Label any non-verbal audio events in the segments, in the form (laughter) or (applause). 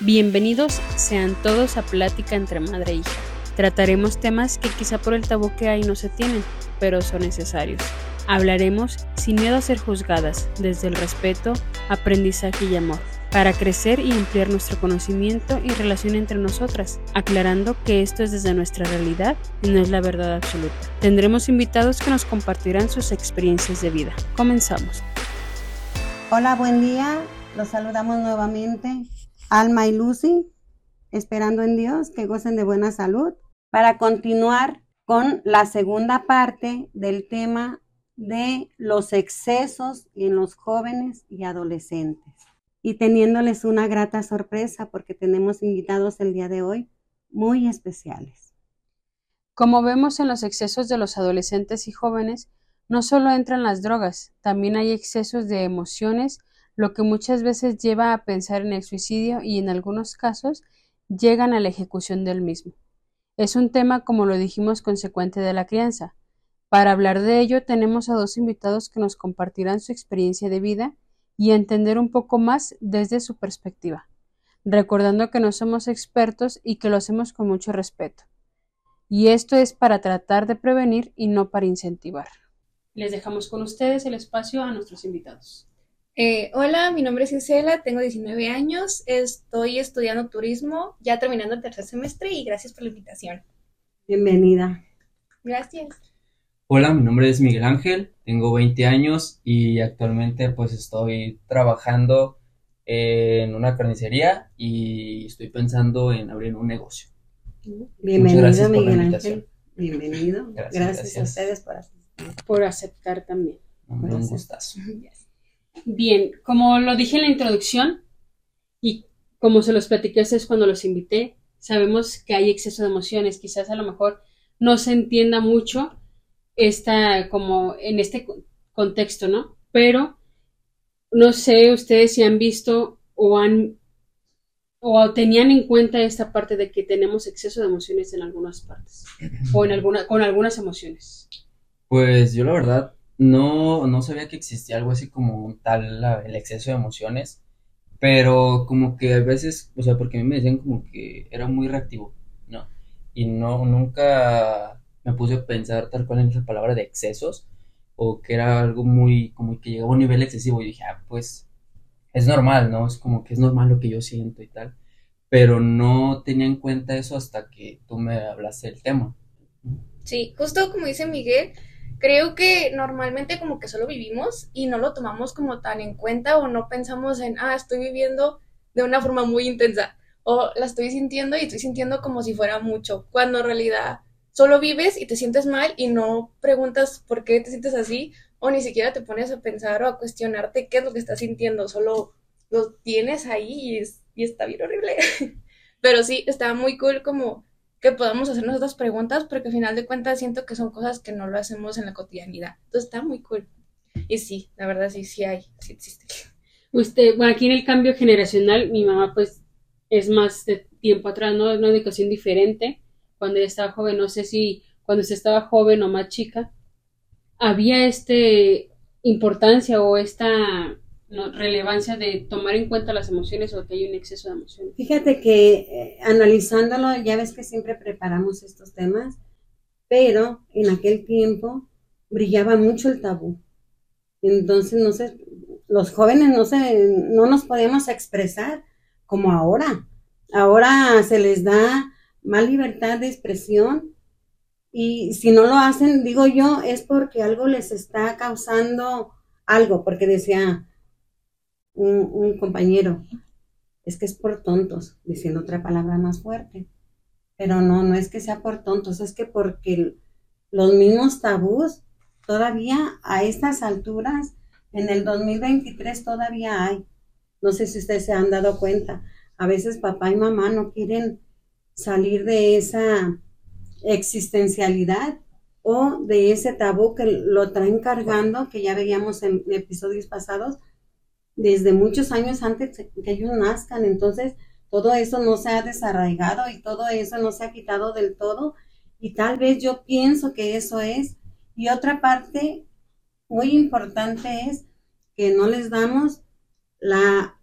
Bienvenidos sean todos a Plática entre Madre e Hija. Trataremos temas que quizá por el tabú que hay no se tienen, pero son necesarios. Hablaremos sin miedo a ser juzgadas, desde el respeto, aprendizaje y amor, para crecer y ampliar nuestro conocimiento y relación entre nosotras, aclarando que esto es desde nuestra realidad y no es la verdad absoluta. Tendremos invitados que nos compartirán sus experiencias de vida. Comenzamos. Hola, buen día. Los saludamos nuevamente. Alma y Lucy, esperando en Dios que gocen de buena salud, para continuar con la segunda parte del tema de los excesos en los jóvenes y adolescentes. Y teniéndoles una grata sorpresa porque tenemos invitados el día de hoy muy especiales. Como vemos en los excesos de los adolescentes y jóvenes, no solo entran las drogas, también hay excesos de emociones lo que muchas veces lleva a pensar en el suicidio y en algunos casos llegan a la ejecución del mismo. Es un tema, como lo dijimos, consecuente de la crianza. Para hablar de ello tenemos a dos invitados que nos compartirán su experiencia de vida y entender un poco más desde su perspectiva, recordando que no somos expertos y que lo hacemos con mucho respeto. Y esto es para tratar de prevenir y no para incentivar. Les dejamos con ustedes el espacio a nuestros invitados. Eh, hola, mi nombre es Isela, tengo 19 años, estoy estudiando turismo, ya terminando el tercer semestre y gracias por la invitación. Bienvenida. Gracias. Hola, mi nombre es Miguel Ángel, tengo 20 años y actualmente pues estoy trabajando en una carnicería y estoy pensando en abrir un negocio. Bienvenido, Miguel Ángel. Bienvenido. Gracias, a ustedes por, por aceptar también. Un gustazo. Bien, como lo dije en la introducción y como se los platiqué a ustedes cuando los invité, sabemos que hay exceso de emociones, quizás a lo mejor no se entienda mucho esta como en este contexto, ¿no? Pero no sé ustedes si han visto o han o tenían en cuenta esta parte de que tenemos exceso de emociones en algunas partes o en alguna con algunas emociones. Pues yo la verdad no, no sabía que existía algo así como tal el exceso de emociones, pero como que a veces, o sea, porque a mí me decían como que era muy reactivo, ¿no? Y no, nunca me puse a pensar tal cual en esa palabra de excesos, o que era algo muy, como que llegaba a un nivel excesivo, y dije, ah, pues es normal, ¿no? Es como que es normal lo que yo siento y tal, pero no tenía en cuenta eso hasta que tú me hablaste del tema. Sí, justo como dice Miguel, creo que normalmente como que solo vivimos y no lo tomamos como tan en cuenta o no pensamos en, ah, estoy viviendo de una forma muy intensa o la estoy sintiendo y estoy sintiendo como si fuera mucho, cuando en realidad solo vives y te sientes mal y no preguntas por qué te sientes así o ni siquiera te pones a pensar o a cuestionarte qué es lo que estás sintiendo, solo lo tienes ahí y, está bien horrible. (laughs) Pero sí, está muy cool como que podamos hacernos otras preguntas, porque al final de cuentas siento que son cosas que no lo hacemos en la cotidianidad. Entonces está muy cool. Y sí, la verdad sí, sí hay, sí existe. Usted, bueno, aquí en el cambio generacional, mi mamá pues es más de tiempo atrás, ¿no? Una educación diferente. Cuando ella estaba joven, no sé si cuando se estaba joven o más chica, había este importancia o esta relevancia de tomar en cuenta las emociones o que hay un exceso de emociones? Fíjate que eh, analizándolo, ya ves que siempre preparamos estos temas, pero en aquel tiempo brillaba mucho el tabú. Entonces, no sé, los jóvenes no, se, no nos podíamos expresar como ahora. Ahora se les da más libertad de expresión y si no lo hacen, digo yo, es porque algo les está causando algo, porque decía, un, compañero, es que es por tontos, diciendo otra palabra más fuerte. Pero no, no es que sea por tontos, es que porque los mismos tabús todavía a estas alturas, en el 2023 todavía hay. No sé si ustedes se han dado cuenta. A veces papá y mamá no quieren salir de esa existencialidad o de ese tabú que lo traen cargando, que ya veíamos en episodios pasados, desde muchos años antes que ellos nazcan. Entonces, todo eso no se ha desarraigado y todo eso no se ha quitado del todo. Y tal vez yo pienso que eso es. Y otra parte muy importante es que no les damos la,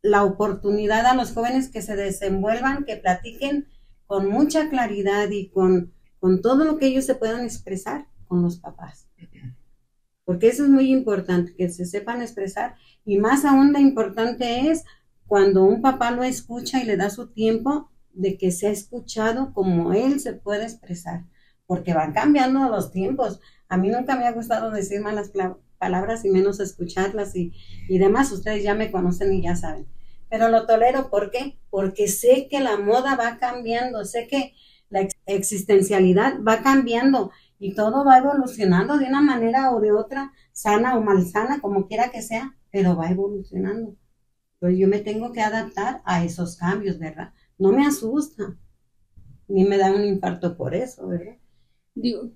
la oportunidad a los jóvenes que se desenvuelvan, que platiquen con mucha claridad y con, con todo lo que ellos se puedan expresar con los papás. Porque eso es muy importante, que se sepan expresar. Y más aún lo importante es cuando un papá lo escucha y le da su tiempo de que se ha escuchado como él se puede expresar. Porque van cambiando los tiempos. A mí nunca me ha gustado decir malas palabras y menos escucharlas y, y demás. Ustedes ya me conocen y ya saben. Pero lo tolero, ¿por qué? Porque sé que la moda va cambiando, sé que la existencialidad va cambiando y todo va evolucionando de una manera o de otra, sana o malsana, como quiera que sea, pero va evolucionando. Entonces yo me tengo que adaptar a esos cambios, ¿verdad? No me asusta, ni me da un infarto por eso, ¿verdad?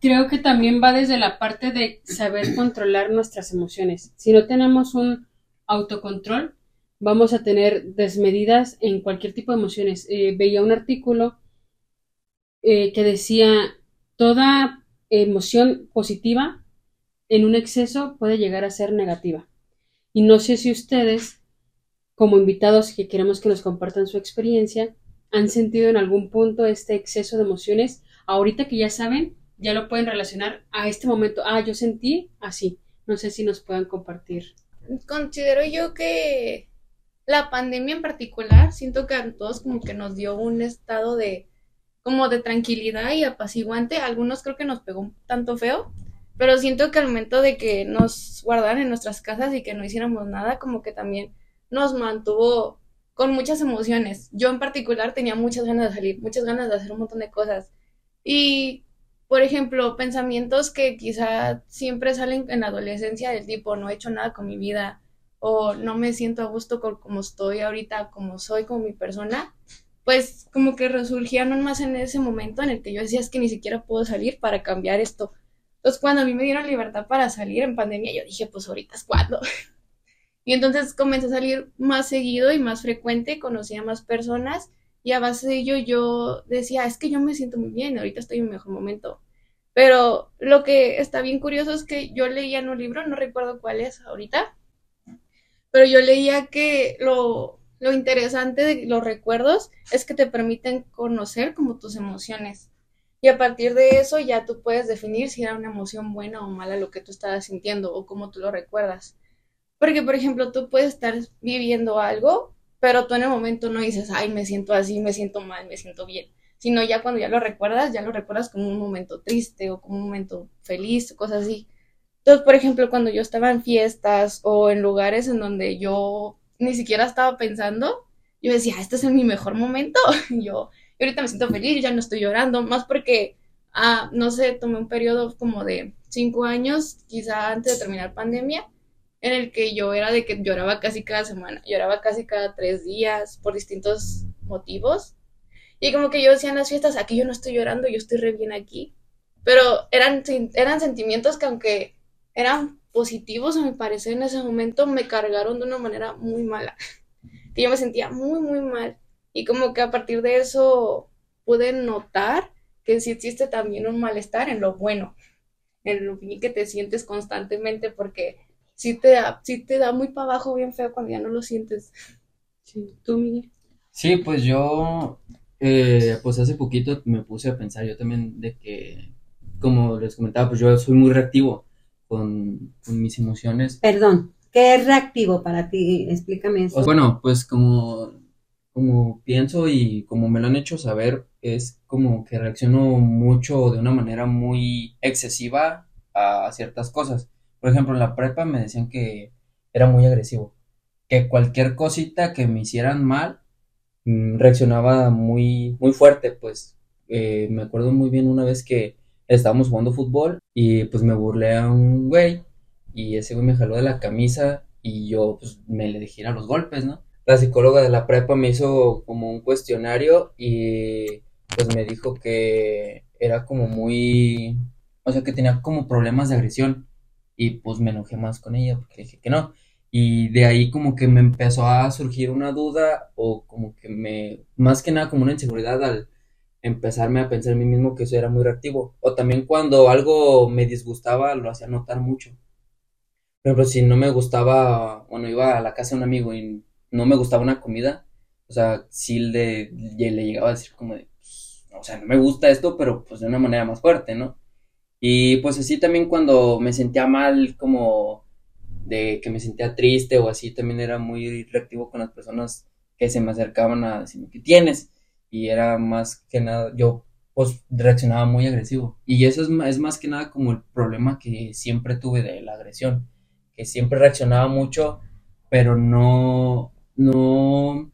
creo que también va desde la parte de saber controlar nuestras emociones. Si no tenemos un autocontrol, vamos a tener desmedidas en cualquier tipo de emociones. Eh, veía un artículo eh, que decía, toda emoción positiva en un exceso puede llegar a ser negativa. Y no sé si ustedes, como invitados que queremos que nos compartan su experiencia, han sentido en algún punto este exceso de emociones. Ahorita que ya saben, ya lo pueden relacionar a este momento. Ah, yo sentí así. No sé si nos puedan compartir. Considero yo que la pandemia en particular, siento que a todos como que nos dio un estado de como de tranquilidad y apaciguante. algunos creo que nos pegó un tanto feo, pero siento que al momento de que nos guardaran en nuestras casas y que no hiciéramos nada, como que también nos mantuvo con muchas emociones. Yo en particular tenía muchas ganas de salir, muchas ganas de hacer un montón de cosas. Y, por ejemplo, pensamientos que quizá siempre salen en la adolescencia del tipo, no he hecho nada con mi vida o no me siento a gusto con como estoy ahorita, como soy, como mi persona, pues como que resurgían más en ese momento en el que yo decía es que ni siquiera puedo salir para cambiar esto. Entonces cuando a mí me dieron libertad para salir en pandemia, yo dije, pues ahorita es cuando. (laughs) y entonces comencé a salir más seguido y más frecuente, conocí a más personas y a base de ello yo decía, es que yo me siento muy bien, ahorita estoy en mi mejor momento. Pero lo que está bien curioso es que yo leía en un libro, no recuerdo cuál es ahorita, pero yo leía que lo, lo interesante de los recuerdos es que te permiten conocer como tus emociones. Y a partir de eso ya tú puedes definir si era una emoción buena o mala lo que tú estabas sintiendo o cómo tú lo recuerdas. Porque, por ejemplo, tú puedes estar viviendo algo, pero tú en el momento no dices, ay, me siento así, me siento mal, me siento bien. Sino ya cuando ya lo recuerdas, ya lo recuerdas como un momento triste o como un momento feliz cosas así. Entonces, por ejemplo, cuando yo estaba en fiestas o en lugares en donde yo ni siquiera estaba pensando, yo decía, este es mi mejor momento. (laughs) Y ahorita me siento feliz, ya no estoy llorando, más porque, ah, no sé, tomé un periodo como de cinco años, quizá antes de terminar pandemia, en el que yo era de que lloraba casi cada semana, lloraba casi cada tres días por distintos motivos. Y como que yo decía en las fiestas, aquí yo no estoy llorando, yo estoy re bien aquí. Pero eran, eran sentimientos que aunque eran positivos, a mi parecer, en ese momento me cargaron de una manera muy mala. (laughs) Que yo me sentía muy, muy mal. Y como que a partir de eso pude notar que sí existe también un malestar en lo bueno, en lo bien que te sientes constantemente, porque sí te da, sí te da muy para abajo bien feo cuando ya no lo sientes. Sí, tú, Miguel. Sí, pues yo, eh, pues hace poquito me puse a pensar yo también de que, como les comentaba, pues yo soy muy reactivo con, mis emociones. Perdón, ¿qué es reactivo para ti? Explícame eso. Bueno, pues como, como pienso y como me lo han hecho saber, es como que reacciono mucho de una manera muy excesiva a ciertas cosas. Por ejemplo, en la prepa me decían que era muy agresivo, que cualquier cosita que me hicieran mal, mm, reaccionaba muy, muy fuerte, pues eh, me acuerdo muy bien una vez que estábamos jugando fútbol y pues me burlé a un güey y ese güey me jaló de la camisa y yo pues me le dejé a los golpes, ¿no? La psicóloga de la prepa me hizo como un cuestionario y pues me dijo que era como muy, o sea, que tenía como problemas de agresión y pues me enojé más con ella porque dije que no. Y de ahí como que me empezó a surgir una duda o como que me, más que nada como una inseguridad al empezarme a pensar en mí mismo que eso era muy reactivo. O también cuando algo me disgustaba, lo hacía notar mucho. Por ejemplo, si no me gustaba, bueno, iba a la casa de un amigo y no me gustaba una comida, o sea, sí le, le llegaba a decir como de, pues, o sea, no me gusta esto, pero pues de una manera más fuerte, ¿no? Y pues así también cuando me sentía mal, como de que me sentía triste o así, también era muy reactivo con las personas que se me acercaban a decirme, ¿qué tienes? Y era más que nada, yo pues reaccionaba muy agresivo. Y eso es, es más que nada como el problema que siempre tuve de la agresión, que siempre reaccionaba mucho, pero no, no,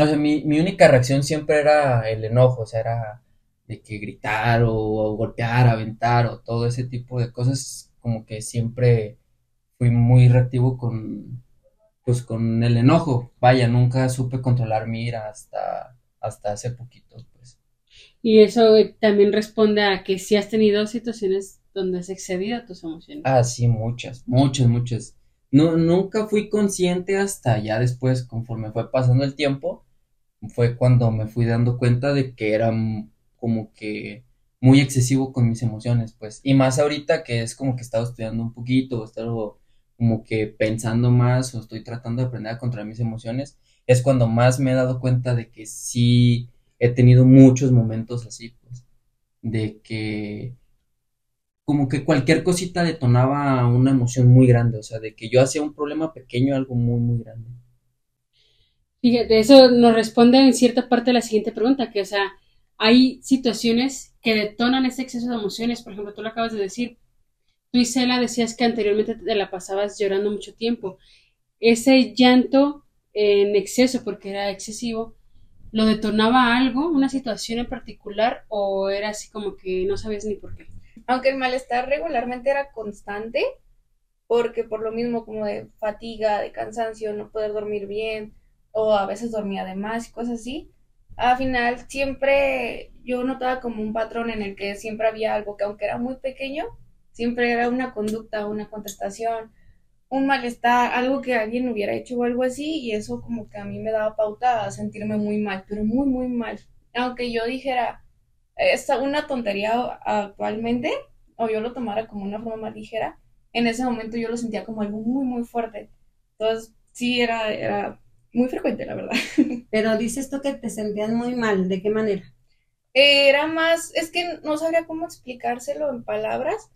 o sea, mi, mi única reacción siempre era el enojo, o sea, era de que gritar o, golpear, aventar o todo ese tipo de cosas, como que siempre fui muy reactivo con, pues con el enojo. Vaya, nunca supe controlar mi ira hasta, hasta hace poquito, pues. Y eso también responde a que si has tenido situaciones donde has excedido tus emociones. Ah, sí, muchas, muchas, muchas. No, nunca fui consciente hasta ya después, conforme fue pasando el tiempo, fue cuando me fui dando cuenta de que era como que muy excesivo con mis emociones, pues. Y más ahorita que es como que he estado estudiando un poquito, he estado como que pensando más o estoy tratando de aprender a controlar mis emociones, es cuando más me he dado cuenta de que sí he tenido muchos momentos así, pues, de que como que cualquier cosita detonaba una emoción muy grande, o sea, de que yo hacía un problema pequeño algo muy, muy grande. Fíjate, eso nos responde en cierta parte de la siguiente pregunta, que, o sea, hay situaciones que detonan ese exceso de emociones, por ejemplo, tú lo acabas de decir, tú Isela decías que anteriormente te la pasabas llorando mucho tiempo. Ese llanto en exceso, porque era excesivo, ¿lo detonaba algo, una situación en particular, o era así como que no sabías ni por qué? Aunque el malestar regularmente era constante, porque por lo mismo como de fatiga, de cansancio, no poder dormir bien, o a veces dormía de más y cosas así, al final siempre yo notaba como un patrón en el que siempre había algo que aunque era muy pequeño, siempre era una conducta, una contestación, un malestar, algo que alguien hubiera hecho o algo así, y eso como que a mí me daba pauta a sentirme muy mal, pero muy, muy mal. Aunque yo dijera, es una tontería actualmente, o yo lo tomara como una forma más ligera, en ese momento yo lo sentía como algo muy, muy fuerte. Entonces, sí, era, era muy frecuente, la verdad. (laughs) Pero dices tú que te sentías muy mal, ¿de qué manera? Era más, es que no sabría cómo explicárselo en palabras,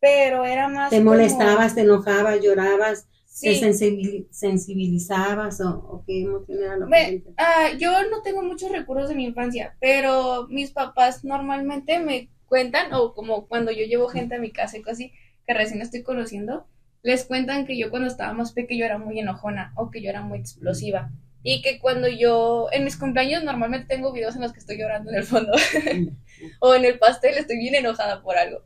pero era más... ¿Te molestabas, te enojabas, llorabas, te sensibilizabas o, qué emoción era lo que ah, Yo no tengo muchos recuerdos de mi infancia, pero mis papás normalmente me cuentan, o como cuando yo llevo gente a mi casa y cosas que recién estoy conociendo, les cuentan que yo cuando estaba más pequeño era muy enojona o que yo era muy explosiva. Y que cuando yo, en mis cumpleaños normalmente tengo videos en los que estoy llorando en el fondo. (laughs) o en el pastel estoy bien enojada por algo.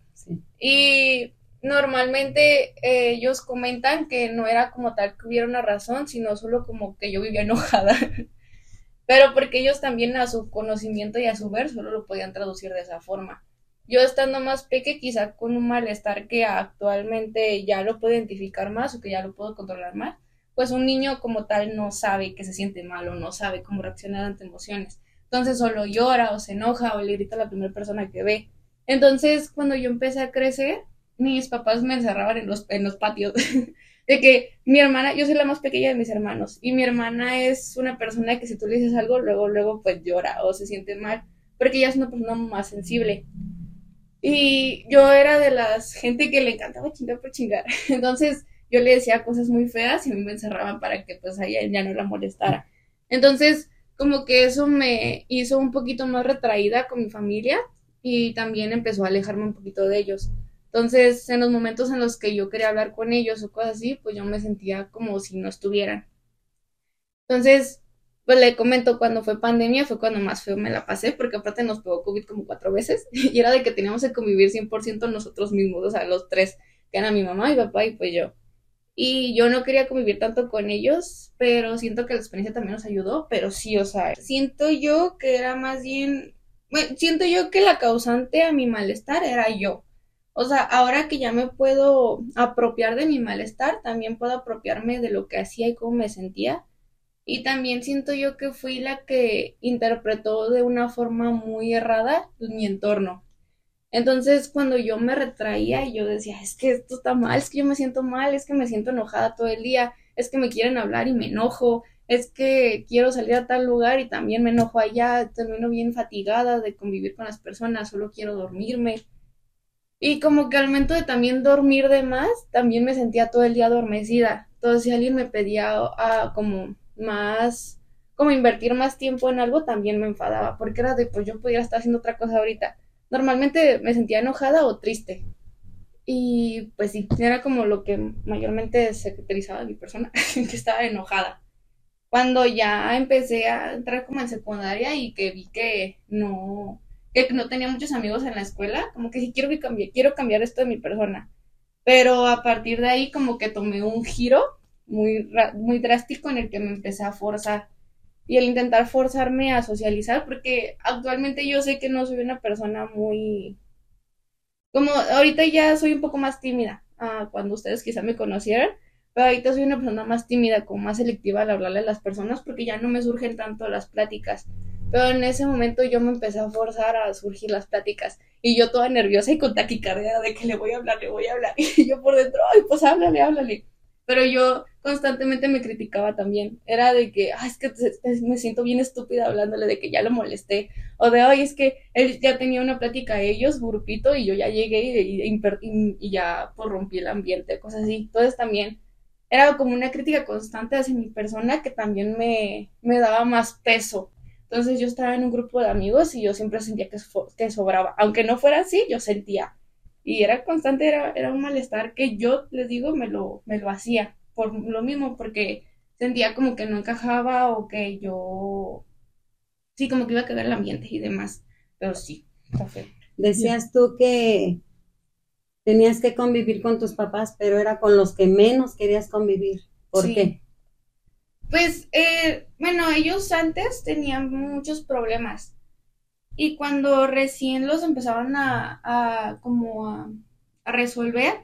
Y normalmente eh, ellos comentan que no era como tal que hubiera una razón, sino solo como que yo vivía enojada. (laughs) Pero porque ellos también a su conocimiento y a su ver solo lo podían traducir de esa forma. Yo estando más peque, quizá con un malestar que actualmente ya lo puedo identificar más o que ya lo puedo controlar más, pues un niño como tal no sabe que se siente mal o no sabe cómo reaccionar ante emociones. Entonces solo llora o se enoja o le grita a la primera persona que ve. Entonces, cuando yo empecé a crecer, mis papás me encerraban en los, en los patios. (laughs) de que mi hermana, yo soy la más pequeña de mis hermanos, y mi hermana es una persona que si tú le dices algo, luego, luego pues llora o se siente mal, porque ella es una persona más sensible. Y yo era de las gente que le encantaba chingar por chingar. (laughs) Entonces yo le decía cosas muy feas y me encerraban para que pues a ella ya no la molestara. Entonces como que eso me hizo un poquito más retraída con mi familia y también empezó a alejarme un poquito de ellos. Entonces en los momentos en los que yo quería hablar con ellos o cosas así, pues yo me sentía como si no estuvieran. Entonces pues le comento, cuando fue pandemia fue cuando más feo me la pasé, porque aparte nos pegó COVID como cuatro veces, (laughs) y era de que teníamos que convivir 100% nosotros mismos, o sea, los tres, que eran mi mamá, mi papá y pues yo. Y yo no quería convivir tanto con ellos, pero siento que la experiencia también nos ayudó, pero sí, o sea, siento yo que era más bien, bueno, siento yo que la causante a mi malestar era yo. O sea, ahora que ya me puedo apropiar de mi malestar, también puedo apropiarme de lo que hacía y cómo me sentía y también siento yo que fui la que interpretó de una forma muy errada mi entorno. Entonces, cuando yo me retraía y yo decía, es que esto está mal, es que yo me siento mal, es que me siento enojada todo el día, es que me quieren hablar y me enojo, es que quiero salir a tal lugar y también me enojo allá, termino bien fatigada de convivir con las personas, solo quiero dormirme. Y como que al momento de también dormir de más, también me sentía todo el día adormecida. Entonces, si alguien me pedía a como más, como invertir más tiempo en algo, también me enfadaba, porque era de, pues yo pudiera estar haciendo otra cosa ahorita. Normalmente me sentía enojada o triste. Y pues sí, era como lo que mayormente se caracterizaba mi persona, (laughs) que estaba enojada. Cuando ya empecé a entrar como en secundaria y que vi que no, que no tenía muchos amigos en la escuela, como que sí quiero, quiero cambiar esto de mi persona. Pero a partir de ahí como que tomé un giro muy, muy drástico en el que me empecé a forzar. Y el intentar forzarme a socializar, porque actualmente yo sé que no soy una persona muy... Como ahorita ya soy un poco más tímida, ah, cuando ustedes quizá me conocieran, pero ahorita soy una persona más tímida, como más selectiva al hablarle a las personas, porque ya no me surgen tanto las pláticas. Pero en ese momento yo me empecé a forzar a surgir las pláticas. Y yo toda nerviosa y con taquicardia de que le voy a hablar, le voy a hablar. (laughs) Y yo por dentro, ay, pues háblale, háblale. Pero yo constantemente me criticaba también. Era de que, ay, es que me siento bien estúpida hablándole de que ya lo molesté. O de, ay, es que él ya tenía una plática a ellos, grupito, y yo ya llegué y, y, y ya pues, rompí el ambiente, cosas así. Entonces también era como una crítica constante hacia mi persona que también me, me daba más peso entonces yo estaba en un grupo de amigos y yo siempre sentía que, que sobraba. Aunque no fuera así, yo sentía. Y era constante, era, era un malestar que yo, les digo, me lo, me lo hacía. Por lo mismo, porque sentía como que no encajaba o que yo... Sí, como que iba a quedar el ambiente y demás. Pero sí, está feo. Decías tú que tenías que convivir con tus papás, pero era con los que menos querías convivir. ¿Por qué? Pues, eh, bueno, ellos antes tenían muchos problemas. Y cuando recién los empezaron a, a como a, resolver,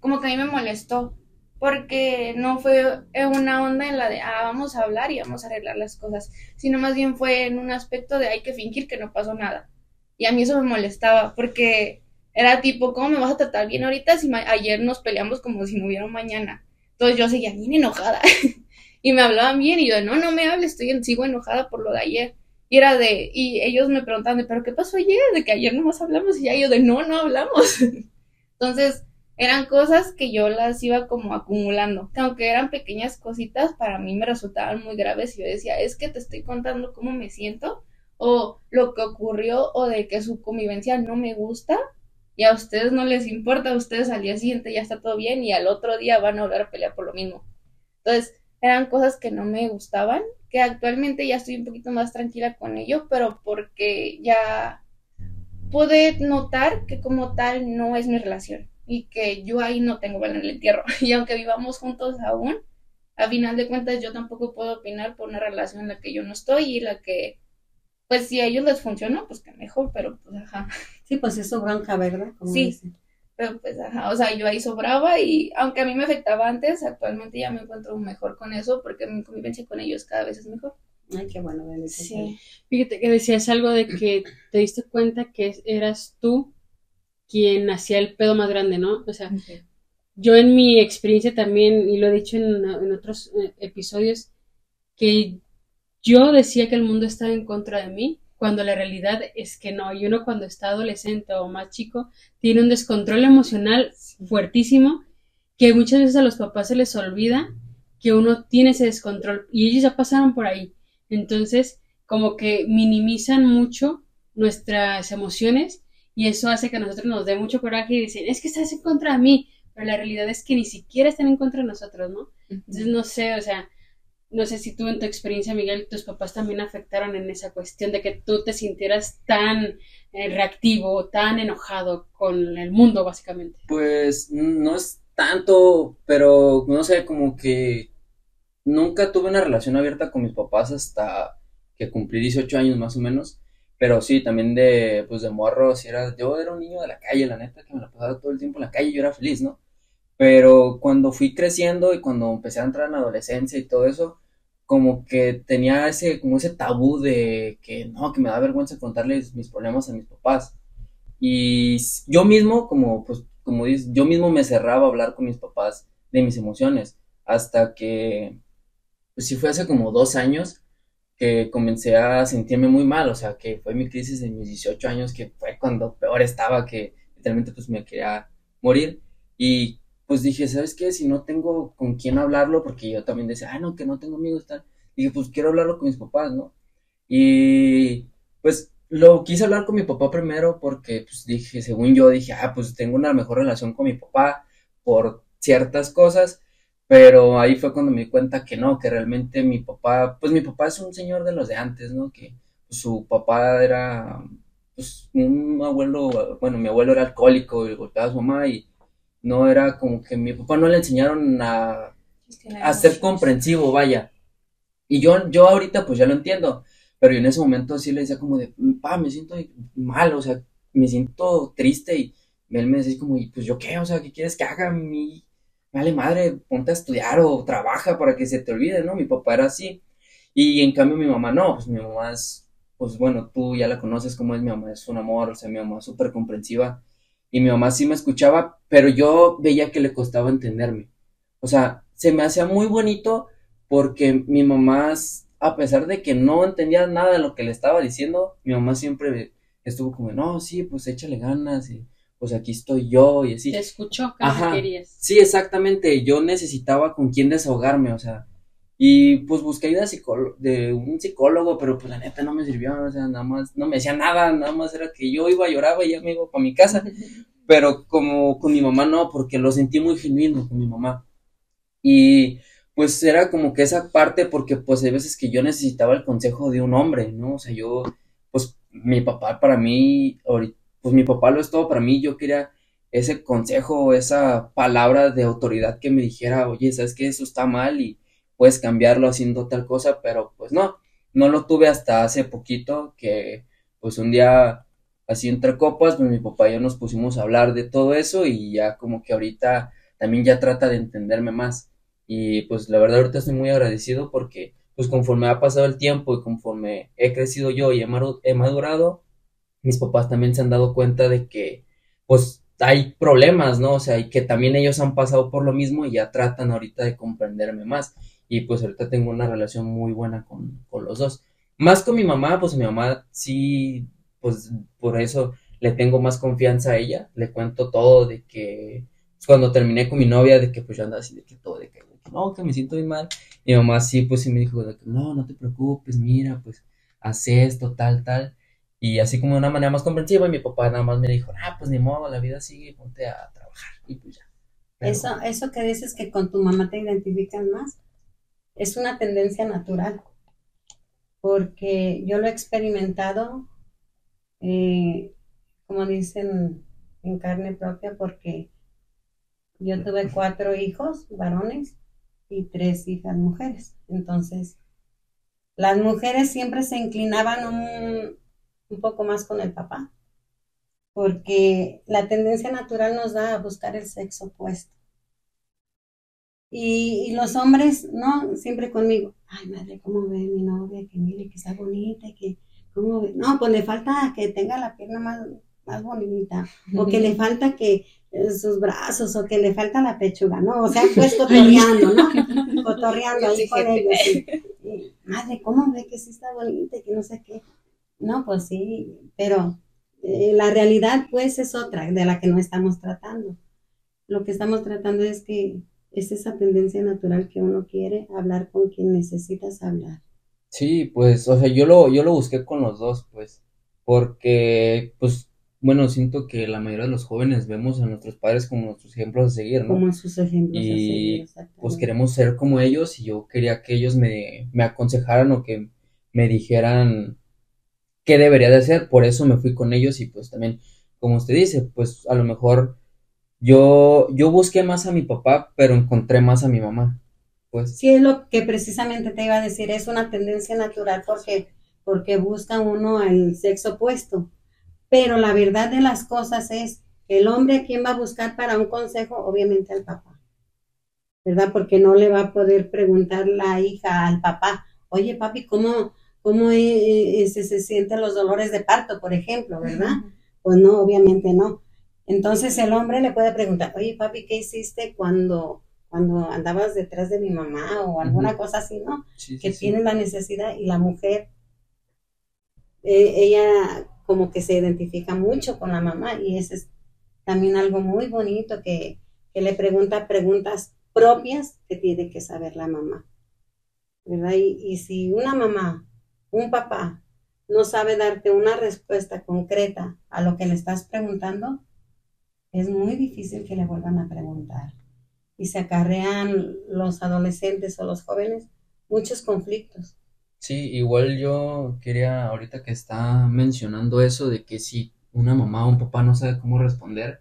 como que a mí me molestó. Porque no fue una onda en la de, ah, vamos a hablar y vamos a arreglar las cosas. Sino más bien fue en un aspecto de hay que fingir que no pasó nada. Y a mí eso me molestaba, porque era tipo, ¿cómo me vas a tratar bien ahorita si ayer nos peleamos como si no hubiera mañana? Entonces yo seguía bien enojada. (laughs) y me hablaban bien y yo, no, no me hables, estoy, sigo enojada por lo de ayer. Y era de, y ellos me preguntaban, pero ¿qué pasó ayer? De que ayer no más hablamos y ya yo de, no, no hablamos. (laughs) Entonces, eran cosas que yo las iba como acumulando, que aunque eran pequeñas cositas, para mí me resultaban muy graves y yo decía, es que te estoy contando cómo me siento o lo que ocurrió o de que su convivencia no me gusta y a ustedes no les importa, a ustedes al día siguiente ya está todo bien y al otro día van a volver a pelear por lo mismo. Entonces, eran cosas que no me gustaban, que actualmente ya estoy un poquito más tranquila con ello, pero porque ya pude notar que como tal no es mi relación y que yo ahí no tengo valor en el entierro. (laughs) Y aunque vivamos juntos aún, a final de cuentas yo tampoco puedo opinar por una relación en la que yo no estoy y la que, pues si a ellos les funcionó, pues que mejor, pero pues ajá. Sí, pues eso bronca, ¿verdad? sí. Pero pues, ajá, o sea, yo ahí sobraba y aunque a mí me afectaba antes, actualmente ya me encuentro mejor con eso porque mi convivencia con ellos cada vez es mejor. Ay, qué bueno, Sí. Fíjate que decías algo de que te diste cuenta que eras tú quien hacía el pedo más grande, ¿no? O sea, yo en mi experiencia también, y lo he dicho en, en otros eh, episodios, que yo decía que el mundo estaba en contra de mí cuando la realidad es que no. Y uno cuando está adolescente o más chico tiene un descontrol emocional fuertísimo que muchas veces a los papás se les olvida que uno tiene ese descontrol y ellos ya pasaron por ahí. Entonces, como que minimizan mucho nuestras emociones y eso hace que a nosotros nos dé mucho coraje y dicen, es que estás en contra de mí, pero la realidad es que ni siquiera están en contra de nosotros, ¿no? Entonces, no sé, o sea, no sé si tú en tu experiencia, Miguel, tus papás también afectaron en esa cuestión de que tú te sintieras tan eh, reactivo, tan enojado con el mundo, básicamente. Pues no es tanto, pero no sé, como que nunca tuve una relación abierta con mis papás hasta que cumplí 18 años más o menos. Pero sí, también de, pues de morro, si era, yo era un niño de la calle, la neta, que me la pasaba todo el tiempo en la calle y yo era feliz, ¿no? Pero cuando fui creciendo y cuando empecé a entrar en adolescencia y todo eso, como que tenía ese, como ese tabú de que no, que me da vergüenza contarles mis problemas a mis papás. Y yo mismo, como, pues, como dices, yo mismo me cerraba a hablar con mis papás de mis emociones. hasta que, pues sí fue hace como dos años que comencé a sentirme muy mal, o sea, que fue mi crisis de mis 18 años, que fue cuando peor estaba, que literalmente pues me quería morir. Y pues dije, ¿sabes qué? Si no tengo con quién hablarlo, porque yo también decía, ah, no, que no tengo amigos, tal. Dije, pues quiero hablarlo con mis papás, ¿no? Y pues lo quise hablar con mi papá primero porque pues dije, según yo dije, ah, pues tengo una mejor relación con mi papá por ciertas cosas, pero ahí fue cuando me di cuenta que no, que realmente mi papá, pues mi papá es un señor de los de antes, ¿no? Que pues, su papá era pues un abuelo, bueno, mi abuelo era alcohólico y golpeaba a su mamá y no era como que mi papá no le enseñaron a, a ser comprensivo, vaya. Y yo, yo ahorita pues ya lo entiendo, pero yo en ese momento sí le decía como de, pa, me siento mal, o sea, me siento triste y él me decía como, pues yo qué, o sea, ¿qué quieres que haga? Mi, vale madre, ponte a estudiar o trabaja para que se te olvide, ¿no? Mi papá era así. Y en cambio mi mamá no, pues mi mamá es, pues bueno, tú ya la conoces como es mi mamá, es un amor, o sea, mi mamá es súper comprensiva. Y mi mamá sí me escuchaba, pero yo veía que le costaba entenderme. O sea, se me hacía muy bonito porque mi mamá a pesar de que no entendía nada de lo que le estaba diciendo, mi mamá siempre estuvo como, no, sí, pues échale ganas y pues aquí estoy yo y así. Te escuchó que querías. Sí, exactamente, yo necesitaba con quién desahogarme, o sea, y pues busqué ayuda de un psicólogo, pero pues la neta no me sirvió, o sea, nada más, no me decía nada, nada más era que yo iba, lloraba y ya me iba para mi casa, (laughs) pero como con mi mamá no, porque lo sentí muy genuino con mi mamá. Y pues era como que esa parte porque pues hay veces que yo necesitaba el consejo de un hombre, ¿no? O sea, yo, pues mi papá para mí, pues mi papá lo es todo para mí, yo quería ese consejo, esa palabra de autoridad que me dijera, oye, sabes que eso está mal y puedes cambiarlo haciendo tal cosa, pero pues no, no lo tuve hasta hace poquito que pues un día así entre copas, pues mi papá y yo nos pusimos a hablar de todo eso y ya como que ahorita también ya trata de entenderme más y pues la verdad ahorita estoy muy agradecido porque pues conforme ha pasado el tiempo y conforme he crecido yo y he madurado, mis papás también se han dado cuenta de que pues hay problemas, ¿no? O sea, y que también ellos han pasado por lo mismo y ya tratan ahorita de comprenderme más. Y pues ahorita tengo una relación muy buena con, con los dos. Más con mi mamá, pues mi mamá sí, pues por eso le tengo más confianza a ella. Le cuento todo de que pues, cuando terminé con mi novia, de que pues yo andaba así, de que todo, de que no, que me siento muy mal. Mi mamá sí, pues sí me dijo, no, no te preocupes, mira, pues haz esto, tal, tal. Y así como de una manera más comprensiva, y mi papá nada más me dijo, ah, pues ni modo, la vida sigue, ponte a trabajar. Y pues ya. Eso, eso que dices que con tu mamá te identificas más, es una tendencia natural. Porque yo lo he experimentado, eh, como dicen, en carne propia, porque yo tuve cuatro hijos varones y tres hijas mujeres. Entonces, las mujeres siempre se inclinaban un, un poco más con el papá, porque la tendencia natural nos da a buscar el sexo opuesto. Y, los hombres, no, siempre conmigo, ay madre, ¿cómo ve mi novia? Que mire, que está bonita, que, ¿cómo ve? No, pues le falta que tenga la pierna más, más bonita, o que le (laughs) falta que sus brazos o que le falta la pechuga, ¿no? O sea, (laughs) pues cotorreando, ¿no? (laughs) cotorreando ahí con ellos. madre, ¿cómo ve que sí está bonita y que no sé qué? No, pues sí, pero eh, la realidad pues es otra de la que no estamos tratando. Lo que estamos tratando es que es esa tendencia natural que uno quiere hablar con quien necesitas hablar. Sí, pues, o sea, yo lo, yo lo busqué con los dos, pues, porque, pues, bueno, siento que la mayoría de los jóvenes vemos a nuestros padres como nuestros ejemplos a seguir, ¿no? Como sus ejemplos y, pues queremos ser como ellos y yo quería que ellos me, me aconsejaran o que me dijeran qué debería de hacer, por eso me fui con ellos y pues también, como usted dice, pues a lo mejor yo, yo busqué más a mi papá, pero encontré más a mi mamá. Pues. Sí, es lo que precisamente te iba a decir, es una tendencia natural porque, porque busca uno el sexo opuesto pero la verdad de las cosas es, el hombre a quien va a buscar para un consejo, obviamente al papá, ¿verdad? Porque no le va a poder preguntar la hija al papá, oye papi, ¿cómo, cómo se, se sienten los dolores de parto, por ejemplo, ¿verdad? Pues no, obviamente no. Entonces el hombre le puede preguntar, oye papi, ¿qué hiciste cuando cuando andabas detrás de mi mamá o alguna cosa así, ¿no? que tiene la necesidad y la mujer, eh, ella como que se identifica mucho con la mamá y ese es también algo muy bonito que, que le pregunta preguntas propias que tiene que saber la mamá. ¿verdad? Y, y, si una mamá, un papá, no sabe darte una respuesta concreta a lo que le estás preguntando, es muy difícil que le vuelvan a preguntar. Y se acarrean los adolescentes o los jóvenes muchos conflictos. Sí, igual yo quería, ahorita que está mencionando eso de que si una mamá o un papá no sabe cómo responder,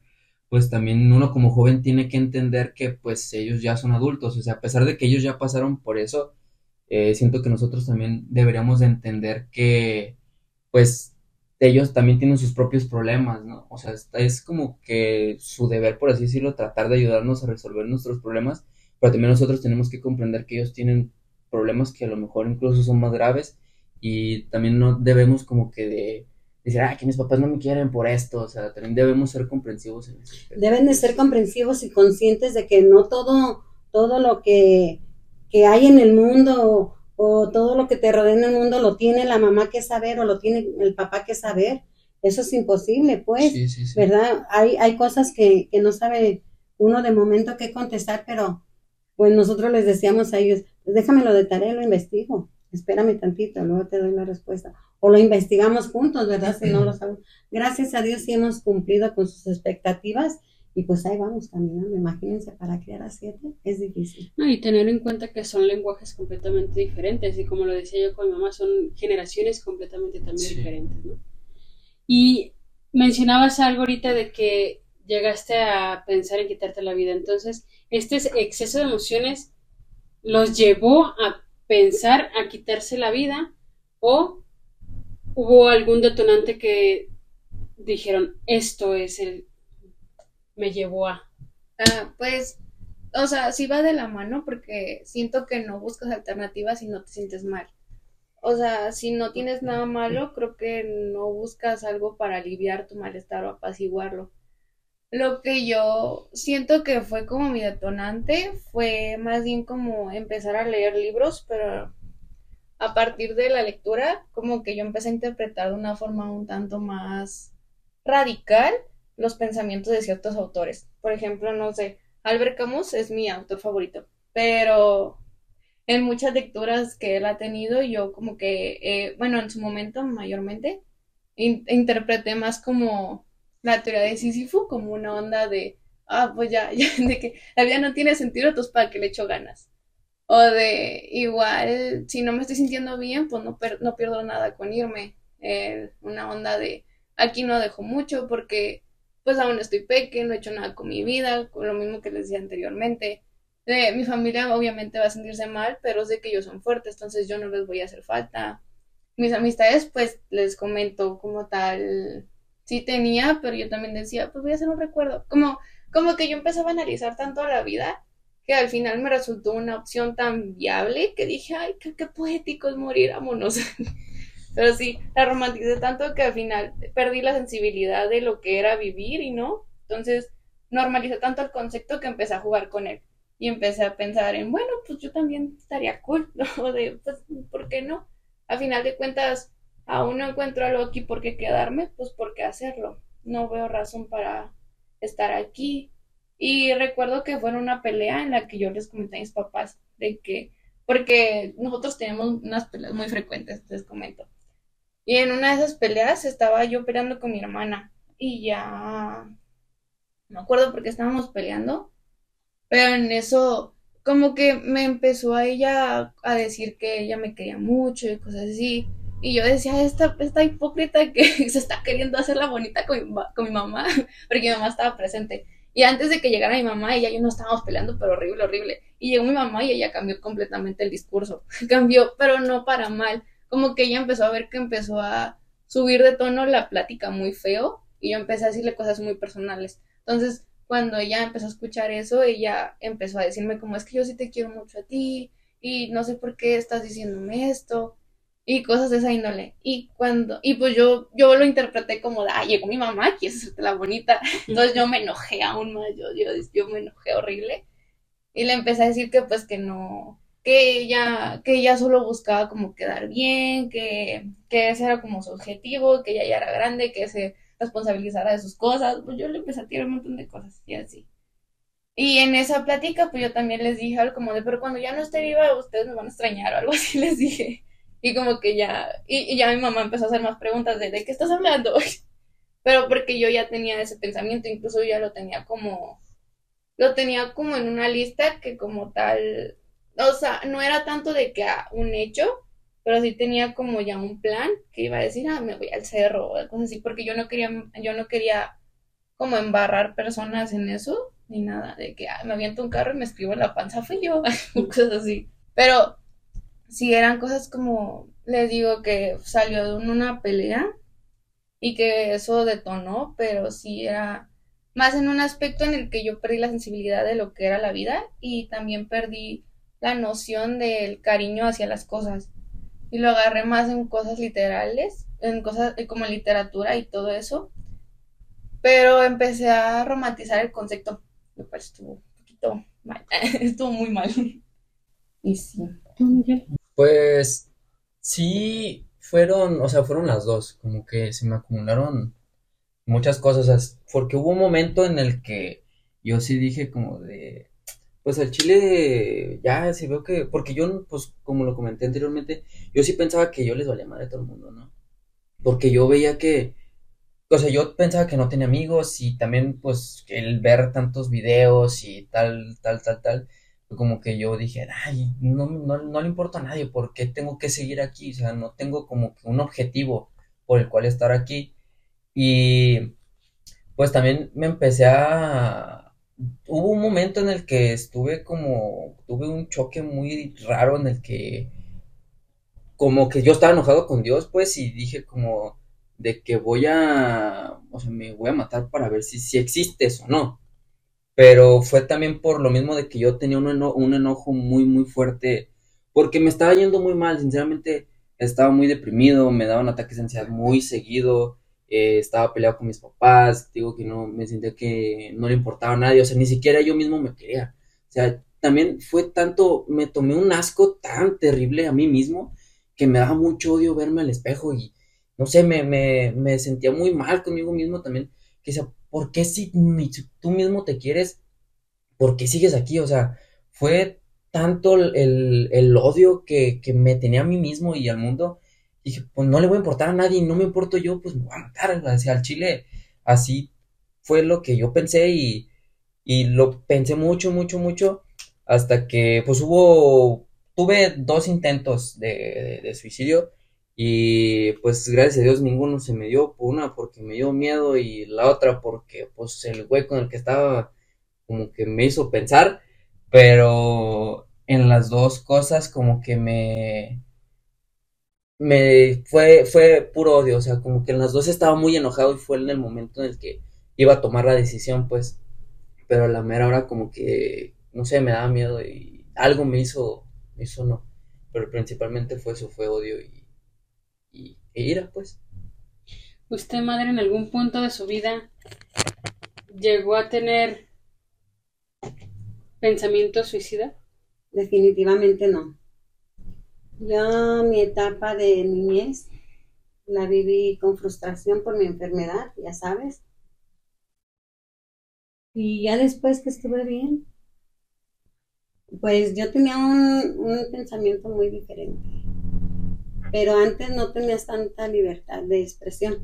pues también uno como joven tiene que entender que pues ellos ya son adultos, o sea, a pesar de que ellos ya pasaron por eso, eh, siento que nosotros también deberíamos de entender que pues ellos también tienen sus propios problemas, ¿no? O sea, es como que su deber, por así decirlo, tratar de ayudarnos a resolver nuestros problemas, pero también nosotros tenemos que comprender que ellos tienen problemas que a lo mejor incluso son más graves y también no debemos como que de decir, ah, que mis papás no me quieren por esto, o sea, también debemos ser comprensivos en eso. Deben de ser comprensivos y conscientes de que no todo, todo lo que que hay en el mundo o, todo lo que te rodea en el mundo lo tiene la mamá que saber o lo tiene el papá que saber. Eso es imposible, pues, ¿verdad? Hay, hay cosas que, que no sabe uno de momento qué contestar, pero pues nosotros les decíamos a ellos, pues déjamelo de tarea, lo investigo, espérame tantito, luego te doy la respuesta. O lo investigamos juntos, ¿verdad? Si no lo sabemos. Gracias a Dios sí hemos cumplido con sus expectativas y pues ahí vamos caminando. Imagínense, para crear a siete es difícil. No, y tener en cuenta que son lenguajes completamente diferentes. Y como lo decía yo con mi mamá, son generaciones completamente también diferentes, ¿no? Y mencionabas algo ahorita de que llegaste a pensar en quitarte la vida. Entonces, este exceso de emociones los llevó a pensar a quitarse la vida o hubo algún detonante que dijeron esto es el me llevó a? Ah, pues, o sea, sí va de la mano porque siento que no buscas alternativas y no te sientes mal. O sea, si no tienes nada malo, creo que no buscas algo para aliviar tu malestar o apaciguarlo. Lo que yo siento que fue como mi detonante fue más bien como empezar a leer libros, pero a partir de la lectura, como que yo empecé a interpretar de una forma un tanto más radical los pensamientos de ciertos autores. Por ejemplo, no sé, Albert Camus es mi autor favorito, pero en muchas lecturas que él ha tenido, yo como que, eh, bueno, en su momento mayormente, interpreté más como la teoría de Sísifo, como una onda de, ah, pues ya, (laughs) ya, de que la vida no tiene sentido, entonces para que le echo ganas. O de, igual, si no me estoy sintiendo bien, pues no, no pierdo nada con irme. Eh, una onda de, aquí no dejo mucho porque pues aún estoy pequeño, no he hecho nada con mi vida, con lo mismo que les decía anteriormente. Eh, mi familia obviamente va a sentirse mal, pero sé que ellos son fuertes, entonces yo no les voy a hacer falta. Mis amistades, pues les comento como tal, sí tenía, pero yo también decía, pues voy a hacer un recuerdo. Como, como que yo empezaba a analizar tanto la vida que al final me resultó una opción tan viable que dije, ay, qué, qué poético es morir, vámonos. (laughs) Pero sí, la romanticé tanto que al final perdí la sensibilidad de lo que era vivir y no. Entonces, normalicé tanto el concepto que empecé a jugar con él. Y empecé a pensar en, bueno, pues yo también estaría cool, (laughs) ¿no? De, pues, ¿por qué no? A final de cuentas, aún no encuentro algo aquí por qué quedarme, pues por qué hacerlo. No veo razón para estar aquí. Y recuerdo que fue una pelea en la que yo les comenté a mis papás de que, porque nosotros tenemos unas peleas muy frecuentes, les comento. Y en una de esas peleas estaba yo peleando con mi hermana y ya no acuerdo por qué estábamos peleando, pero en eso como que me empezó a ella a decir que ella me quería mucho y cosas así. Y yo decía, esta, esta hipócrita que (laughs) se está queriendo hacer la bonita con mi, con mi mamá, (laughs) porque mi mamá estaba presente. Y antes de que llegara mi mamá, ella y yo no estábamos peleando, pero horrible, horrible. Y llegó mi mamá y ella cambió completamente el discurso. (laughs) cambió, pero no para mal como que ella empezó a ver que empezó a subir de tono la plática muy feo y yo empecé a decirle cosas muy personales. Entonces, cuando ella empezó a escuchar eso, ella empezó a decirme como es que yo sí te quiero mucho a ti y no sé por qué estás diciéndome esto y cosas de esa índole. Y cuando, y pues yo, yo lo interpreté como de, ah, llegó mi mamá, quieres hacerte la bonita. (laughs) Entonces yo me enojé aún más, yo, yo, yo me enojé horrible. Y le empecé a decir que pues que no, que ella, que ella solo buscaba como quedar bien, que, que ese era como su objetivo, que ella ya era grande, que se responsabilizara de sus cosas. Pues yo le empecé a tirar un montón de cosas y así. Y en esa plática, pues yo también les dije algo como de, pero cuando ya no esté viva, ustedes me van a extrañar (laughs) o algo así les dije. Y como que ya, y, ya mi mamá empezó a hacer más preguntas de, ¿de qué estás hablando? (laughs) pero porque yo ya tenía ese pensamiento, incluso ya lo tenía como, lo tenía como en una lista que como tal, o sea, no era tanto de que un hecho, pero sí tenía como ya un plan que iba a decir, ah, me voy al cerro o cosas así, porque yo no quería, yo no quería como embarrar personas en eso, ni nada, de que me aviento un carro y me escribo en la panza, fui yo, (laughs) cosas así. Pero si eran cosas como, les digo que salió de una pelea y que eso detonó, pero sí era más en un aspecto en el que yo perdí la sensibilidad de lo que era la vida y también perdí la noción del cariño hacia las cosas. Y lo agarré más en cosas literales, en cosas como literatura y todo eso, pero empecé a romantizar el concepto. Lo cual estuvo un poquito mal, (laughs) estuvo muy mal. Y sí. Pues sí, fueron, o sea, fueron las dos, como que se me acumularon muchas cosas, porque hubo un momento en el que yo sí dije como de, pues al chile ya se veo que, porque yo, pues como lo comenté anteriormente, yo sí pensaba que yo les valía madre a todo el mundo, ¿no? Porque yo veía que, o sea, yo pensaba que no tenía amigos y también pues el ver tantos videos y tal, tal, tal, tal, como que yo dije, ay, no, no, no le importa a nadie, ¿por qué tengo que seguir aquí? O sea, no tengo como que un objetivo por el cual estar aquí. Y pues también me empecé a... Hubo un momento en el que estuve como, tuve un choque muy raro en el que como que yo estaba enojado con Dios, pues, y dije como, de que voy a, o sea, me voy a matar para ver si, si existes o no. Pero fue también por lo mismo de que yo tenía un, un enojo muy, muy fuerte, porque me estaba yendo muy mal, sinceramente estaba muy deprimido, me daban ataques de ansiedad muy seguido, eh, estaba peleado con mis papás, digo que no, me sentía que no le importaba a nadie, o sea, ni siquiera yo mismo me quería. O sea, también fue tanto, me tomé un asco tan terrible a mí mismo que me daba mucho odio verme al espejo y, no sé, me, me, me sentía muy mal conmigo mismo también, que decía, ¿por qué si, tú mismo te quieres, por qué sigues aquí? O sea, fue tanto el, el odio que, que, me tenía a mí mismo y al mundo, dije, pues no le voy a importar a nadie, no me importo yo, pues me voy a matar, hacia al chile, así fue lo que yo pensé y, y lo pensé mucho, mucho, mucho, hasta que pues hubo, tuve dos intentos de, de suicidio, y pues gracias a Dios ninguno se me dio, una porque me dio miedo y la otra porque pues el güey con el que estaba como que me hizo pensar, pero en las dos cosas como que me me fue fue puro odio, o sea, como que en las dos estaba muy enojado y fue en el momento en el que iba a tomar la decisión, pues, pero a la mera hora como que no sé, me daba miedo y algo me hizo me hizo no, pero principalmente fue eso, fue odio y y, e ira, pues. ¿Usted, madre, en algún punto de su vida llegó a tener pensamiento suicida? Definitivamente no. Yo mi etapa de niñez la viví con frustración por mi enfermedad, ya sabes. Y ya después que estuve bien, pues yo tenía un, un pensamiento muy diferente pero antes no tenías tanta libertad de expresión.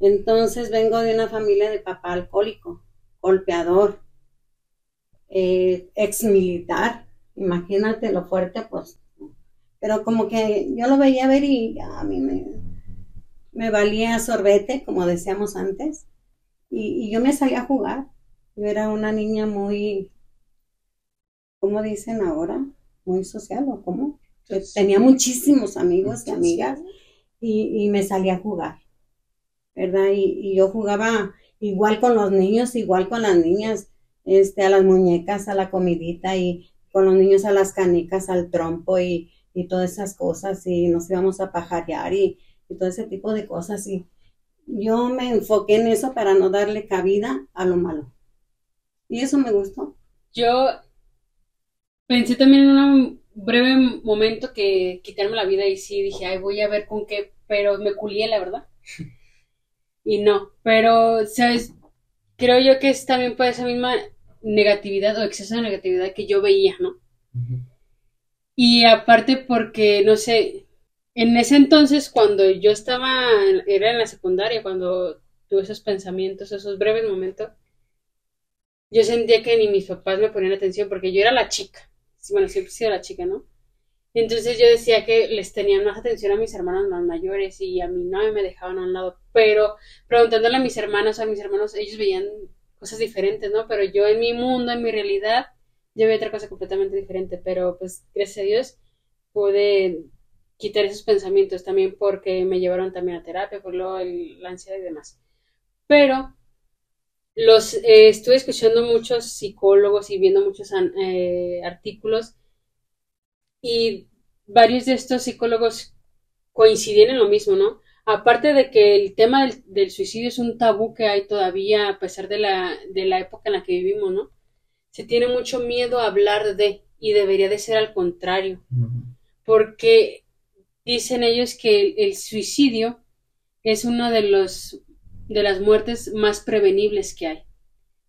Entonces vengo de una familia de papá alcohólico, golpeador, eh, ex militar, imagínate lo fuerte, pues. Pero como que yo lo veía ver y a mí me, me valía sorbete, como decíamos antes, y, y yo me salía a jugar. Yo era una niña muy, ¿cómo dicen ahora? Muy social o cómo? tenía muchísimos amigos y amigas y, me salía a jugar, ¿verdad? Y, yo jugaba igual con los niños, igual con las niñas, este, a las muñecas, a la comidita y con los niños a las canicas, al trompo y, todas esas cosas y nos íbamos a pajarear y, y todo ese tipo de cosas y yo me enfoqué en eso para no darle cabida a lo malo. Y eso me gustó. Yo pensé también en un breve momento que quitarme la vida y sí dije, ay, voy a ver con qué, pero me culié, la verdad. (laughs) Y no, pero, ¿sabes? Creo yo que es también por esa misma negatividad o exceso de negatividad que yo veía, ¿no? Y aparte porque, no sé, en ese entonces cuando yo estaba, era en la secundaria, cuando tuve esos pensamientos, esos breves momentos, yo sentía que ni mis papás me ponían atención porque yo era la chica. Bueno, siempre he sido la chica, ¿no? Entonces yo decía que les tenían más atención a mis hermanos más mayores y a mí no me dejaban a un lado. Pero preguntándole a mis hermanos, a mis hermanos, ellos veían cosas diferentes, ¿no? Pero yo en mi mundo, en mi realidad, yo veía otra cosa completamente diferente. Pero pues gracias a Dios pude quitar esos pensamientos también porque me llevaron también a terapia, por lo, la ansiedad y demás. Pero los eh, estuve escuchando muchos psicólogos y viendo muchos eh, artículos y varios de estos psicólogos coinciden en lo mismo, ¿no? Aparte de que el tema del, suicidio es un tabú que hay todavía a pesar de la, de la época en la que vivimos, ¿no? Se tiene mucho miedo a hablar de y debería de ser al contrario, porque dicen ellos que el suicidio es uno de los de las muertes más prevenibles que hay.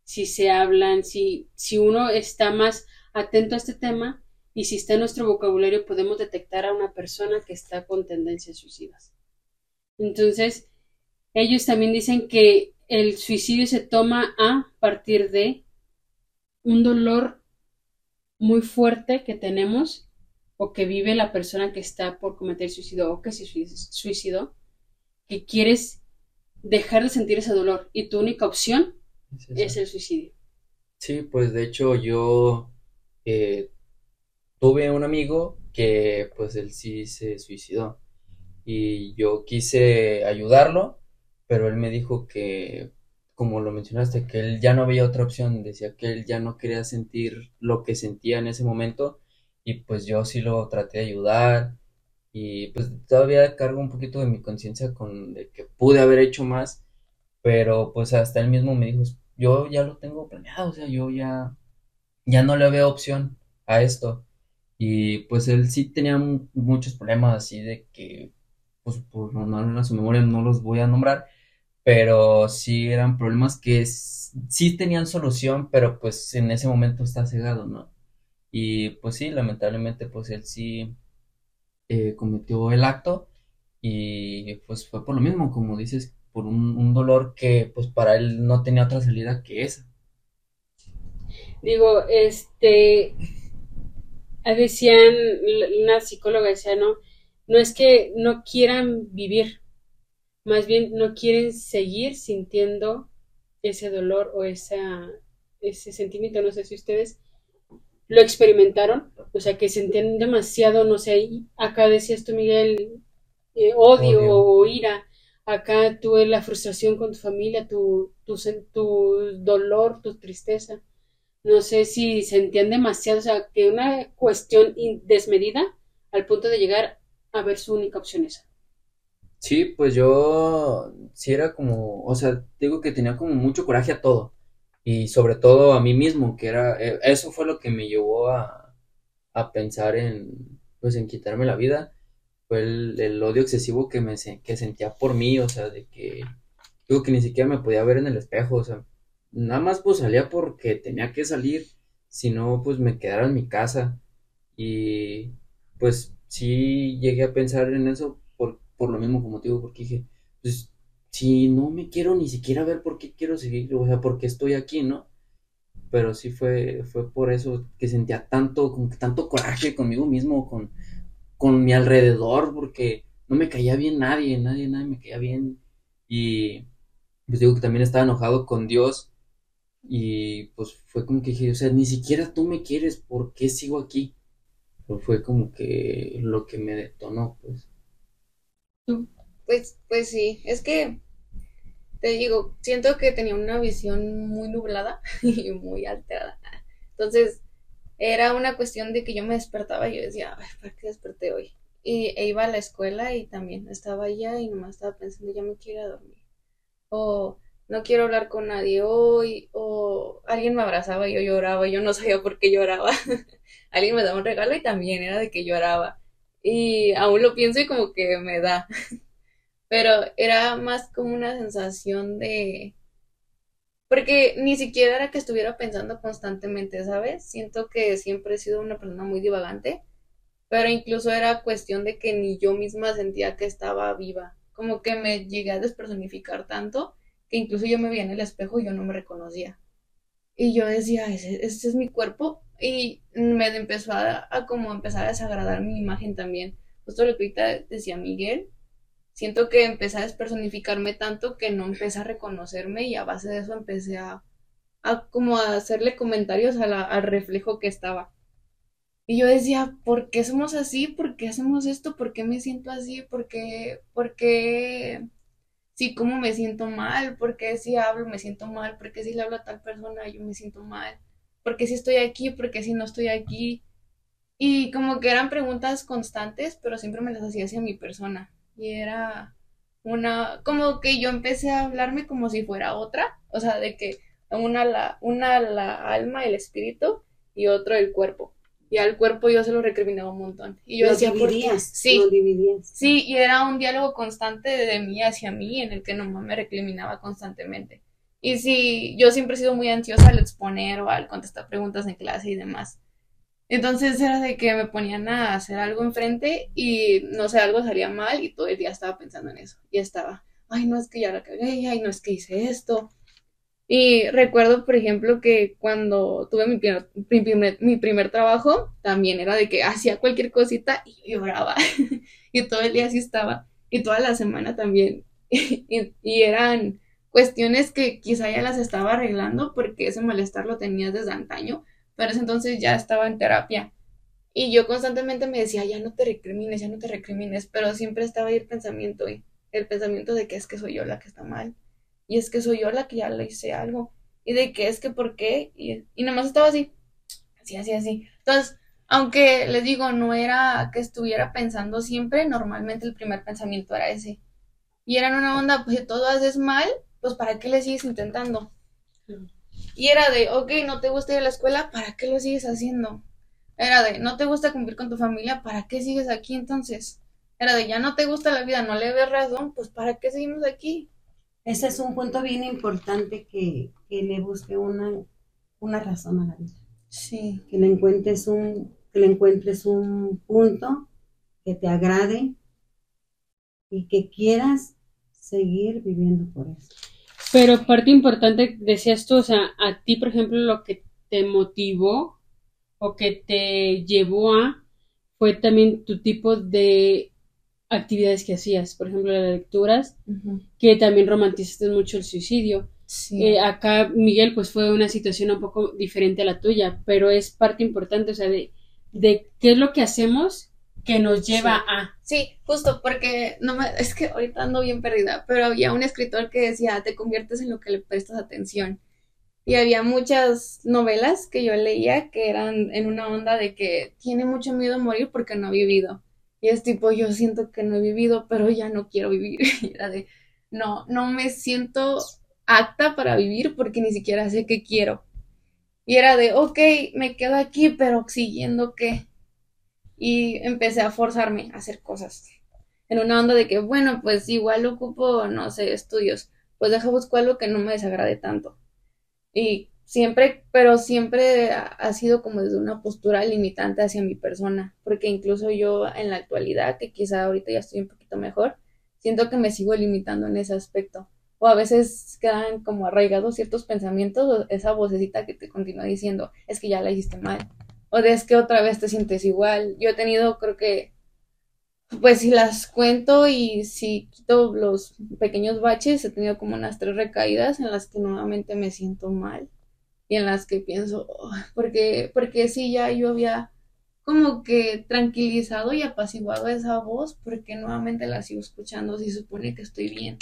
Si se hablan, si, si uno está más atento a este tema y si está en nuestro vocabulario podemos detectar a una persona que está con tendencias suicidas. Entonces, ellos también dicen que el suicidio se toma a partir de un dolor muy fuerte que tenemos o que vive la persona que está por cometer suicidio o que se suicidó, que quieres dejar de sentir ese dolor y tu única opción es, el suicidio. Sí, pues de hecho yo eh, tuve un amigo que pues él sí se suicidó y yo quise ayudarlo, pero él me dijo que, como lo mencionaste, que él ya no había otra opción, decía que él ya no quería sentir lo que sentía en ese momento y pues yo sí lo traté de ayudar y pues todavía cargo un poquito de mi conciencia con de que pude haber hecho más, pero pues hasta él mismo me dijo, yo ya lo tengo planeado, o sea, yo ya, ya no le veo opción a esto. Y pues él sí tenía muchos problemas así de que, pues por no a su memoria no los voy a nombrar, pero sí eran problemas que sí tenían solución, pero pues en ese momento está cegado, ¿no? Y pues sí, lamentablemente pues él sí eh, cometió el acto y pues fue por lo mismo, como dices, por un, dolor que pues para él no tenía otra salida que esa. Digo, este, decían, una psicóloga decía, no, no es que no quieran vivir, más bien no quieren seguir sintiendo ese dolor o esa, ese sentimiento, no sé si ustedes lo experimentaron, o sea, que sentían demasiado, no sé, acá decías tú, Miguel, eh, odio, o ira, acá tuve la frustración con tu familia, tu, tu, tu dolor, tu tristeza. No sé si sentían demasiado, o sea, que una cuestión desmedida al punto de llegar a ver su única opción esa. Sí, pues yo sí era como, o sea, digo que tenía como mucho coraje a todo. Y sobre todo a mí mismo, que era, eh, eso fue lo que me llevó a, a pensar en, pues en quitarme la vida, fue el, odio excesivo que me que sentía por mí, o sea, de que, digo que ni siquiera me podía ver en el espejo, o sea, nada más pues salía porque tenía que salir, si no pues me quedara en mi casa. Y pues sí llegué a pensar en eso por, lo mismo como te digo, porque dije, pues si no me quiero ni siquiera ver por qué quiero seguir, o sea, por qué estoy aquí, ¿no? Pero sí fue, fue por eso que sentía tanto, como que tanto coraje conmigo mismo, con, con mi alrededor, porque no me caía bien nadie, nadie, nadie me caía bien. Y pues digo que también estaba enojado con Dios. Y pues fue como que dije, o sea, ni siquiera tú me quieres, ¿por qué sigo aquí? Pero fue como que lo que me detonó, pues. Pues, pues sí, es que te digo, siento que tenía una visión muy nublada (laughs) y muy alterada. Entonces, era una cuestión de que yo me despertaba y yo decía, Ay, ¿para qué desperté hoy? Y e iba a la escuela y también estaba allá y nomás estaba pensando, ya me quiero dormir. O no quiero hablar con nadie hoy, o alguien me abrazaba y yo lloraba y yo no sabía por qué lloraba. (laughs) alguien me daba un regalo y también era de que lloraba. Y aún lo pienso y como que me da. (laughs) Pero era más como una sensación de... Porque ni siquiera era que estuviera pensando constantemente, ¿sabes? Siento que siempre he sido una persona muy divagante, pero incluso era cuestión de que ni yo misma sentía que estaba viva. Como que me llegué a despersonificar tanto que incluso yo me veía en el espejo y yo no me reconocía. Y yo decía, ese, es mi cuerpo. Y me empezó a, como empezar a desagradar mi imagen también. Justo lo que ahorita decía Miguel, siento que empecé a despersonificarme tanto que no empecé a reconocerme y a base de eso empecé a, a como a hacerle comentarios al reflejo que estaba. Y yo decía, ¿por qué somos así? ¿Por qué hacemos esto? ¿Por qué me siento así? ¿Por qué, por qué sí, cómo me siento mal, porque si hablo me siento mal, porque si le hablo a tal persona yo me siento mal, porque si estoy aquí, porque si no estoy aquí. Y como que eran preguntas constantes, pero siempre me las hacía hacia mi persona. Y era una, como que yo empecé a hablarme como si fuera otra, o sea, de que una la, una la alma, el espíritu y otro el cuerpo y al cuerpo yo se lo recriminaba un montón. Y yo decía, ¿por qué? Sí, sí, y era un diálogo constante de mí hacia mí en el que nomás me recriminaba constantemente. Y sí, yo siempre he sido muy ansiosa al exponer o al contestar preguntas en clase y demás. Entonces era de que me ponían a hacer algo enfrente y no sé, algo salía mal y todo el día estaba pensando en eso. Y estaba, ay, no es que ya la cagué, ay, no es que hice esto, y recuerdo, por ejemplo, que cuando tuve mi primer, mi primer, trabajo, también era de que hacía cualquier cosita y lloraba. (laughs) y todo el día así estaba. Y toda la semana también. (laughs) y, eran cuestiones que quizá ya las estaba arreglando porque ese malestar lo tenía desde antaño, pero ese entonces ya estaba en terapia. Y yo constantemente me decía, ya no te recrimines, ya no te recrimines, pero siempre estaba ahí el pensamiento, el pensamiento de que es que soy yo la que está mal y es que soy yo la que ya le hice algo, y de que es que por qué, y, y nada más estaba así, así, así, así. Entonces, aunque les digo, no era que estuviera pensando siempre, normalmente el primer pensamiento era ese. Y era una onda, pues todo haces mal, pues ¿para qué le sigues intentando? Y era de, ok, no te gusta ir a la escuela, ¿para qué lo sigues haciendo? Era de, no te gusta cumplir con tu familia, ¿para qué sigues aquí entonces? Era de, ya no te gusta la vida, no le ves razón, pues ¿para qué seguimos aquí? Ese es un punto bien importante que, le busque una, una razón a la vida. Sí. Que le encuentres un, que le encuentres un punto que te agrade y que quieras seguir viviendo por eso. Pero parte importante, decías tú, o sea, a ti, por ejemplo, lo que te motivó o que te llevó a fue también tu tipo de actividades que hacías, por ejemplo, las lecturas, que también romantizaste mucho el suicidio. Eh, acá, Miguel, pues fue una situación un poco diferente a la tuya, pero es parte importante, o sea, de, de qué es lo que hacemos que nos lleva a. Sí, justo, porque no me, es que ahorita ando bien perdida, pero había un escritor que decía, te conviertes en lo que le prestas atención. Y había muchas novelas que yo leía que eran en una onda de que tiene mucho miedo a morir porque no ha vivido. Y es tipo, yo siento que no he vivido, pero ya no quiero vivir. (laughs) era de, no, no me siento apta para vivir porque ni siquiera sé qué quiero. Y era de, ok, me quedo aquí, pero siguiendo qué. Y empecé a forzarme a hacer cosas. En una onda de que, bueno, pues igual ocupo, no sé, estudios. Pues deja buscar algo que no me desagrade tanto. Y siempre, pero siempre ha sido como desde una postura limitante hacia mi persona, porque incluso yo en la actualidad, que quizá ahorita ya estoy un poquito mejor, siento que me sigo limitando en ese aspecto. O a veces quedan como arraigados ciertos pensamientos, esa vocecita que te continúa diciendo, es que ya la hiciste mal, o es que otra vez te sientes igual. Yo he tenido, creo que, pues si las cuento y si quito los pequeños baches, he tenido como unas tres recaídas en las que nuevamente me siento mal y en las que pienso, oh, porque, porque sí, ya yo había como que tranquilizado y apaciguado esa voz, porque nuevamente la sigo escuchando si supone que estoy bien.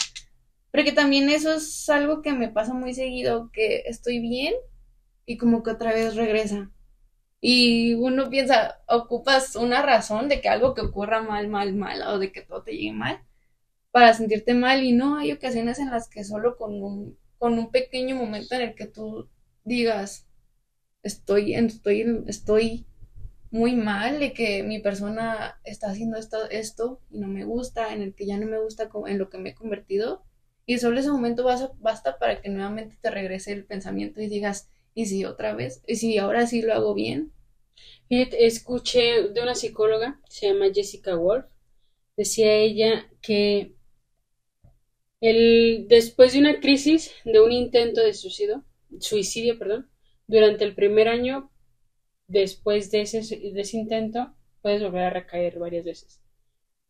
Porque también eso es algo que me pasa muy seguido, que estoy bien y como que otra vez regresa. Y uno piensa, ocupas una razón de que algo que ocurra mal, mal, mal, o de que todo te llegue mal, para sentirte mal. Y no, hay ocasiones en las que solo con un con un pequeño momento en el que tú digas, estoy, estoy, estoy muy mal de que mi persona está haciendo esto, esto y no me gusta, en el que ya no me gusta en lo que me he convertido. Y solo ese momento basta para que nuevamente te regrese el pensamiento y digas, ¿y si otra vez? ¿Y si ahora sí lo hago bien? Escuché de una psicóloga, se llama Jessica Wolf, decía ella que el, después de una crisis, de un intento de suicidio, suicidio, perdón, durante el primer año, después de ese, de ese intento, puedes volver a recaer varias veces.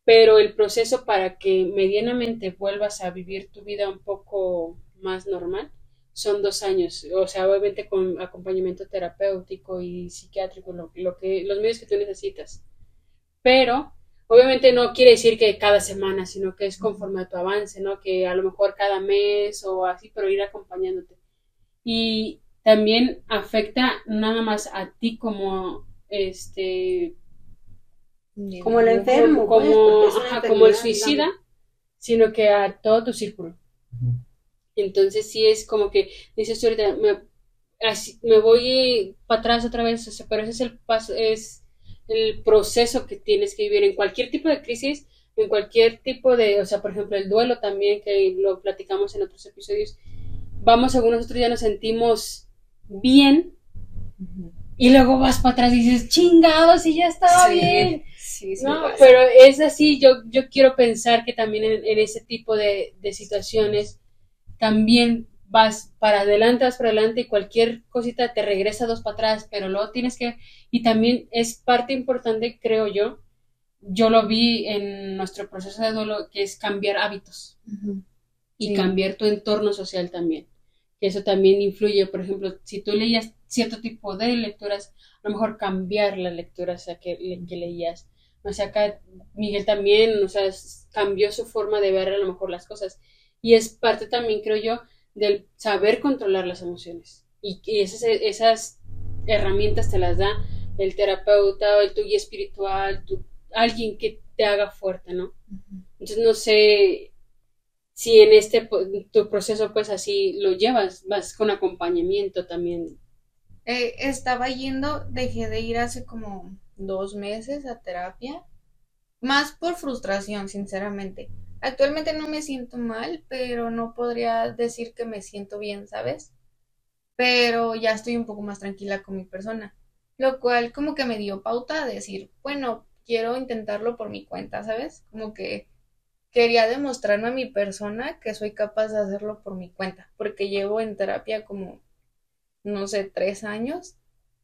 Pero el proceso para que medianamente vuelvas a vivir tu vida un poco más normal son dos años, o sea, obviamente con acompañamiento terapéutico y psiquiátrico, lo, lo que, los medios que tú necesitas. Pero obviamente no quiere decir que cada semana, sino que es conforme a tu avance, ¿no? Que a lo mejor cada mes o así, pero ir acompañándote. Y también afecta nada más a ti como este como el enfermo, como, pues, como el suicida, sino que a todo tu círculo. Entonces sí es como que dices ahorita, me, me voy para atrás otra vez, pero ese es el paso, es el proceso que tienes que vivir en cualquier tipo de crisis, en cualquier tipo de, o sea, por ejemplo, el duelo también, que lo platicamos en otros episodios, vamos, según nosotros ya nos sentimos bien, y luego vas para atrás y dices, chingados, y ya estaba bien. Sí, sí, no, pero es así, yo, yo quiero pensar que también en, ese tipo de, de situaciones también vas para adelante, vas para adelante y cualquier cosita te regresa dos para atrás, pero luego tienes que, y también es parte importante, creo yo, yo lo vi en nuestro proceso de duelo, que es cambiar hábitos y cambiar tu entorno social también. Que eso también influye, por ejemplo, si tú leías cierto tipo de lecturas, a lo mejor cambiar las lecturas que, que leías. O sea, acá Miguel también, o sea, cambió su forma de ver a lo mejor las cosas y es parte también, creo yo, del saber controlar las emociones. Y, esas, esas, herramientas te las da el terapeuta o el tu guía espiritual, tu, alguien que te haga fuerte, ¿no? Entonces no sé si en este tu proceso pues así lo llevas, vas con acompañamiento también. Eh, estaba yendo, dejé de ir hace como dos meses a terapia, más por frustración, sinceramente. Actualmente no me siento mal, pero no podría decir que me siento bien, ¿sabes? Pero ya estoy un poco más tranquila con mi persona, lo cual como que me dio pauta a decir, bueno, quiero intentarlo por mi cuenta, ¿sabes? Como que quería demostrarme a mi persona que soy capaz de hacerlo por mi cuenta, porque llevo en terapia como, no sé, tres años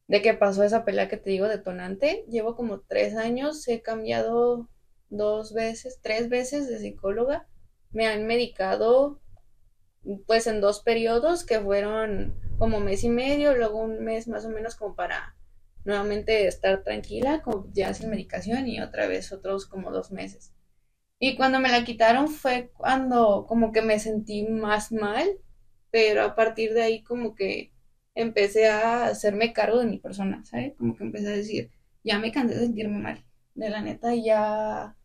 de que pasó esa pelea que te digo detonante. Llevo como tres años, he cambiado dos veces, tres veces de psicóloga. Me han medicado pues en dos periodos que fueron como mes y medio, luego un mes más o menos como para nuevamente estar tranquila, como ya sin medicación y otra vez otros como dos meses. Y cuando me la quitaron fue cuando como que me sentí más mal, pero a partir de ahí como que empecé a hacerme cargo de mi persona, ¿sabes? Como que empecé a decir, ya me cansé de sentirme mal, de la neta ya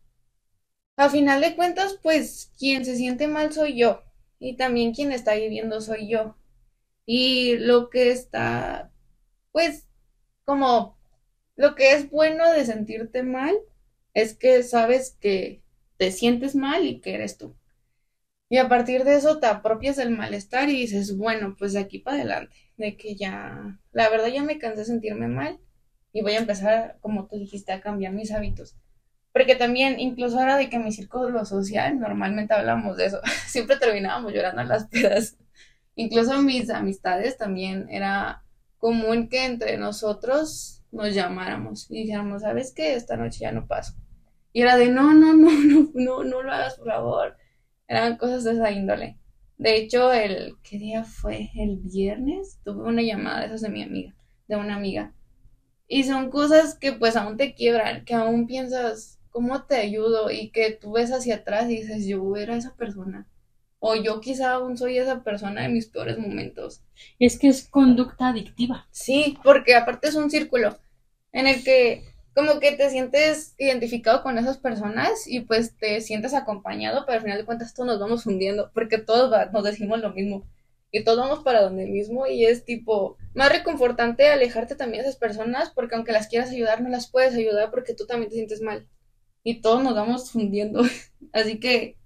a final de cuentas, pues quien se siente mal soy yo y también quien está viviendo soy yo. Y lo que está, pues, como lo que es bueno de sentirte mal es que sabes que te sientes mal y que eres tú. Y a partir de eso te apropias del malestar y dices, bueno, pues de aquí para adelante, de que ya, la verdad ya me cansé de sentirme mal y voy a empezar, como tú dijiste, a cambiar mis hábitos. Porque también, incluso ahora de que mi círculo social, normalmente hablamos de eso, (laughs) siempre terminábamos llorando en las pedas. Incluso mis amistades también era común que entre nosotros nos llamáramos y dijéramos, ¿sabes qué? Esta noche ya no paso. Y era de, no, no, no, (laughs) no, no, no lo hagas, por favor. Eran cosas de esa índole. De hecho, el, ¿qué día fue? El viernes tuve una llamada de esas de mi amiga, de una amiga. Y son cosas que pues aún te quiebran, que aún piensas, ¿cómo te ayudo? Y que tú ves hacia atrás y dices, yo era esa persona. O yo quizá aún soy esa persona en mis peores momentos. Es que es conducta adictiva. Sí, porque aparte es un círculo en el que como que te sientes identificado con esas personas y pues te sientes acompañado, pero al final de cuentas todos nos vamos hundiendo porque todos nos decimos lo mismo. y todos vamos para donde mismo y es tipo más reconfortante alejarte también de esas personas porque aunque las quieras ayudar no las puedes ayudar porque tú también te sientes mal y todos nos vamos fundiendo (laughs) así que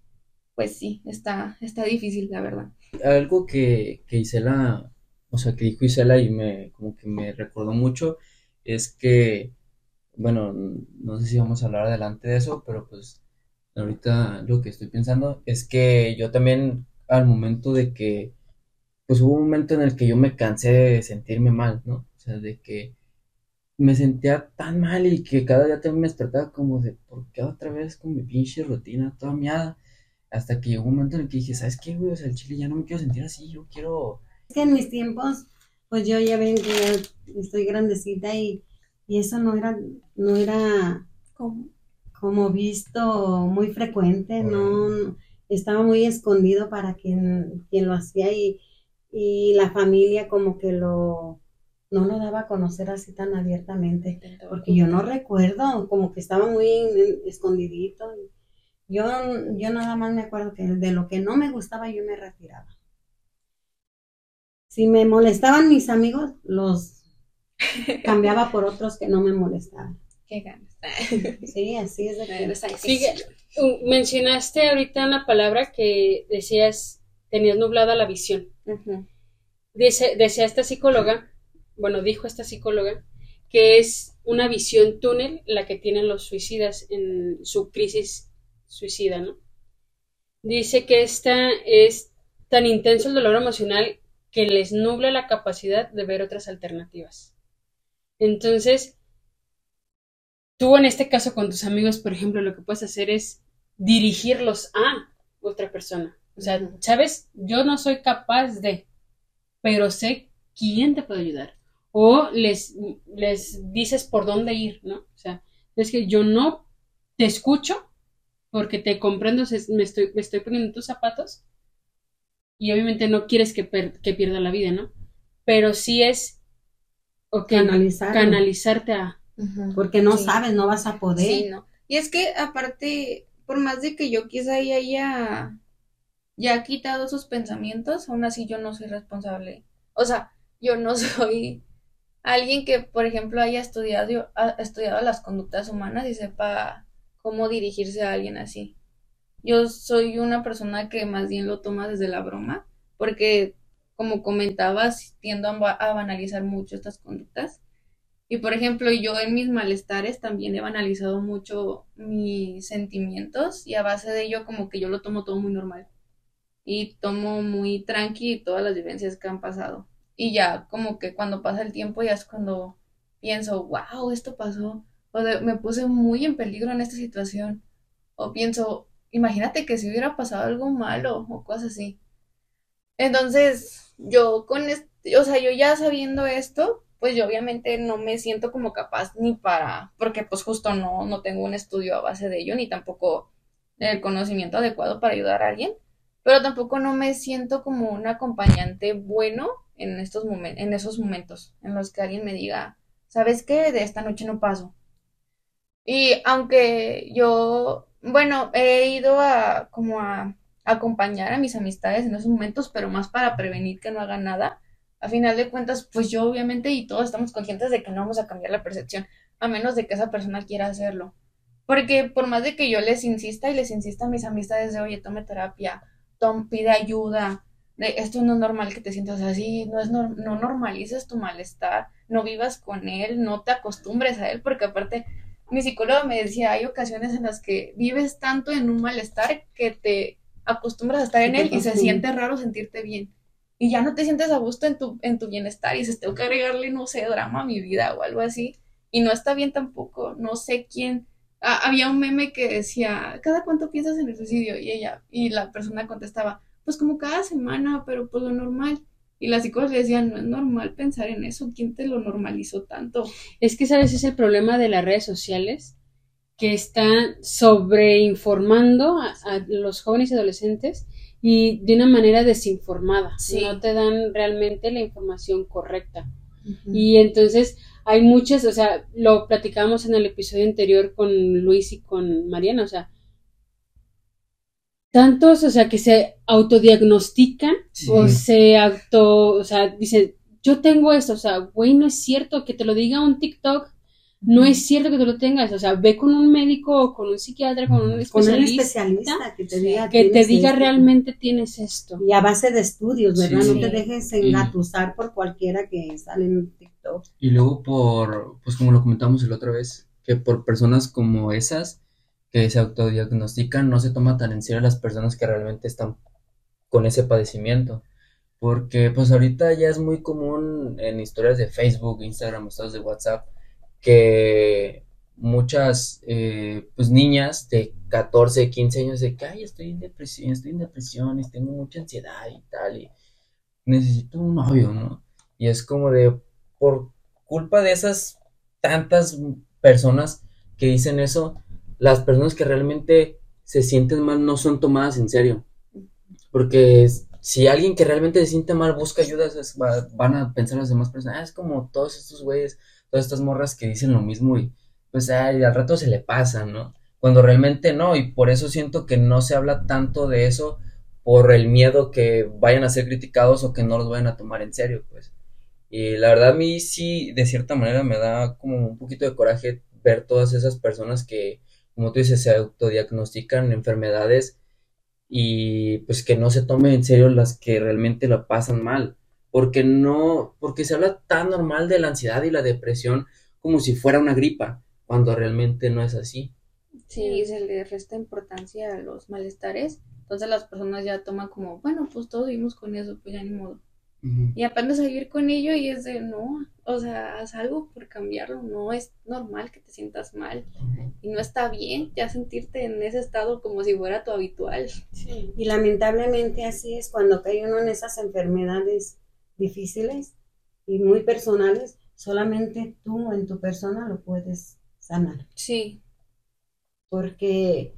pues sí está está difícil la verdad algo que, que Isela o sea que dijo Isela y me como que me recordó mucho es que bueno no sé si vamos a hablar adelante de eso pero pues ahorita lo que estoy pensando es que yo también al momento de que pues hubo un momento en el que yo me cansé de sentirme mal, ¿no? O sea, de que me sentía tan mal y que cada día también me despertaba como de, ¿por qué otra vez con mi pinche rutina toda miada? Hasta que llegó un momento en el que dije, ¿sabes qué, güey? O sea, el chile ya no me quiero sentir así, yo quiero... Es que en mis tiempos, pues yo ya ven que estoy grandecita y, y eso no era, no era como, como visto muy frecuente, no, no, estaba muy escondido para quien, quien lo hacía y y la familia como que lo no lo daba a conocer así tan abiertamente, porque yo no recuerdo, como que estaba muy escondidito. Yo, yo nada más me acuerdo que de lo que no me gustaba yo me retiraba. Si me molestaban mis amigos, los (laughs) cambiaba por otros que no me molestaban. Qué ganas. Sí, así es de que... mencionaste ahorita una palabra que decías tenías nublada la visión. Dice, decía esta psicóloga, bueno, dijo esta psicóloga, que es una visión túnel la que tienen los suicidas en su crisis suicida, ¿no? Dice que esta es tan intenso el dolor emocional que les nubla la capacidad de ver otras alternativas. Entonces, tú en este caso con tus amigos, por ejemplo, lo que puedes hacer es dirigirlos a otra persona. O sea, ¿sabes? Yo no soy capaz de, pero sé quién te puede ayudar. O les, les dices por dónde ir, ¿no? O sea, es que yo no te escucho porque te comprendo, me estoy, me estoy poniendo en tus zapatos y obviamente no quieres que, que pierda la vida, ¿no? Pero sí es canalizarte a... Porque no sabes, no vas a poder. Sí, ¿no? Y es que aparte, por más de que yo quizá haya ya ha quitado sus pensamientos, aún así yo no soy responsable. O sea, yo no (laughs) soy alguien que, por ejemplo, haya estudiado, las conductas humanas y sepa cómo dirigirse a alguien así. Yo soy una persona que más bien lo toma desde la broma, porque, como comentabas, tiendo a, a banalizar mucho estas conductas. Y por ejemplo, yo en mis malestares también he banalizado mucho mis sentimientos y a base de ello como que yo lo tomo todo muy normal y tomo muy tranqui todas las vivencias que han pasado. Y ya como que cuando pasa el tiempo ya es cuando pienso, wow, esto pasó, o me puse muy en peligro en esta situación, o pienso, imagínate que si hubiera pasado algo malo o cosas así. Entonces, yo con o sea, yo ya sabiendo esto, pues yo obviamente no me siento como capaz ni para, porque pues justo no, no tengo un estudio a base de ello, ni tampoco el conocimiento adecuado para ayudar a alguien pero tampoco no me siento como un acompañante bueno en estos momentos, en esos momentos en los que alguien me diga, ¿sabes qué? De esta noche no paso. Y aunque yo, bueno, he ido a como a acompañar a mis amistades en esos momentos, pero más para prevenir que no hagan nada. A final de cuentas, pues yo obviamente y todos estamos conscientes de que no vamos a cambiar la percepción, a menos de que esa persona quiera hacerlo. Porque por más de que yo les insista y les insista a mis amistades de, oye, tome terapia, pide ayuda, de esto no es normal que te sientas así, no, es no, normalices tu malestar, no vivas con él, no te acostumbres a él, porque aparte mi psicólogo me decía, hay ocasiones en las que vives tanto en un malestar que te acostumbras a estar en él y se siente raro sentirte bien. Y ya no te sientes a gusto en tu, en tu bienestar y dices, tengo que agregarle, no sé, drama a mi vida o algo así. Y no está bien tampoco, no sé quién Ah, había un meme que decía, ¿cada cuánto piensas en el suicidio? Y ella, y la persona contestaba, pues como cada semana, pero pues lo normal. Y las psicólogas le decían, no es normal pensar en eso, ¿quién te lo normalizó tanto? Es que, ¿sabes? Es el problema de las redes sociales, que están sobreinformando a, a los jóvenes y adolescentes y de una manera desinformada. No te dan realmente la información correcta. Y entonces hay muchas, o sea, lo platicábamos en el episodio anterior con Luis y con Mariana, o sea, tantos, o sea, que se autodiagnostican Sí. o se auto, o sea, dicen, yo tengo esto, o sea, güey, no es cierto que te lo diga un TikTok, no es cierto que tú lo tengas, o sea, ve con un médico o con un psiquiatra, con un Con un especialista, especialista que te diga. que te "Tienes diga esto". realmente tienes esto. Y a base de estudios, ¿verdad? Sí. No te dejes engatusar por cualquiera que sale en TikTok. Y luego por, pues como lo comentamos la otra vez, que por personas como esas que se autodiagnostican, no se toma tan en serio las personas que realmente están con ese padecimiento. Porque pues ahorita ya es muy común en historias de Facebook, Instagram, estados de WhatsApp, que muchas eh, pues niñas de 14, 15 años de que, ay, estoy en depresión, estoy en depresión tengo mucha ansiedad y tal, y necesito un novio, ¿no? Y es como de, por culpa de esas tantas personas que dicen eso, las personas que realmente se sienten mal no son tomadas en serio. Porque si alguien que realmente se siente mal busca ayuda, es- va- van a pensar las demás personas, ah, es como todos estos güeyes, todas estas morras que dicen lo mismo y pues ay, al rato se le pasa, ¿no? Cuando realmente no, y por eso siento que no se habla tanto de eso por el miedo que vayan a ser criticados o que no los vayan a tomar en serio, pues. Y la verdad a mí sí, de cierta manera me da como un poquito de coraje ver todas esas personas que, como tú dices, se autodiagnostican enfermedades y pues que no se tomen en serio las que realmente la pasan mal, porque no, porque se habla tan normal de la ansiedad y la depresión como si fuera una gripa, cuando realmente no es así. Sí, se le resta importancia a los malestares. Entonces las personas ya toman como, bueno, pues todos vivimos con eso, pues ya ni modo. Y aprendes a vivir con ello y es de, no, o sea, haz algo por cambiarlo. No es normal que te sientas mal. Y no está bien ya sentirte en ese estado como si fuera tu habitual. Y lamentablemente así es cuando cae uno en esas enfermedades difíciles y muy personales, solamente tú en tu persona lo puedes sanar. Sí, Porque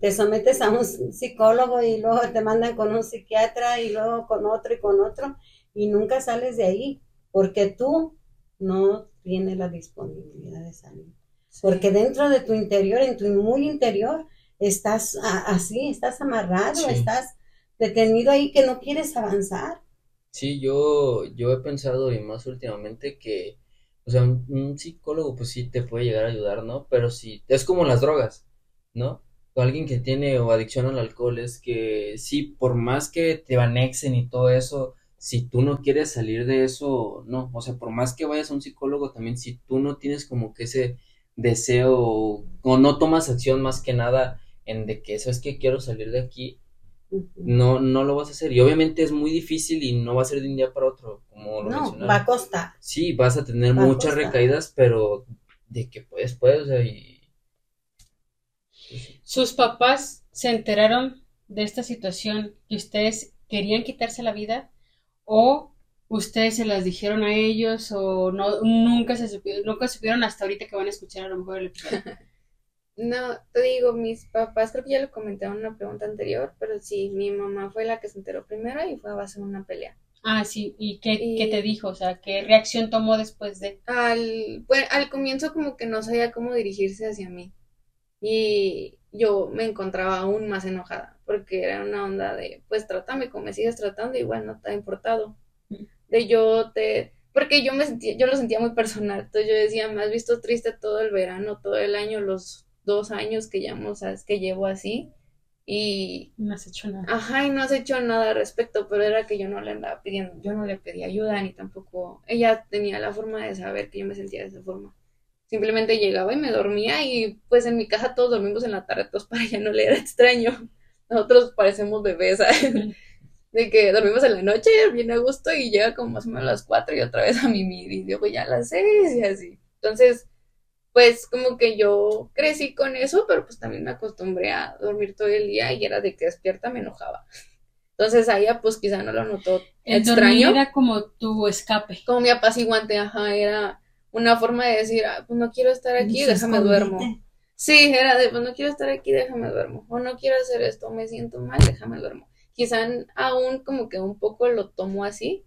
te sometes a un psicólogo y luego te mandan con un psiquiatra y luego con otro y con otro y nunca sales de ahí porque tú no tienes la disponibilidad de salir. Porque dentro de tu interior, en tu muy interior, estás así, estás amarrado, Sí. estás detenido ahí que no quieres avanzar. Sí, yo, yo he pensado y más últimamente que, o sea, un, un psicólogo pues sí te puede llegar a ayudar, ¿no? Pero si, es como las drogas, ¿no? Alguien que tiene o adicción al alcohol es que sí, por más que te anexen y todo eso, si tú no quieres salir de eso, no, o sea, por más que vayas a un psicólogo también, si tú no tienes como que ese deseo o no tomas acción más que nada en de que, ¿sabes que Quiero salir de aquí no, no lo vas a hacer. Y obviamente es muy difícil y no va a ser de un día para otro, como lo No, va a costar. Sí, vas a tener va muchas recaídas, pero de que puedes, puedes, o sea, y... ¿Sus papás se enteraron de esta situación que ustedes querían quitarse la vida o ustedes se las dijeron a ellos o no nunca se supieron, nunca supieron hasta ahorita que van a escuchar a lo mejor el episodio? (laughs) No, te digo, mis papás, creo que ya lo comenté en una pregunta anterior, pero sí, mi mamá fue la que se enteró primero y fue a base de una pelea. Ah, sí, ¿y qué, Y- qué te dijo? O sea, ¿qué reacción tomó después de? Al, pues, al comienzo como que no sabía cómo dirigirse hacia mí y yo me encontraba aún más enojada porque era una onda de, pues trátame como me sigues tratando bueno, no te ha importado. De yo te, porque yo me sentía, yo lo sentía muy personal, entonces yo decía, me has visto triste todo el verano, todo el año, los dos años que sabes, que llevo así y No has hecho nada. Ajá, y no has hecho nada al respecto, pero era que yo no le andaba pidiendo, yo no le pedí ayuda, ni tampoco, ella tenía la forma de saber que yo me sentía de esa forma. Simplemente llegaba y me dormía y pues en mi casa todos dormimos en la tarde, entonces para ella no le era extraño. Nosotros parecemos bebés, ¿sabes? De que dormimos en la noche, bien a gusto, y llega como más o menos a las cuatro y otra vez a mimir, y luego ya a las seis y así. Entonces, pues como que yo crecí con eso, pero pues también me acostumbré a dormir todo el día y era de que despierta me enojaba. Entonces a ella pues quizá no lo notó El dormir extraño, era como tu escape. como mi apaciguante, ajá, era una forma de decir, ah, pues no quiero estar aquí, déjame escondite. duermo. Sí, era de, pues no quiero estar aquí, déjame duermo. O no quiero hacer esto, me siento mal, déjame duermo. Quizá aún como que un poco lo tomo así,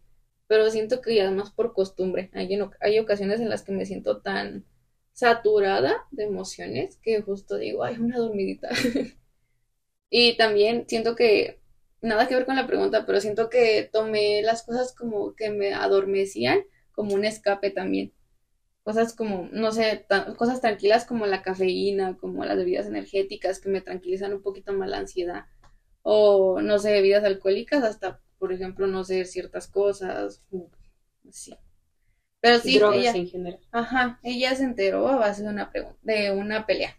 pero siento que ya es más por costumbre. Hay, en hay ocasiones en las que me siento tan saturada de emociones que justo digo, ay, una dormidita. (laughs) Y también siento que, nada que ver con la pregunta, pero siento que tomé las cosas como que me adormecían como un escape también. Cosas como, no sé, cosas tranquilas como la cafeína, como las bebidas energéticas que me tranquilizan un poquito más la ansiedad. O, no sé, bebidas alcohólicas, hasta, por ejemplo, no sé, ciertas cosas. Sí. Pero sí, ella, en general. Ajá, ella se enteró a base de una, de una pelea.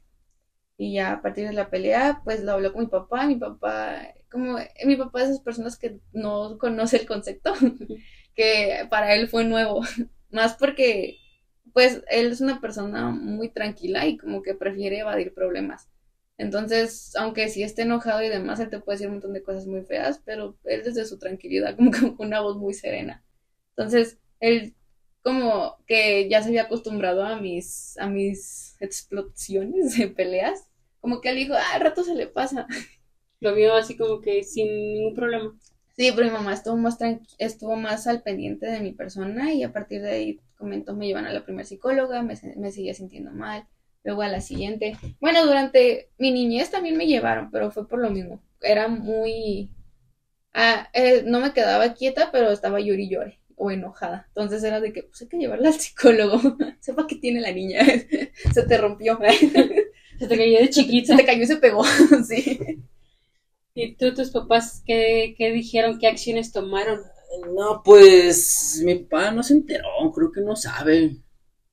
Y ya a partir de la pelea, pues lo habló con mi papá. Mi papá, como mi papá es de esas personas que no conoce el concepto, (laughs) que para él fue nuevo. (laughs) Más porque, pues, él es una persona muy tranquila y como que prefiere evadir problemas. Entonces, aunque sí esté enojado y demás, él te puede decir un montón de cosas muy feas, pero él desde su tranquilidad, (laughs) como con una voz muy serena. Entonces, él como que ya se había acostumbrado a mis, a mis explosiones de peleas. Como que él dijo, ah, al rato se le pasa. (laughs) Lo vio así como que sin ningún problema. Sí, pero mi mamá estuvo más estuvo más al pendiente de mi persona y a partir de ahí comentó, me llevan a la primera psicóloga, me, seguía sintiendo mal, luego a la siguiente. Bueno, durante mi niñez también me llevaron, pero fue por lo mismo. Era muy... Ah, eh, no me quedaba quieta, pero estaba llori llore o enojada. Entonces era de que, pues hay que llevarla al psicólogo. (laughs) Sepa que tiene la niña. (laughs) se te rompió. (laughs) se te cayó de chiquita. Se te cayó y se pegó. sí. ¿Y tú, tus papás, qué, qué dijeron? ¿Qué acciones tomaron? No, pues mi papá no se enteró, creo que no sabe.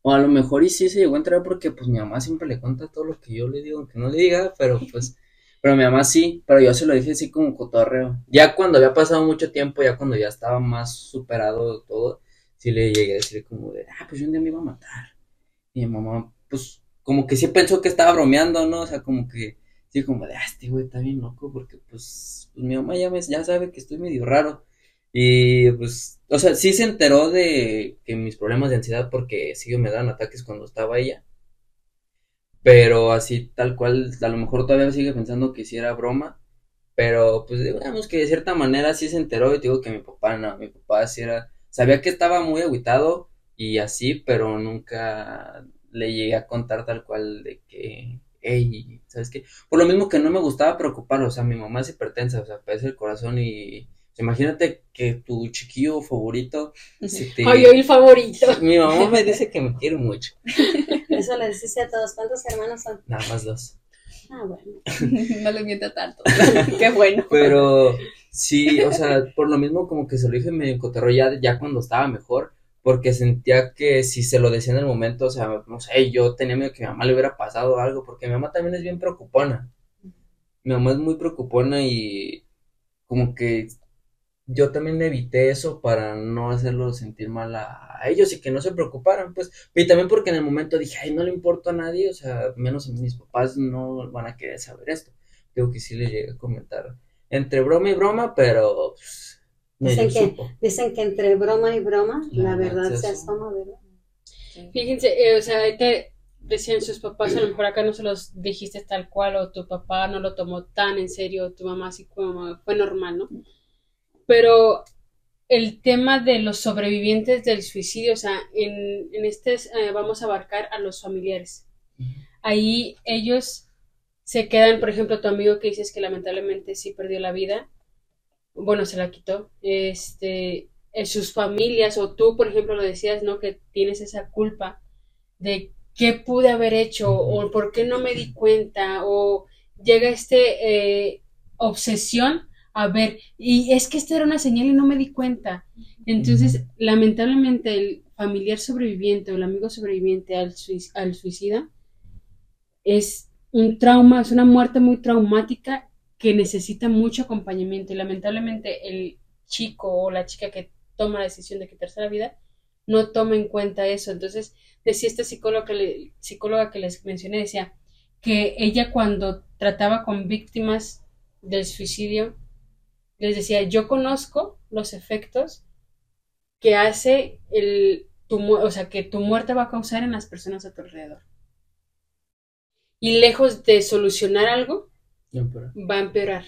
O a lo mejor y sí se llegó a enterar porque pues mi mamá siempre le cuenta todo lo que yo le digo, aunque no le diga, pero pues pero mi mamá sí, pero yo se lo dije así como cotorreo. Ya cuando había pasado mucho tiempo, ya cuando ya estaba más superado todo, sí le llegué a decir como de, ah, pues yo un día me iba a matar. Y mi mamá, pues, como que sí pensó que estaba bromeando, ¿no? O sea, como que, sí, como de, ah, este güey está bien loco, porque pues, pues mi mamá ya, me, ya sabe que estoy medio raro. Y pues, o sea, sí se enteró de que mis problemas de ansiedad, porque sí me dan ataques cuando estaba ella. Pero así tal cual, a lo mejor todavía sigue pensando que sí era broma, pero pues digamos que de cierta manera sí se enteró y digo que mi papá no, mi papá sí era, sabía que estaba muy aguitado y así, pero nunca le llegué a contar tal cual de que, hey, ¿sabes qué? Por lo mismo que no me gustaba preocupar, o sea, mi mamá es hipertensa, o sea, parece el corazón y imagínate que tu chiquillo favorito se te... Ay, el favorito. Mi mamá me dice que me quiere mucho. (laughs) Eso le decís a todos. ¿Cuántos hermanos son? Nada más dos. Ah, bueno. (laughs) no le mienta tanto. (laughs) Qué bueno. Pero sí, o sea, por lo mismo como que se lo dije medio coterro ya, ya cuando estaba mejor, porque sentía que si se lo decía en el momento, o sea, no sé, yo tenía miedo que a mi mamá le hubiera pasado algo, porque mi mamá también es bien preocupona. Mi mamá es muy preocupona y como que yo también evité eso para no hacerlo sentir mal a, ellos y que no se preocuparan, pues, y también porque en el momento dije, ay, no le importa a nadie, o sea, menos a mis papás no van a querer saber esto. Digo que sí le llegué a comentar entre broma y broma, pero pues, dicen, que, dicen que entre broma y broma la, verdad se asoma, ¿verdad? Fíjense, eh, o sea, te decían sus papás, a lo mejor acá no se los dijiste tal cual, o tu papá no lo tomó tan en serio, tu mamá así como fue normal, ¿no? Pero el tema de los sobrevivientes del suicidio, o sea, en, en este eh, vamos a abarcar a los familiares. Ahí ellos se quedan, por ejemplo, tu amigo que dices que lamentablemente sí perdió la vida, bueno, se la quitó, este, en sus familias, o tú, por ejemplo, lo decías, ¿no? Que tienes esa culpa de qué pude haber hecho, o por qué no me di cuenta, o llega este eh, obsesión a ver, y es que esta era una señal y no me di cuenta. Entonces, lamentablemente, el familiar sobreviviente o el amigo sobreviviente al, al suicida es un trauma, es una muerte muy traumática que necesita mucho acompañamiento y lamentablemente el chico o la chica que toma la decisión de quitarse la vida no toma en cuenta eso. Entonces, decía esta psicóloga que, psicóloga que les mencioné, decía que ella cuando trataba con víctimas del suicidio, les decía, yo conozco los efectos que hace el, tu, o sea, que tu muerte va a causar en las personas a tu alrededor. Y lejos de solucionar algo, va a empeorar.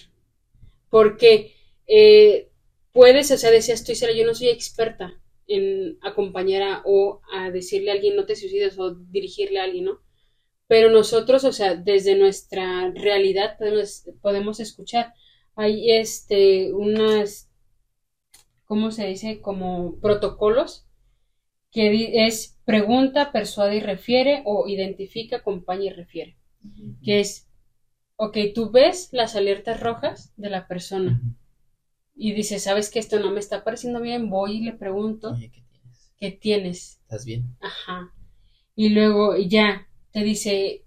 Porque eh, puedes, o sea, decía, estoy yo no soy experta en acompañar a, o a decirle a alguien no te suicides o dirigirle a alguien, ¿no? pero nosotros, o sea, desde nuestra realidad podemos, podemos escuchar. Hay este, unas, ¿cómo se dice? Como protocolos, que es pregunta, persuade y refiere, o identifica, acompaña y refiere. Que es, ok, tú ves las alertas rojas de la persona y dices, ¿sabes que esto no me está pareciendo bien? Voy y le pregunto, Oye, ¿qué tienes? ¿qué tienes? ¿Estás bien? Ajá. Y luego ya te dice,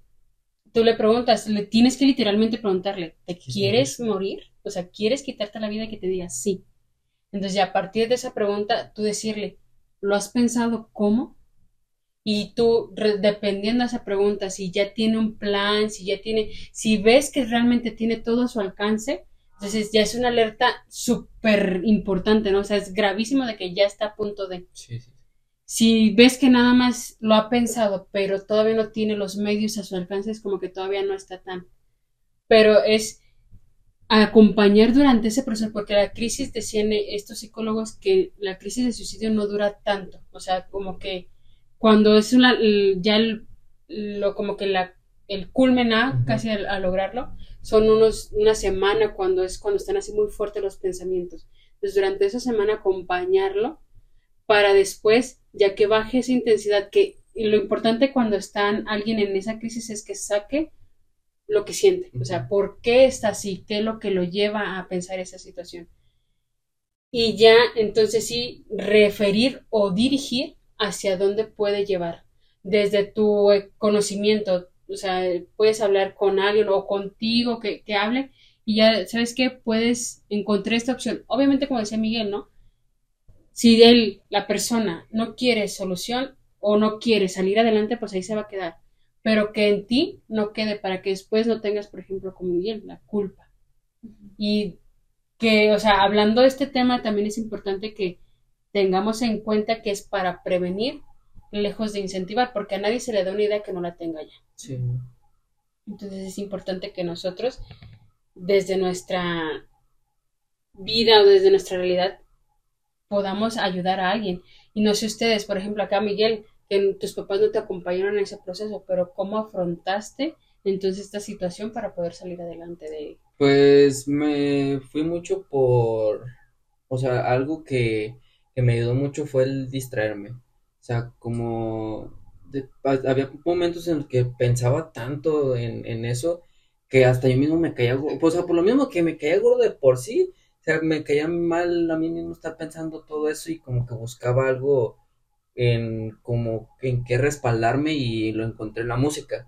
tú le preguntas, le tienes que literalmente preguntarle, ¿te ¿Quieres quieres morir? O sea, ¿quieres quitarte la vida que te diga sí? Entonces ya a partir de esa pregunta, tú decirle, ¿lo has pensado cómo? Y tú, dependiendo de esa pregunta, si ya tiene un plan, si ya tiene, si ves que realmente tiene todo a su alcance, entonces ya es una alerta súper importante, ¿no? O sea, es gravísimo de que ya está a punto de... Sí, sí. Si ves que nada más lo ha pensado, pero todavía no tiene los medios a su alcance, es como que todavía no está tan. Pero es acompañar durante ese proceso, porque la crisis, decían estos psicólogos que la crisis de suicidio no dura tanto. O sea, como que cuando es una, ya el- lo, como que la, el culmen a, casi a, a lograrlo, son unos, una semana cuando es cuando están así muy fuertes los pensamientos. Entonces, durante esa semana acompañarlo para después, ya que baje esa intensidad, que lo importante cuando están alguien en esa crisis es que saque lo que siente, o sea, por qué está así, qué es lo que lo lleva a pensar esa situación. Y ya entonces sí, referir o dirigir hacia dónde puede llevar. Desde tu conocimiento, o sea, puedes hablar con alguien o contigo que, que hable y ya, ¿sabes qué? Puedes encontrar esta opción. Obviamente, como decía Miguel, ¿no? Si él, la persona, no quiere solución o no quiere salir adelante, pues ahí se va a quedar. Pero que en ti no quede para que después no tengas, por ejemplo, como Miguel, la culpa. Y que, o sea, hablando de este tema, también es importante que tengamos en cuenta que es para prevenir, lejos de incentivar, porque a nadie se le da una idea que no la tenga ya. Sí. Entonces es importante que nosotros, desde nuestra vida o desde nuestra realidad, podamos ayudar a alguien. Y no sé ustedes, por ejemplo, acá Miguel, que tus papás no te acompañaron en ese proceso, pero ¿cómo afrontaste entonces esta situación para poder salir adelante de Pues me fui mucho por, o sea, algo que, que me ayudó mucho fue el distraerme. O sea, como había momentos en los que pensaba tanto en, en eso que hasta yo mismo me caía gordo. O sea, por lo mismo que me caía gordo de por sí, o sea, me caía mal a mí mismo estar pensando todo eso y como que buscaba algo en como en qué respaldarme y lo encontré en la música.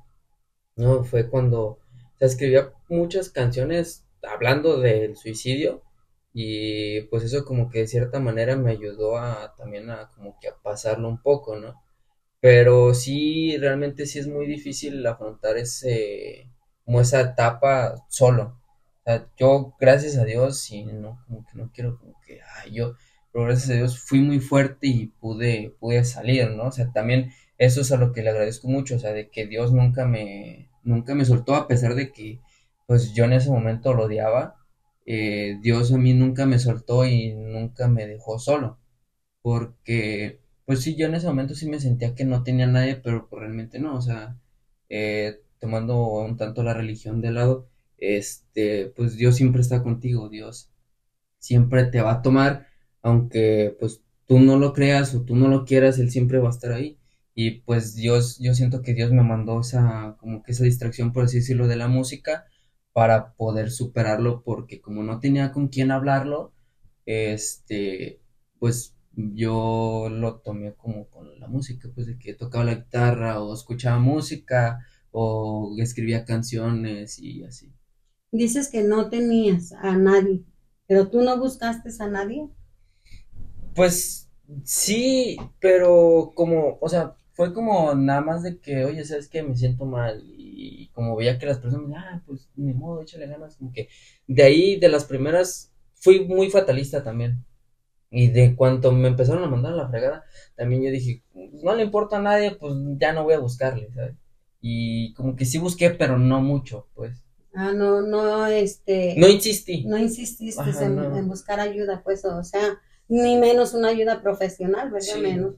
No, fue cuando, o sea, escribía muchas canciones hablando del suicidio y pues eso como que de cierta manera me ayudó a también a como que a pasarlo un poco, ¿no? Pero sí, realmente sí es muy difícil afrontar ese, como esa etapa solo. O sea, yo, gracias a Dios, y no, como que no quiero como que, ay, yo, pero gracias a Dios fui muy fuerte y pude, pude salir, ¿no? O sea, también eso es a lo que le agradezco mucho, o sea, de que Dios nunca me, nunca me soltó, a pesar de que, pues yo en ese momento lo odiaba, eh, Dios a mí nunca me soltó y nunca me dejó solo, porque, pues sí, yo en ese momento sí me sentía que no tenía nadie, pero pues, realmente no, o sea, eh, tomando un tanto la religión de lado, este, pues Dios siempre está contigo, Dios siempre te va a tomar, aunque pues tú no lo creas o tú no lo quieras, Él siempre va a estar ahí. Y pues Dios, yo siento que Dios me mandó esa, como que esa distracción, por así decirlo, de la música para poder superarlo, porque como no tenía con quién hablarlo, este, pues yo lo tomé como con la música, pues de que tocaba la guitarra o escuchaba música o escribía canciones y así. Dices que no tenías a nadie, pero tú no buscaste a nadie. Pues sí, pero como, o sea, fue como nada más de que, oye, ¿sabes qué? Me siento mal. Y como veía que las personas ah, pues ni modo, échale ganas. Como que de ahí, de las primeras, fui muy fatalista también. Y de cuanto me empezaron a mandar a la fregada, también yo dije, no le importa a nadie, pues ya no voy a buscarle, ¿sabes? Y como que sí busqué, pero no mucho, pues. Ah, no, no, este, No insistí. no insististe Ajá, en, no. en buscar ayuda, pues, o sea, ni menos una ayuda profesional, ¿verdad? Sí. Menos.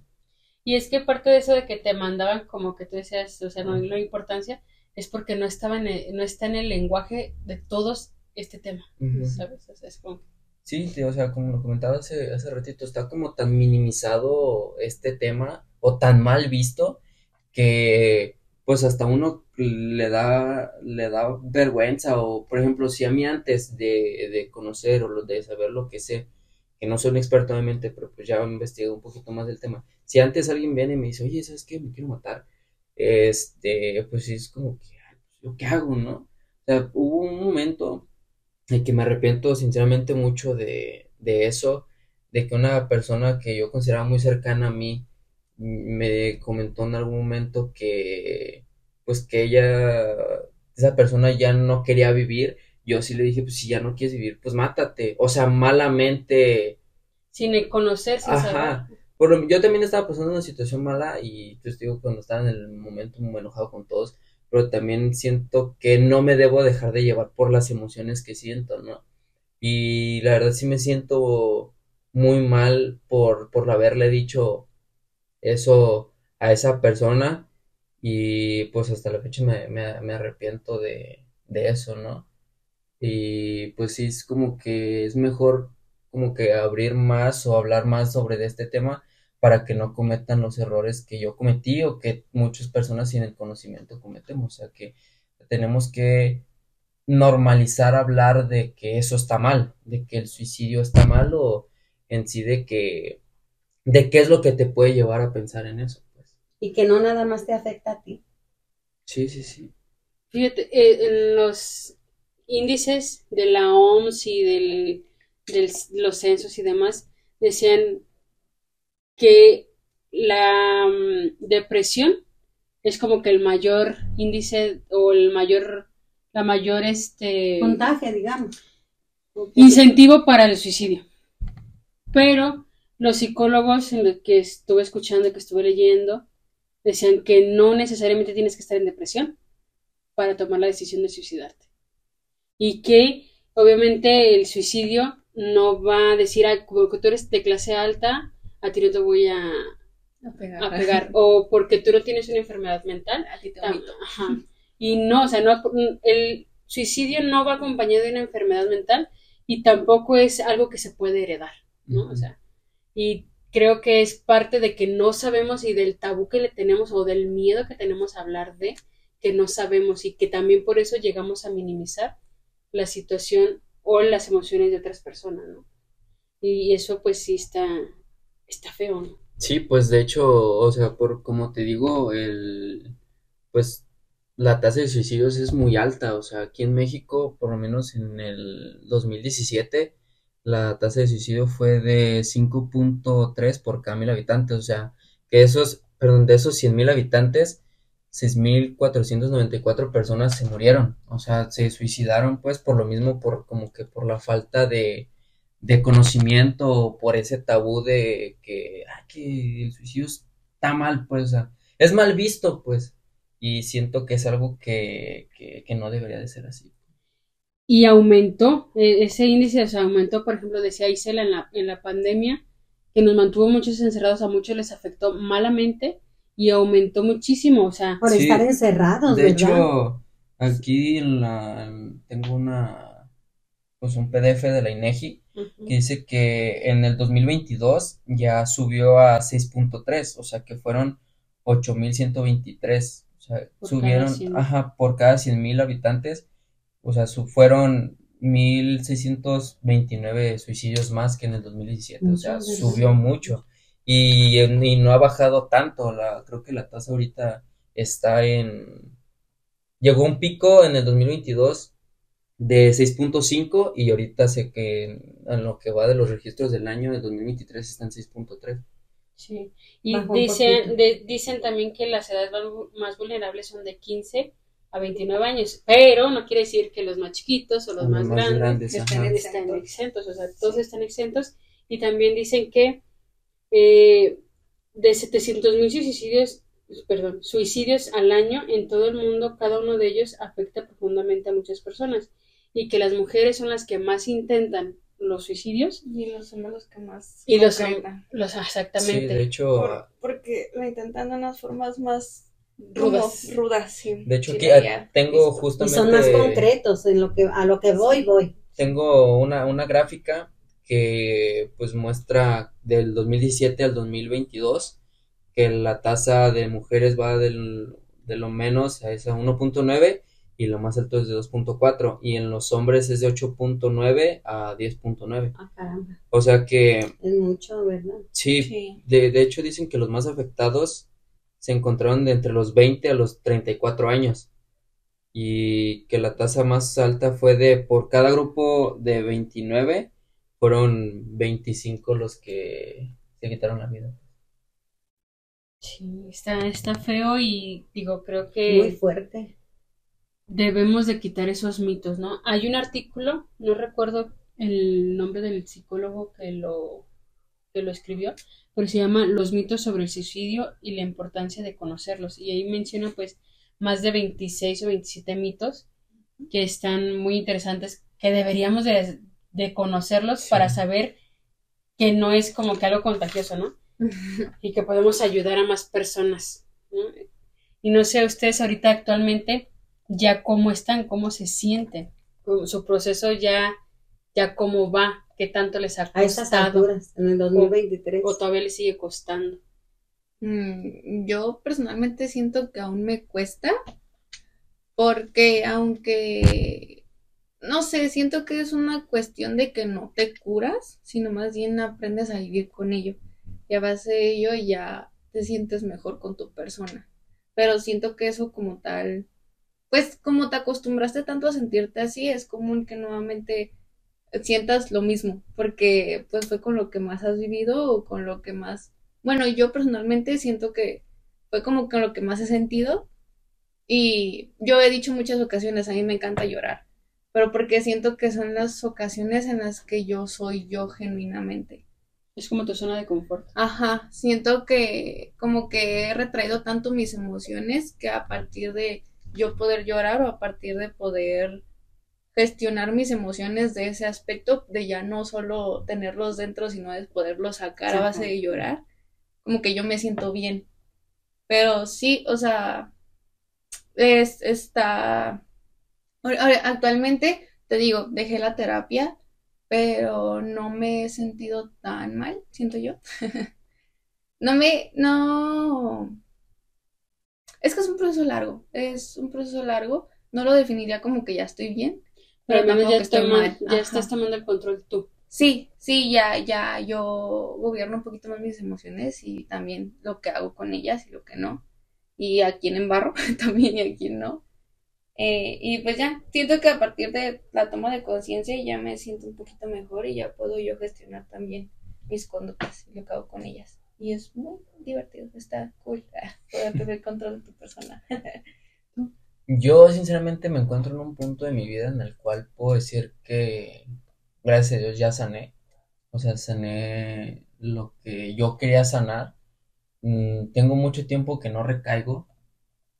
Y es que parte de eso de que te mandaban como que tú decías, o sea, no hay la importancia, es porque no estaba en el- no está en el lenguaje de todos este tema. ¿sabes? O sea, es como Sí, o sea, como lo comentaba hace, hace ratito, está como tan minimizado este tema o tan mal visto que pues hasta uno le da, le da vergüenza o por ejemplo, si a mí antes de, de conocer o lo- de saber lo que sé, que no soy un experto obviamente, pero pues ya he investigado un poquito más del tema, si antes alguien viene y me dice, oye, ¿sabes qué? Me quiero matar, este, pues es como que, pues, ¿yo qué hago, no? O sea, hubo un momento y que me arrepiento sinceramente mucho de, de eso, de que una persona que yo consideraba muy cercana a mí me comentó en algún momento que pues que ella, esa persona ya no quería vivir. Yo sí le dije, pues si ya no quieres vivir, pues mátate. O sea, malamente, sin conocer, sin saber. ajá. Por lo- yo también estaba pasando una situación mala y te digo cuando estaba en el momento muy enojado con todos, pero también siento que no me debo dejar de llevar por las emociones que siento, ¿no? Y la verdad sí me siento muy mal por, por haberle dicho eso a esa persona y pues hasta la fecha me, me, me arrepiento de, de eso, ¿no? Y pues sí, es como que es mejor como que abrir más o hablar más sobre de este tema para que no cometan los errores que yo cometí o que muchas personas sin el conocimiento cometemos. O sea que tenemos que normalizar hablar de que eso está mal, de que el suicidio está mal o en sí de que de qué es lo que te puede llevar a pensar en eso, pues. Y que no nada más te afecta a ti. Sí, sí, sí. Fíjate, eh, en los índices de la OMS y del, del- los censos y demás decían que la mm, depresión es como que el mayor índice o el mayor, la mayor este Contagia, digamos. incentivo para el suicidio. Pero los psicólogos en los que estuve escuchando, que estuve leyendo, decían que no necesariamente tienes que estar en depresión para tomar la decisión de suicidarte. Y que obviamente el suicidio no va a decir, "Ah, como que tú eres de clase alta, a ti no te voy a, A pegar. a pegar. O porque tú no tienes una enfermedad mental, A ti te ajá. Y no, o sea, no, el suicidio no va acompañado de una enfermedad mental y tampoco es algo que se puede heredar, ¿no? O sea, y creo que es parte de que no sabemos y del tabú que le tenemos o del miedo que tenemos a hablar de que no sabemos y que también por eso llegamos a minimizar la situación o las emociones de otras personas, ¿no? Y eso pues sí está, está feo, ¿no? Sí, pues de hecho, o sea, por como te digo, el pues la tasa de suicidios es muy alta, o sea, aquí en México, por lo menos en el 2017, la tasa de suicidio fue de 5.3 por cada mil habitantes, o sea, que esos, perdón, de esos 100 mil habitantes, 6.494 personas se murieron, o sea, se suicidaron pues por lo mismo, por como que por la falta de, de conocimiento, por ese tabú de que, ah, que el suicidio está mal, pues, o sea, es mal visto, pues, y siento que es algo que, que, no debería de ser así. y aumentó, eh, ese índice o sea, aumentó, por ejemplo, decía Isela en la, en la pandemia, que nos mantuvo muchos encerrados, a muchos les afectó malamente y aumentó muchísimo, o sea, Por Sí. estar encerrados, De ¿verdad? hecho, aquí en la, en- tengo una, pues un PDF de la INEGI ujú, que dice que en el 2022 ya subió a 6.3, o sea que fueron 8.123, o sea, Por subieron, cada 100. ajá, por cada 100.000 habitantes, o sea, su- fueron 1.629 suicidios más que en el 2017, o sea, subió mucho y, y no ha bajado tanto, la, creo que la tasa ahorita está en, llegó a un pico en el 2022 de 6.5 y ahorita sé que en, en lo que va de los registros del año del 2023 está en 6.3. sí. Y dicen, de- dicen también que las edades más vu- más vulnerables son de 15 a 29 años, pero no quiere decir que los más chiquitos o los Los más más grandes grandes, están exentos, o sea, todos están exentos. Y también dicen que eh, de 700 mil suicidios, perdón, suicidios al año en todo el mundo, cada uno de ellos afecta profundamente a muchas personas y que las mujeres son las que más intentan los suicidios. Y los son los que más. Y los, los Sí, exactamente. de hecho, Por- porque lo intentan de unas formas más Rudas. como rudas, sí. de hecho Sí, aquí ah, tengo visto. Y justamente son más concretos en lo que a lo que voy, voy. tengo una, una gráfica que pues muestra del 2017 al 2022 que la tasa de mujeres va del, de lo menos a esa 1.9 y lo más alto es de 2.4 y en los hombres es de 8.9 a 10.9. Ah, caramba, O sea que es mucho, ¿verdad? sí, Sí. de, de hecho dicen que los más afectados se encontraron de entre los 20 a los 34 años y que la tasa más alta fue de por cada grupo de 29 fueron 25 los que se quitaron la vida. Sí, está, está feo y digo, creo Muy que fuerte. debemos de quitar esos mitos, ¿no? Hay un artículo, no recuerdo el nombre del psicólogo que lo, que lo escribió, pero se llama Los mitos sobre el suicidio y la importancia de conocerlos. Y ahí menciona pues más de 26 o 27 mitos que están muy interesantes, que deberíamos de, de conocerlos Sí. para saber que no es como que algo contagioso, ¿no? (laughs) y que podemos ayudar a más personas. ¿no? Y no sé ustedes ahorita actualmente ya cómo están, cómo se sienten, su proceso ya, ya cómo va, qué tanto les ha A esas costado alturas, en el 2023. o todavía les sigue costando. Mm, Yo personalmente siento que aún me cuesta, porque aunque, no sé, siento que es una cuestión de que no te curas, sino más bien aprendes a vivir con ello. Y a base de ello ya te sientes mejor con tu persona. Pero siento que eso como tal, pues como te acostumbraste tanto a sentirte así, es común que nuevamente sientas lo mismo, porque pues fue con lo que más has vivido o con lo que más bueno, yo personalmente siento que fue como con lo que más he sentido y yo he dicho muchas ocasiones, a mí me encanta llorar, pero porque siento que son las ocasiones en las que yo soy yo genuinamente. Es como tu zona de confort. Ajá, siento que como que he retraído tanto mis emociones que a partir de yo poder llorar o a partir de poder gestionar mis emociones de ese aspecto, de ya no solo tenerlos dentro, sino de poderlos sacar a base de llorar, como que yo me siento bien. Pero sí, o sea, es, está... ahora- Actualmente, te digo, dejé la terapia, pero no me he sentido tan mal, siento yo. (laughs) No me, no... Es que es un proceso largo, es un proceso largo, no lo definiría como que ya estoy bien, Pero pero tampoco ya, estoy mal. ya Ajá. estás tomando el control tú. Sí, sí, ya, ya yo gobierno un poquito más mis emociones y también lo que hago con ellas y lo que no. Y a quién embarro (laughs) también y a quién no. Eh, y pues ya, siento que a partir de la toma de conciencia ya me siento un poquito mejor y ya puedo yo gestionar también mis conductas y lo que hago con ellas. Y es muy divertido, está cool (laughs) ah, poder tener control de tu persona. (laughs) Yo sinceramente me encuentro en un punto de mi vida en el cual puedo decir que gracias a Dios ya sané. O sea, sané lo que yo quería sanar. Mm, tengo mucho tiempo que no recaigo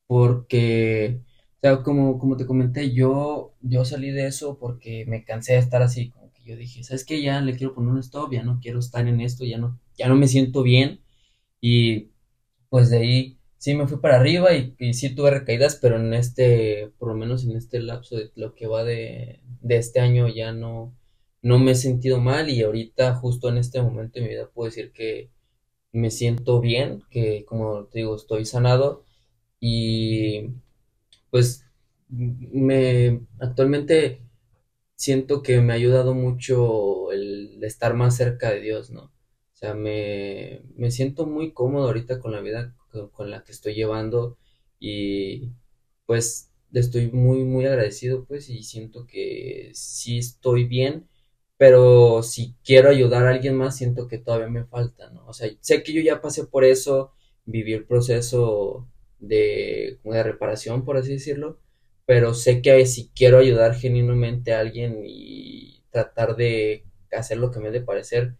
porque, o sea, como, como te comenté, yo, yo salí de eso porque me cansé de estar así, como que yo dije, ¿sabes qué? Ya le quiero poner un stop, ya no quiero estar en esto, ya no, ya no me siento bien. Y pues de ahí sí me fui para arriba y, y sí tuve recaídas, pero en este, por lo menos en este lapso de lo que va de, de este año ya no, no me he sentido mal y ahorita justo en este momento de mi vida puedo decir que me siento bien, que como te digo, estoy sanado y pues me actualmente siento que me ha ayudado mucho el estar más cerca de Dios, ¿no? O sea, me, me siento muy cómodo ahorita con la vida con, la que estoy llevando y pues estoy muy, muy agradecido pues y siento que sí estoy bien, pero si quiero ayudar a alguien más siento que todavía me falta, ¿no? O sea, sé que yo ya pasé por eso, viví el proceso de, como de reparación, por así decirlo, pero sé que si quiero ayudar genuinamente a alguien y tratar de hacer lo que me dé parecer,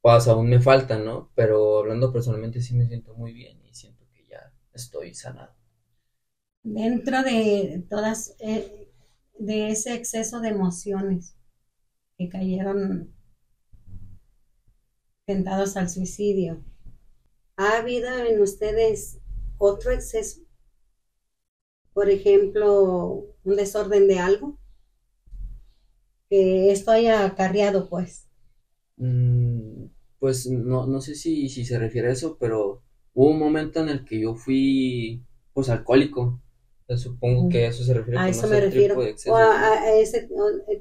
pues aún me falta, ¿no? Pero hablando personalmente sí me siento muy bien y siento que ya estoy sanado. Dentro de todas, eh, de ese exceso de emociones, que cayeron tentados al suicidio. ¿Ha habido en ustedes otro exceso? Por ejemplo, un desorden de algo que esto haya acarreado, pues. Mm, pues no, no sé si, si se refiere a eso, pero hubo un momento en el que yo fui, pues, alcohólico. Supongo que eso se refiere A eso ese me refiero. tipo de O excesos. a, a ese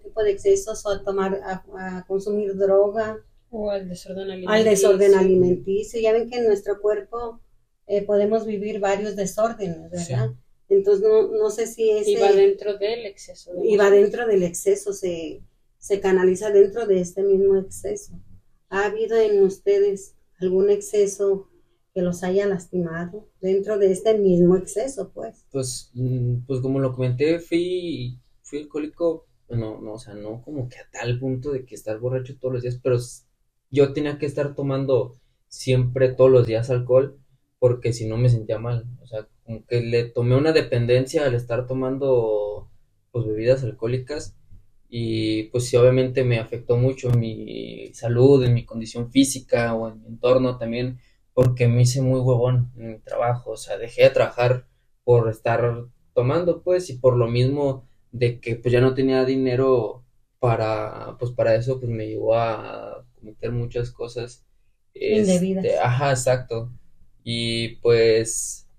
tipo de excesos o a tomar, a, a consumir droga, O al desorden al alimenticio. desorden alimenticio. Ya ven que en nuestro cuerpo eh, podemos vivir varios desórdenes, ¿verdad? Entonces no, no sé si ese Y va dentro del exceso. de y va dentro del exceso, se, se canaliza dentro de este mismo exceso. ¿Ha habido en ustedes algún exceso que los haya lastimado dentro de este mismo exceso, pues? Pues, mm, pues como lo comenté, fui, fui alcohólico, no, no, o sea, no como que a tal punto de que estar borracho todos los días, pero yo tenía que estar tomando siempre todos los días alcohol porque si no me sentía mal, o sea, como que le tomé una dependencia al estar tomando pues bebidas alcohólicas y pues sí, obviamente me afectó mucho en mi salud, en mi condición física o en mi entorno también, porque me hice muy huevón en mi trabajo, o sea, dejé de trabajar por estar tomando, pues, y por lo mismo de que pues ya no tenía dinero para, pues para eso, pues me llevó a cometer muchas cosas, Indebidas. este, ajá, exacto, y pues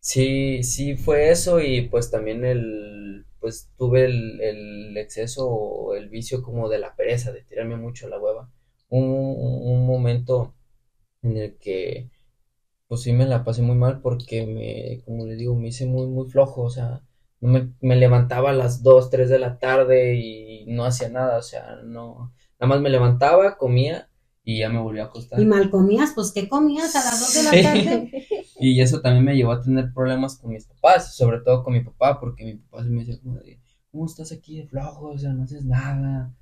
sí, sí fue eso y pues también el, pues tuve el, el exceso o el vicio como de la pereza, de tirarme mucho la hueva, un, un momento en el que pues sí me la pasé muy mal porque me, como les digo, me hice muy, muy flojo, o sea, me, me levantaba a las 2 3 de la tarde y no hacía nada, o sea, no, nada más me levantaba, comía y ya me volvía a acostar. Y mal comías, pues ¿qué comías a las dos de la Sí. tarde? (laughs) Y eso también me llevó a tener problemas con mis papás, sobre todo con mi papá, porque mi papá se me decía como de, ¿cómo estás aquí de flojo? O sea, no haces nada.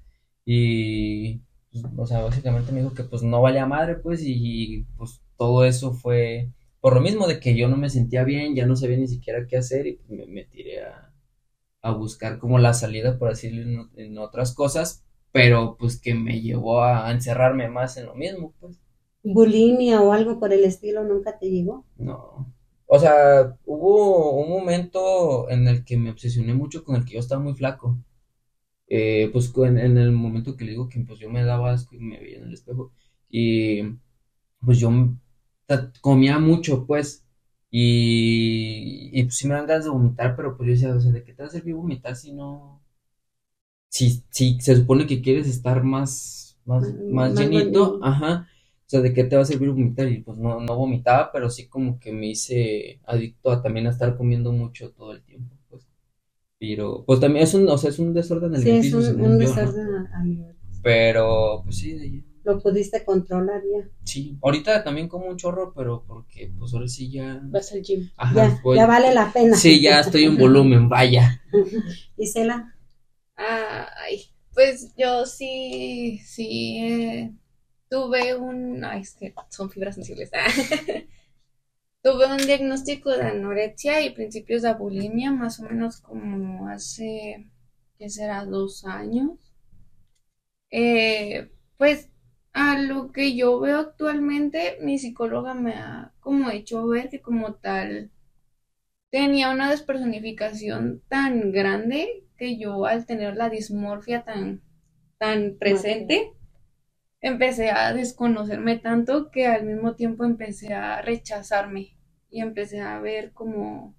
Y, pues, o sea, básicamente me dijo que pues no valía madre, pues, y pues todo eso fue por lo mismo de que yo no me sentía bien, ya no sabía ni siquiera qué hacer y pues me, me tiré a, a buscar como la salida, por decirlo, en, en otras cosas, pero pues que me llevó a encerrarme más en lo mismo, pues. Bulimia o algo por el estilo nunca te llegó. No. O sea, hubo un momento en el que me obsesioné mucho con el que yo estaba muy flaco. Eh, pues en, en el momento que le digo que pues yo me daba asco y me veía en el espejo. Y pues yo comía mucho, pues. Y, y pues sí me dan ganas de vomitar, pero pues yo decía, o sea, ¿de qué te va a servir vomitar si no? Si, si se supone que quieres estar más, más, más más llenito, ajá. O sea, ¿de qué te va a servir vomitar? Y pues no, no vomitaba, pero sí como que me hice adicto a también a estar comiendo mucho todo el tiempo, pues. Pero, pues también es un, o sea, es un desorden Sí, es alimenticio, un, yo, ¿no? desorden alimenticio. Pero, pues sí, de Lo pudiste controlar ya. sí. Ahorita también como un chorro, pero porque, pues ahora sí ya, Vas al gym. ajá, Ya, voy- ya vale la pena. Sí, ya estoy en volumen, vaya. (laughs) Isela, Ay, pues yo sí, sí, eh, tuve un, ay, es que son fibras sensibles. (laughs) Tuve un diagnóstico de anorexia y principios de bulimia más o menos como hace, ¿qué será? Dos años. Eh, pues a lo que yo veo actualmente, mi psicóloga me ha como hecho ver que como tal tenía una despersonificación tan grande que yo al tener la dismorfia tan, tan presente, empecé a desconocerme tanto que al mismo tiempo empecé a rechazarme y empecé a ver como,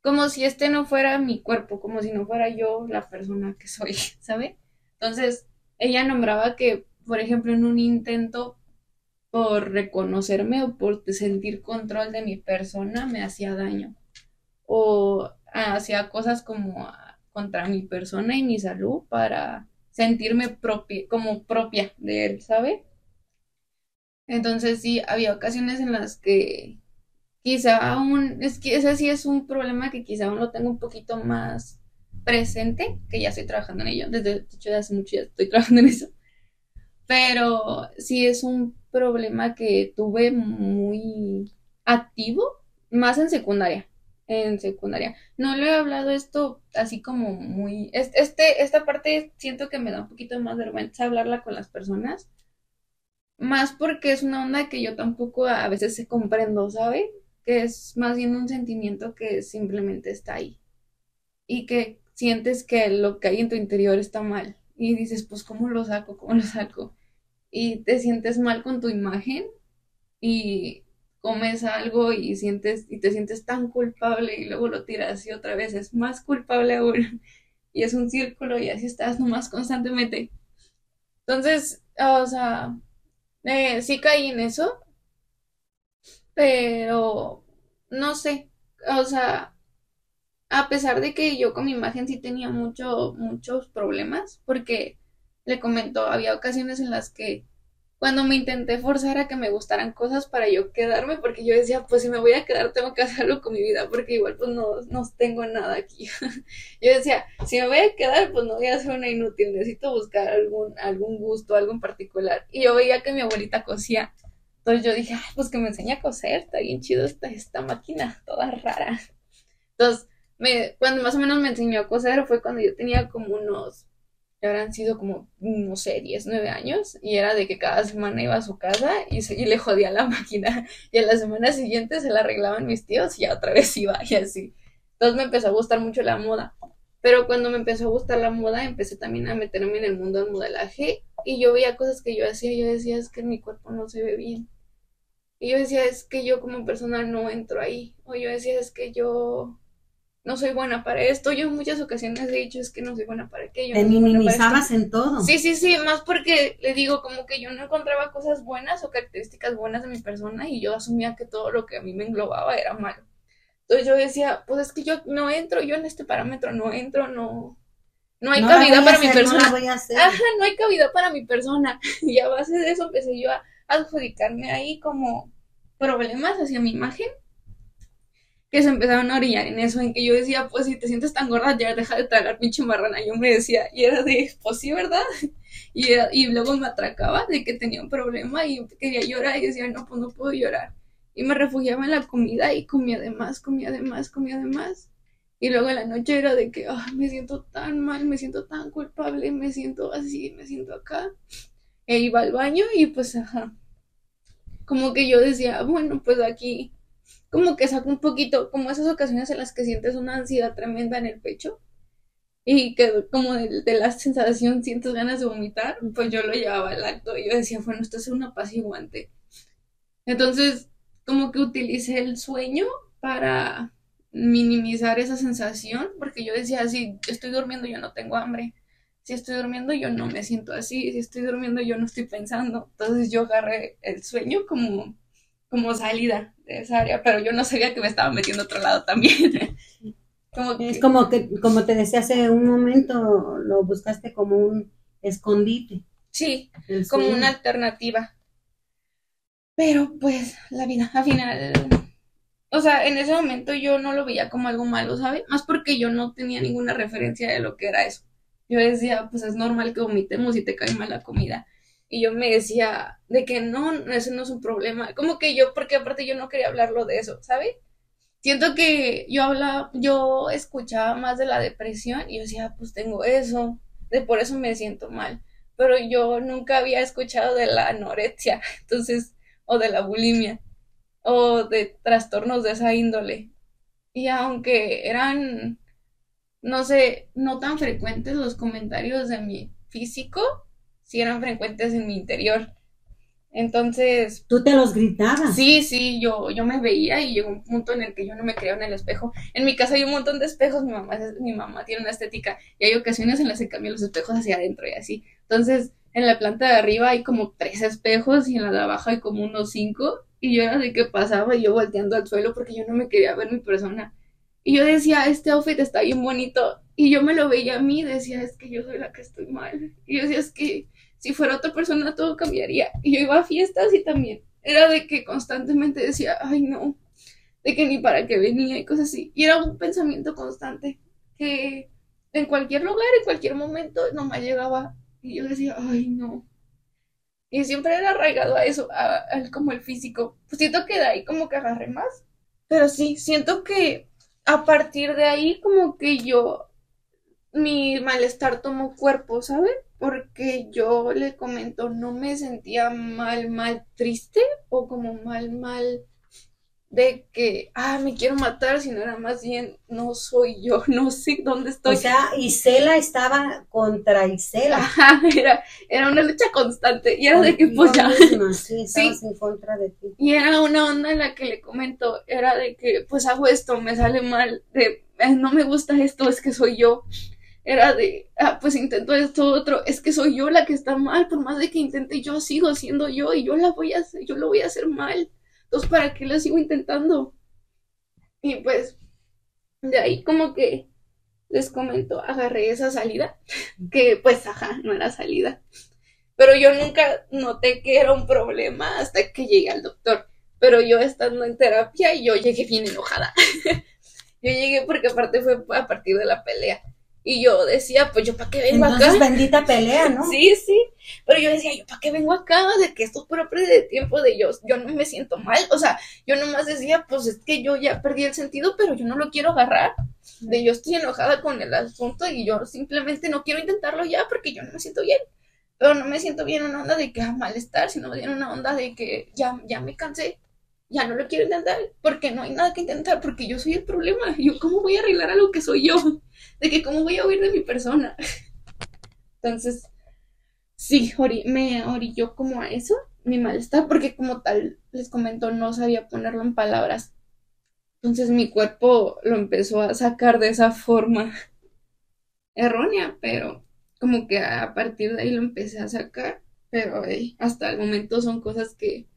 como si este no fuera mi cuerpo, como si no fuera yo la persona que soy, (laughs) ¿sabe? Entonces, ella nombraba que, por ejemplo, en un intento por reconocerme o por sentir control de mi persona me hacía daño o hacía cosas como contra mi persona y mi salud para sentirme propia, como propia de él, ¿sabe? Entonces sí, había ocasiones en las que quizá aún, es que ese sí es un problema que quizá aún lo tengo un poquito más presente, que ya estoy trabajando en ello, desde, de hecho, hace mucho ya estoy (laughs) trabajando en eso, pero sí es un problema que tuve muy activo, más en secundaria. En secundaria. No le he hablado esto así como muy... Este, esta parte siento que me da un poquito más vergüenza hablarla con las personas. Más porque es una onda que yo tampoco a veces se comprendo, ¿sabe? Que es más bien un sentimiento que simplemente está ahí. Y que sientes que lo que hay en tu interior está mal. Y dices, pues, ¿cómo lo saco? ¿Cómo lo saco? Y te sientes mal con tu imagen y comes algo y sientes y te sientes tan culpable y luego lo tiras y otra vez es más culpable aún (laughs) y es un círculo y así estás nomás constantemente. Entonces, o sea, eh, sí caí en eso, pero no sé, o sea, a pesar de que yo con mi imagen sí tenía mucho, muchos problemas, porque le comento, había ocasiones en las que cuando me intenté forzar a que me gustaran cosas para yo quedarme, porque yo decía, pues si me voy a quedar tengo que hacerlo con mi vida, porque igual pues no, no tengo nada aquí. (laughs) yo decía, si me voy a quedar, pues no voy a ser una inútil, necesito buscar algún, algún gusto, algo en particular. Y yo veía que mi abuelita cosía. Entonces yo dije, pues que me enseñe a coser, está bien chido esta, esta máquina, toda rara. Entonces, me, cuando más o menos me enseñó a coser fue cuando yo tenía como unos habrán sido como, no sé, 10, 9 años, y era de que cada semana iba a su casa y, se, y le jodía la (laughs) máquina, y a la semana siguiente se la arreglaban mis tíos y ya otra vez (laughs) iba, y así. Entonces me empezó a gustar mucho la moda. Pero cuando me empezó a gustar la moda, empecé también a meterme en el mundo del modelaje, y yo veía cosas que yo hacía, yo decía, es que mi cuerpo no se ve bien. Y yo decía, es que yo como persona no entro ahí. O yo decía, es que yo no soy buena para esto. Yo en muchas ocasiones he dicho es que no soy buena para aquello. Te minimizabas en todo. Sí, sí, sí, más porque le digo como que yo no encontraba cosas buenas o características buenas de mi persona y yo asumía que todo lo que a mí me englobaba era malo. Entonces yo decía, pues es que yo no entro, yo en este parámetro no entro, no, no hay cabida para mi persona. Ajá, no hay cabida para mi persona. (laughs) Y a base de eso empecé yo a adjudicarme ahí como problemas hacia mi imagen que se empezaron a orillar en eso, en que yo decía, pues si te sientes tan gorda, ya deja de tragar pinche marrana. Yo me decía, y era de, pues sí, ¿verdad? (laughs) Y, y luego me atracaba de que tenía un problema y quería llorar y decía, no, pues no puedo llorar. Y me refugiaba en la comida y comía de más, comía de más, comía de más. Y luego en la noche era de que, ah, me siento tan mal, me siento tan culpable, me siento así, me siento acá. E iba al baño y pues, ajá. Como que yo decía, bueno, pues aquí como que saca un poquito, como esas ocasiones en las que sientes una ansiedad tremenda en el pecho y que como de, la sensación sientes ganas de vomitar, pues yo lo llevaba al acto y yo decía, bueno, esto es un apaciguante. Entonces, como que utilicé el sueño para minimizar esa sensación, porque yo decía, si estoy durmiendo yo no tengo hambre, si estoy durmiendo yo no me siento así, si estoy durmiendo yo no estoy pensando. Entonces yo agarré el sueño como como salida de esa área, pero yo no sabía que me estaba metiendo a otro lado también. (laughs) como Es como que, como te decía hace un momento, lo buscaste como un escondite. Sí, como una alternativa. Pero pues la vida, al final, o sea, en ese momento yo no lo veía como algo malo, ¿sabes? Más porque yo no tenía ninguna referencia de lo que era eso. Yo decía, pues es normal que vomitemos y te cae mal la comida. Y yo me decía de que no, eso no es un problema. Como que yo, porque aparte yo no quería hablarlo de eso, ¿sabes? Siento que yo hablaba, yo escuchaba más de la depresión y yo decía, pues tengo eso, de por eso me siento mal. Pero yo nunca había escuchado de la anorexia, (laughs) entonces, o de la bulimia, o de trastornos de esa índole. Y aunque eran, no sé, no tan frecuentes los comentarios de mi físico, sí eran frecuentes en mi interior. Entonces... ¿Tú te los gritabas? Sí, sí, yo, yo me veía y llegó un punto en el que yo no me creía en el espejo. En mi casa hay un montón de espejos, mi mamá, mi mamá tiene una estética y hay ocasiones en las que cambio los espejos hacia adentro y así. Entonces, en la planta de arriba hay como tres espejos y en la de abajo hay como unos cinco y yo era de que pasaba y yo volteando al suelo porque yo no me quería ver mi persona. Y yo decía, este outfit está bien bonito. Y yo me lo veía a mí decía, es que yo soy la que estoy mal. Y yo decía, es que si fuera otra persona todo cambiaría. Y yo iba a fiestas y también era de que constantemente decía, ay no, de que ni para qué venía y cosas así. Y era un pensamiento constante que en cualquier lugar, en cualquier momento, nomás llegaba y yo decía, ay no. Y siempre era arraigado a eso, a, como el físico. Pues siento que de ahí como que agarré más. Pero sí, siento que a partir de ahí como que yo, mi malestar tomó cuerpo, ¿sabes? Porque yo le comento, no me sentía mal, mal triste o como mal, mal de que, ah, me quiero matar, sino era más bien, no soy yo, (laughs) no sé dónde estoy. O sea, Isela estaba contra Isela. Ajá, (laughs) era, era una lucha constante y era de que pues ya. Misma, sí, (laughs) estabas en contra de ti. Y era una onda en la que le comento, era de que pues hago esto, me sale mal, de "Eh, no me gusta esto, es que soy yo. Era de, ah, pues intento esto otro, es que soy yo la que está mal, por más de que intente yo sigo siendo yo y yo la voy a hacer, yo lo voy a hacer mal. Entonces, ¿para qué lo sigo intentando? Y pues, de ahí como que les comento, agarré esa salida, (laughs) que pues, ajá, no era salida. Pero yo nunca noté que era un problema hasta que llegué al doctor. Pero yo estando en terapia, yo llegué bien enojada. (laughs) yo llegué porque aparte fue a partir de la pelea. Y yo decía, pues yo para qué vengo Entonces, acá. bendita pelea, ¿no? (laughs) Sí, sí. Pero yo decía, ¿yo para qué vengo acá? De que esto es pérdida de tiempo, de yo, yo no me siento mal. O sea, yo nomás decía, pues es que yo ya perdí el sentido, pero yo no lo quiero agarrar. De yo estoy enojada con el asunto y yo simplemente no quiero intentarlo ya porque yo no me siento bien. Pero no me siento bien en una onda de que ah, malestar, sino bien en una onda de que ya, ya me cansé. Ya no lo quiero intentar porque no hay nada que intentar porque yo soy el problema. Yo, ¿cómo voy a arreglar algo que soy yo? De que, ¿cómo voy a huir de mi persona? Entonces, sí, me orilló como a eso, mi malestar, porque como tal, les comento, no sabía ponerlo en palabras. Entonces mi cuerpo lo empezó a sacar de esa forma (laughs) errónea, pero como que a partir de ahí lo empecé a sacar, pero hasta el momento son cosas que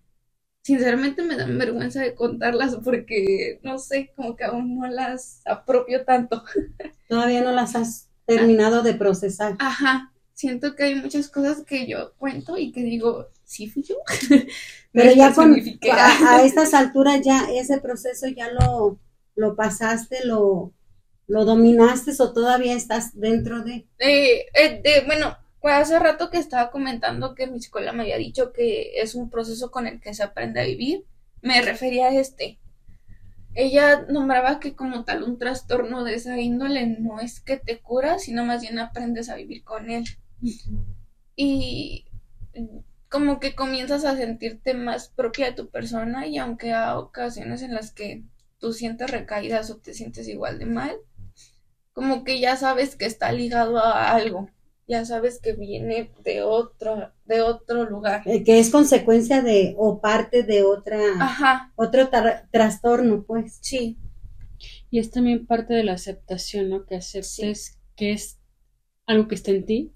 sinceramente me dan vergüenza de contarlas porque, no sé, como que aún no las apropio tanto. (laughs) Todavía no las has terminado de procesar. Ajá, siento que hay muchas cosas que yo cuento y que digo, sí fui yo. (laughs) Pero ya con, a, a estas alturas ya ese proceso ya lo, lo pasaste, lo, lo dominaste o todavía estás dentro de... Eh, eh, de- bueno, pues hace rato que estaba comentando que mi psicóloga me había dicho que es un proceso con el que se aprende a vivir. Me refería a este. Ella nombraba que como tal un trastorno de esa índole no es que te cura, sino más bien aprendes a vivir con él. Y como que comienzas a sentirte más propia de tu persona y aunque a ocasiones en las que tú sientes recaídas o te sientes igual de mal, como que ya sabes que está ligado a algo, ya sabes que viene de otro, de otro lugar. eh, que es consecuencia de o parte de otra, Ajá, otro tra- trastorno, pues. sí, Y es también parte de la aceptación, ¿no? Que aceptes que es algo que está en ti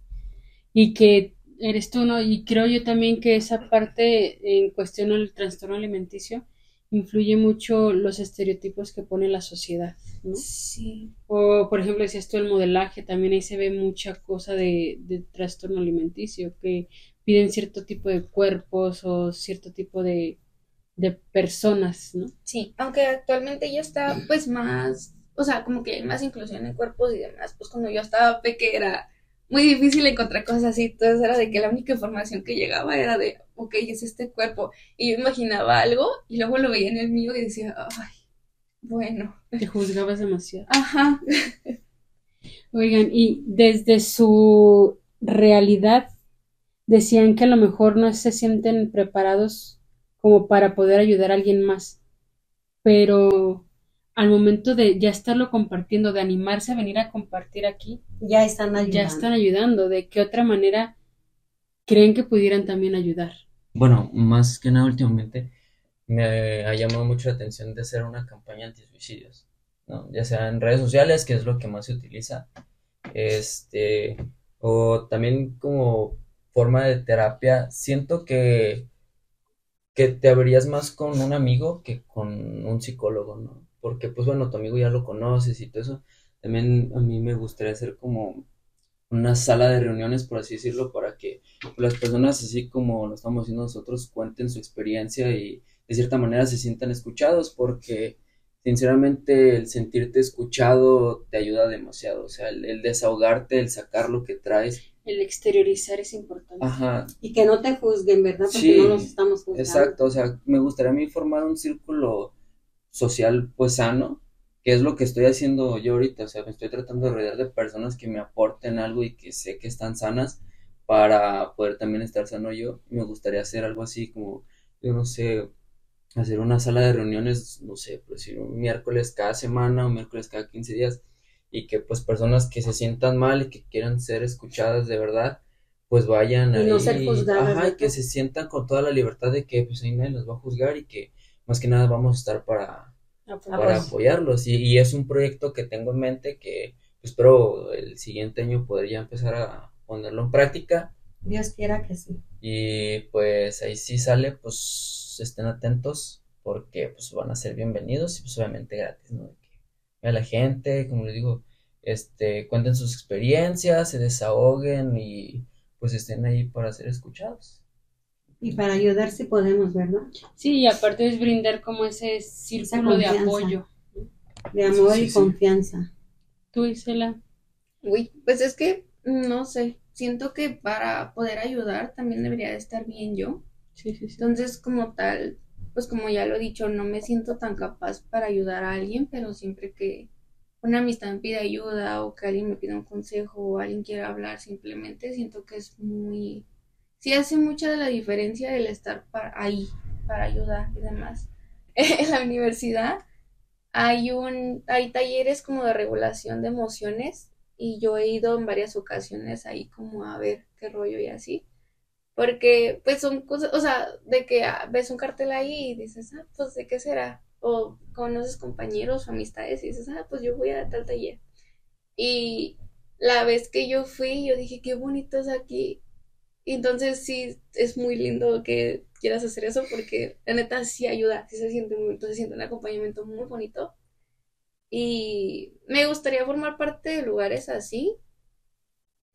y que eres tú, ¿no? Y creo yo también que esa parte en cuestión del trastorno alimenticio influye mucho los estereotipos que pone la sociedad, ¿no? sí, O, por ejemplo, decías tú el modelaje, también ahí se ve mucha cosa de, de trastorno alimenticio, que piden cierto tipo de cuerpos o cierto tipo de, de personas, ¿no? sí, aunque actualmente ya está pues más, o sea, como que hay más inclusión en cuerpos y demás, pues cuando yo estaba pequeña era muy difícil encontrar cosas así, entonces era de que la única información que llegaba era de, ok, es este cuerpo, y yo imaginaba algo y luego lo veía en el mío y decía, ay, bueno, Te juzgabas demasiado. ajá, Oigan, y desde su realidad decían que a lo mejor no se sienten preparados como para poder ayudar a alguien más, pero al momento de ya estarlo compartiendo, de animarse a venir a compartir aquí, Ya están ayudando. ya están ayudando. ¿De qué otra manera creen que pudieran también ayudar? Bueno, más que nada últimamente me ha llamado mucho la atención de hacer una campaña antisuicidios, ¿no? Ya sea en redes sociales, que es lo que más se utiliza, este, o también como forma de terapia. Siento que, que te abrirías más con un amigo que con un psicólogo, ¿no? Porque, pues bueno, tu amigo ya lo conoces y todo eso. También a mí me gustaría hacer como una sala de reuniones, por así decirlo, para que las personas, así como lo estamos haciendo nosotros, cuenten su experiencia y de cierta manera se sientan escuchados, porque sinceramente el sentirte escuchado te ayuda demasiado, o sea, el, el desahogarte, el sacar lo que traes, El exteriorizar es importante. ajá, Y que no te juzguen, ¿verdad? Porque Sí, no los estamos juzgando. exacto, o sea, me gustaría a mí formar un círculo social pues sano, que es lo que estoy haciendo yo ahorita, o sea, me estoy tratando de rodear de personas que me aporten algo y que sé que están sanas para poder también estar sano yo. Me gustaría hacer algo así como, yo no sé, hacer una sala de reuniones, no sé, por decir, un miércoles cada semana, un miércoles cada 15 días, y que pues personas que se sientan mal y que quieran ser escuchadas de verdad, pues vayan Y ahí, no ser juzgadas, ajá, y que se sientan con toda la libertad de que pues ahí nadie los va a juzgar y que más que nada vamos a estar para, Ah, para apoyarlos. Y, y es un proyecto que tengo en mente que espero el siguiente año poder ya empezar a ponerlo en práctica. Dios quiera que sí. Y pues ahí sí sale, pues estén atentos porque pues van a ser bienvenidos y pues obviamente gratis, ¿no? De que vea la gente, como les digo, este, cuenten sus experiencias, se desahoguen y pues estén ahí para ser escuchados. Y para ayudar si podemos, ¿verdad? Sí, y aparte es brindar como ese círculo de apoyo. De amor Sí, y sí. confianza. Tú, Isela. Uy, pues es que, no sé, siento que para poder ayudar también debería de estar bien yo. Entonces, como tal, pues como ya lo he dicho, no me siento tan capaz para ayudar a alguien, pero siempre que una amistad me pide ayuda o que alguien me pide un consejo o alguien quiere hablar, simplemente siento que es muy... Sí hace mucha de la diferencia el estar ahí para ayudar y demás. (laughs) En la universidad hay un, hay talleres como de regulación de emociones y yo he ido en varias ocasiones ahí como a ver qué rollo y así. Porque, pues son cosas, o sea, de que ah, ves un cartel ahí y dices, ah, pues de qué será. O conoces compañeros o amistades y dices, ah, pues yo voy a tal taller. Y la vez que yo fui, yo dije, qué bonito es aquí. Entonces sí, es muy lindo que quieras hacer eso porque la neta sí ayuda, sí se siente muy, se siente un acompañamiento muy bonito. Y me gustaría formar parte de lugares así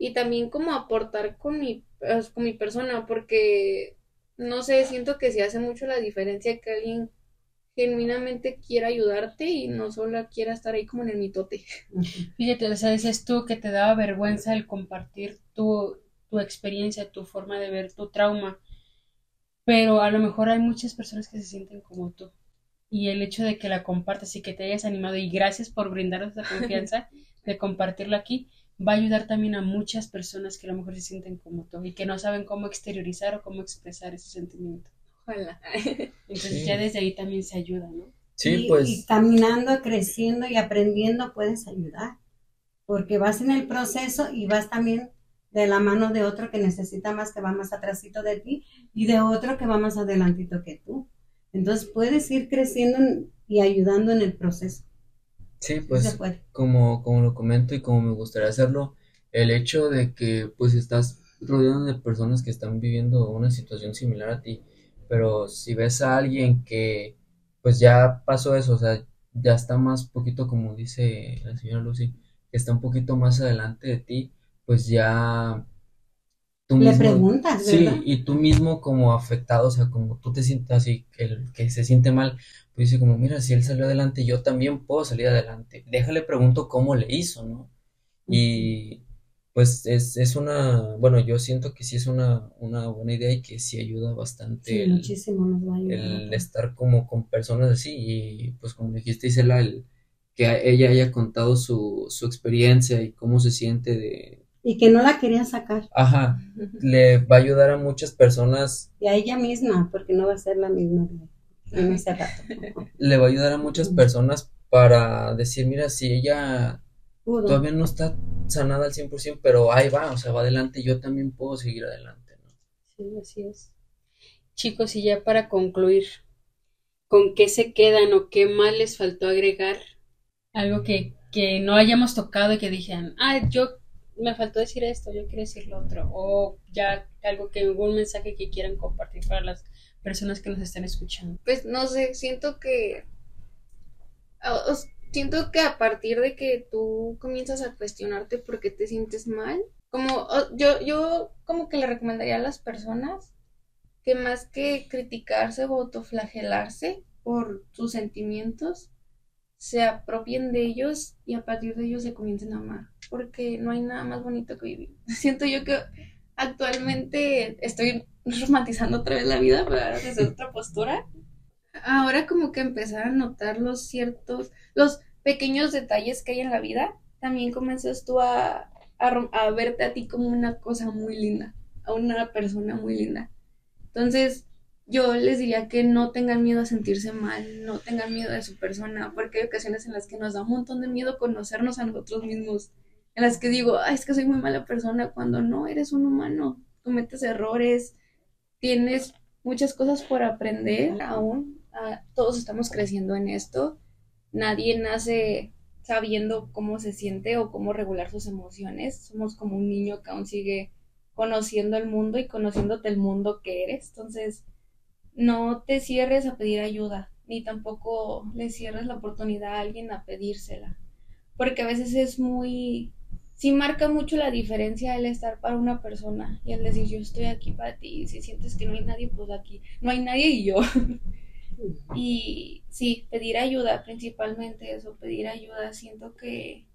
y también como aportar con mi, pues, con mi persona, porque no sé, siento que sí hace mucho la diferencia que alguien genuinamente quiera ayudarte y no solo quiera estar ahí como en el mitote. (laughs) Fíjate, o sea, decías tú que te daba vergüenza el compartir tu, tu experiencia, tu forma de ver tu trauma, pero a lo mejor hay muchas personas que se sienten como tú. Y el hecho de que la compartas y que te hayas animado y gracias por brindarnos esa confianza (laughs) de compartirlo aquí, va a ayudar también a muchas personas que a lo mejor se sienten como tú y que no saben cómo exteriorizar o cómo expresar ese sentimiento. Ojalá. Entonces Sí. ya desde ahí también se ayuda, ¿no? Sí, y, pues y caminando, creciendo y aprendiendo puedes ayudar. Porque vas en el proceso y vas también de la mano de otro que necesita más, que va más atrásito de ti, y de otro que va más adelantito que tú. Entonces puedes ir creciendo en- y ayudando en el proceso. Sí, Sí pues como, como lo comento y como me gustaría hacerlo, el hecho de que pues estás rodeado de personas que están viviendo una situación similar a ti, pero si ves a alguien que pues ya pasó eso, o sea, ya está más poquito como dice la señora Lucy, que está un poquito más adelante de ti, pues ya tú Le mismo, preguntas, sí, ¿verdad? y tú mismo como afectado, o sea, como tú te sientes así, que el que se siente mal, pues dice como, mira, si él salió adelante, yo también puedo salir adelante. Déjale pregunto cómo le hizo, ¿no? Y pues es, es una, bueno, yo siento que sí es una, una buena idea y que sí ayuda bastante Sí, el, muchísimo nos va a ayudar. el estar como con personas así y pues como dijiste Isela, el que a- ella haya contado su, su experiencia y cómo se siente de, Y que no la querían sacar. ajá, le va a ayudar a muchas personas Y a ella misma, porque no va a ser la misma de en ese rato. le va a ayudar a muchas personas para decir, mira, si ella Pudo. todavía no está sanada al 100%, pero ahí va, o sea, va adelante, yo también puedo seguir adelante, ¿no? Sí, así es. Chicos, y ya para concluir, ¿con qué se quedan o qué más les faltó agregar? Algo que, que no hayamos tocado y que dijeran, ah, yo me faltó decir esto, yo quiero decir lo otro, o ya algo que, algún mensaje que quieran compartir para las personas que nos están escuchando. Pues no sé, siento que siento que a partir de que tú comienzas a cuestionarte por qué te sientes mal, como yo yo como que le recomendaría a las personas que más que criticarse o autoflagelarse por sus sentimientos, se apropien de ellos y a partir de ellos se comiencen a amar, porque no hay nada más bonito que vivir. (laughs) Siento yo que actualmente estoy romantizando otra vez la vida, pero desde otra postura. Ahora como que empezar a notar los ciertos, los pequeños detalles que hay en la vida, también comienzas tú a, a, verte a ti como una cosa muy linda, a una persona muy linda. Entonces, yo les diría que no tengan miedo a sentirse mal, no tengan miedo de su persona, porque hay ocasiones en las que nos da un montón de miedo conocernos a nosotros mismos, en las que digo, Ay, es que soy muy mala persona, cuando no, eres un humano, cometes errores, tienes muchas cosas por aprender aún, ah, todos estamos creciendo en esto, nadie nace sabiendo cómo se siente o cómo regular sus emociones. Somos como un niño que aún sigue conociendo el mundo y conociéndote el mundo que eres. Entonces, no te cierres a pedir ayuda, ni tampoco le cierres la oportunidad a alguien a pedírsela. Porque a veces es muy... Sí marca mucho la diferencia el estar para una persona y el decir yo estoy aquí para ti y si sientes que no hay nadie, pues aquí no hay nadie y yo. (laughs) Y sí, pedir ayuda, principalmente eso, pedir ayuda. Siento que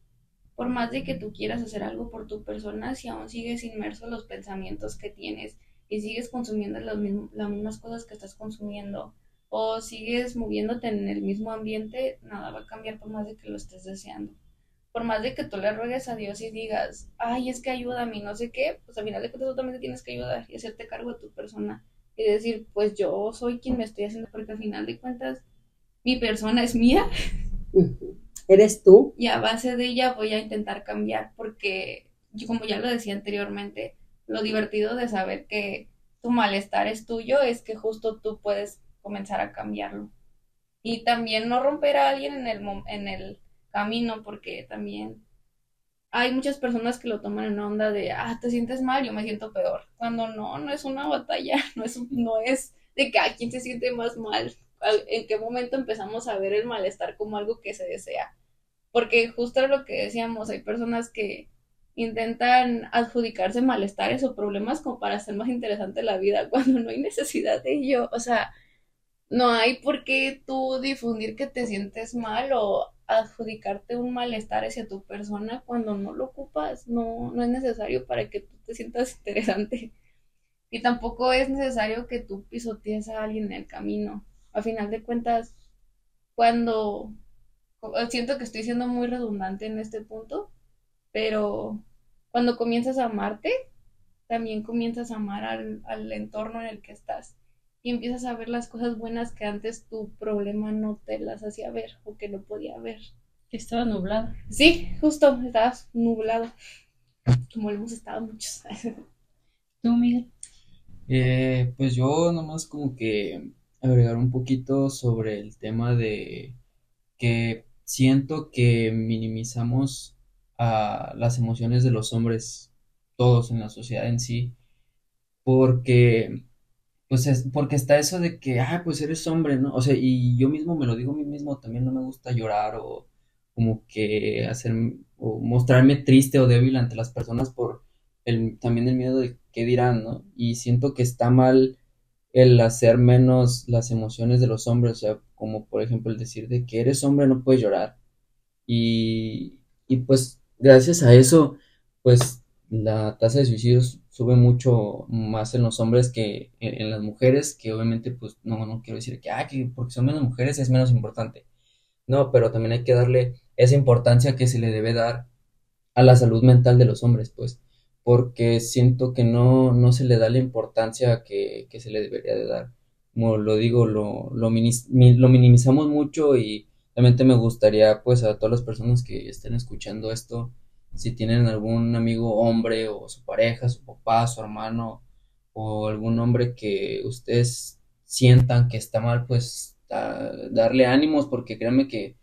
por más de que tú quieras hacer algo por tu persona, si aún sigues inmerso en los pensamientos que tienes y sigues consumiendo las, las mismas cosas que estás consumiendo o sigues moviéndote en el mismo ambiente, nada va a cambiar por más de que lo estés deseando. Por más de que tú le ruegues a Dios y digas, ay, es que ayúdame, no sé qué, pues al final de cuentas tú también te tienes que ayudar y hacerte cargo de tu persona y decir, pues yo soy quien me estoy haciendo, porque al final de cuentas mi persona es mía. (laughs) ¿Eres tú? Y a base de ella voy a intentar cambiar, porque yo, como ya lo decía anteriormente, lo divertido de saber que tu malestar es tuyo es que justo tú puedes comenzar a cambiarlo. Y también no romper a alguien en el, en el camino, porque también hay muchas personas que lo toman en onda de, ah, te sientes mal, yo me siento peor. Cuando no, no es una batalla, (laughs) no es, no es de que a quién se siente más mal, en qué momento empezamos a ver el malestar como algo que se desea. Porque justo lo que decíamos, hay personas que intentan adjudicarse malestares o problemas como para hacer más interesante la vida (laughs) cuando no hay necesidad de ello. O sea, no hay por qué tú difundir que te sientes mal o adjudicarte un malestar hacia tu persona cuando no lo ocupas, no, no es necesario para que tú te sientas interesante. Y tampoco es necesario que tú pisotees a alguien en el camino. A final de cuentas, cuando siento que estoy siendo muy redundante en este punto, pero cuando comienzas a amarte, también comienzas a amar al, al entorno en el que estás y empiezas a ver las cosas buenas que antes tu problema no te las hacía ver o que no podía ver. Que estaba nublado. Sí, justo, estabas nublado. Como hemos estado muchos. (laughs) ¿Tú, Miguel? Eh, pues yo nomás como que agregar un poquito sobre el tema de que siento que minimizamos a las emociones de los hombres, todos en la sociedad en sí, porque pues es porque está eso de que, ah, pues eres hombre, ¿no? O sea, y yo mismo me lo digo a mí mismo, también no me gusta llorar o como que hacer, o mostrarme triste o débil ante las personas por el, también el miedo de qué dirán, ¿no? Y siento que está mal el hacer menos las emociones de los hombres, o sea, como por ejemplo el decir de que eres hombre no puedes llorar. Y, y pues gracias a eso, pues la tasa de suicidios sube mucho más en los hombres que en, las mujeres, que obviamente, pues, no, no quiero decir que, ah, que porque son menos mujeres es menos importante. No, pero también hay que darle esa importancia que se le debe dar a la salud mental de los hombres, pues, porque siento que no, no se le da la importancia que, que se le debería de dar. Como lo digo, lo, lo, lo minimizamos mucho y realmente me gustaría, pues, a todas las personas que estén escuchando esto, si tienen algún amigo hombre o su pareja, su papá, su hermano o algún hombre que ustedes sientan que está mal, pues darle ánimos porque créanme que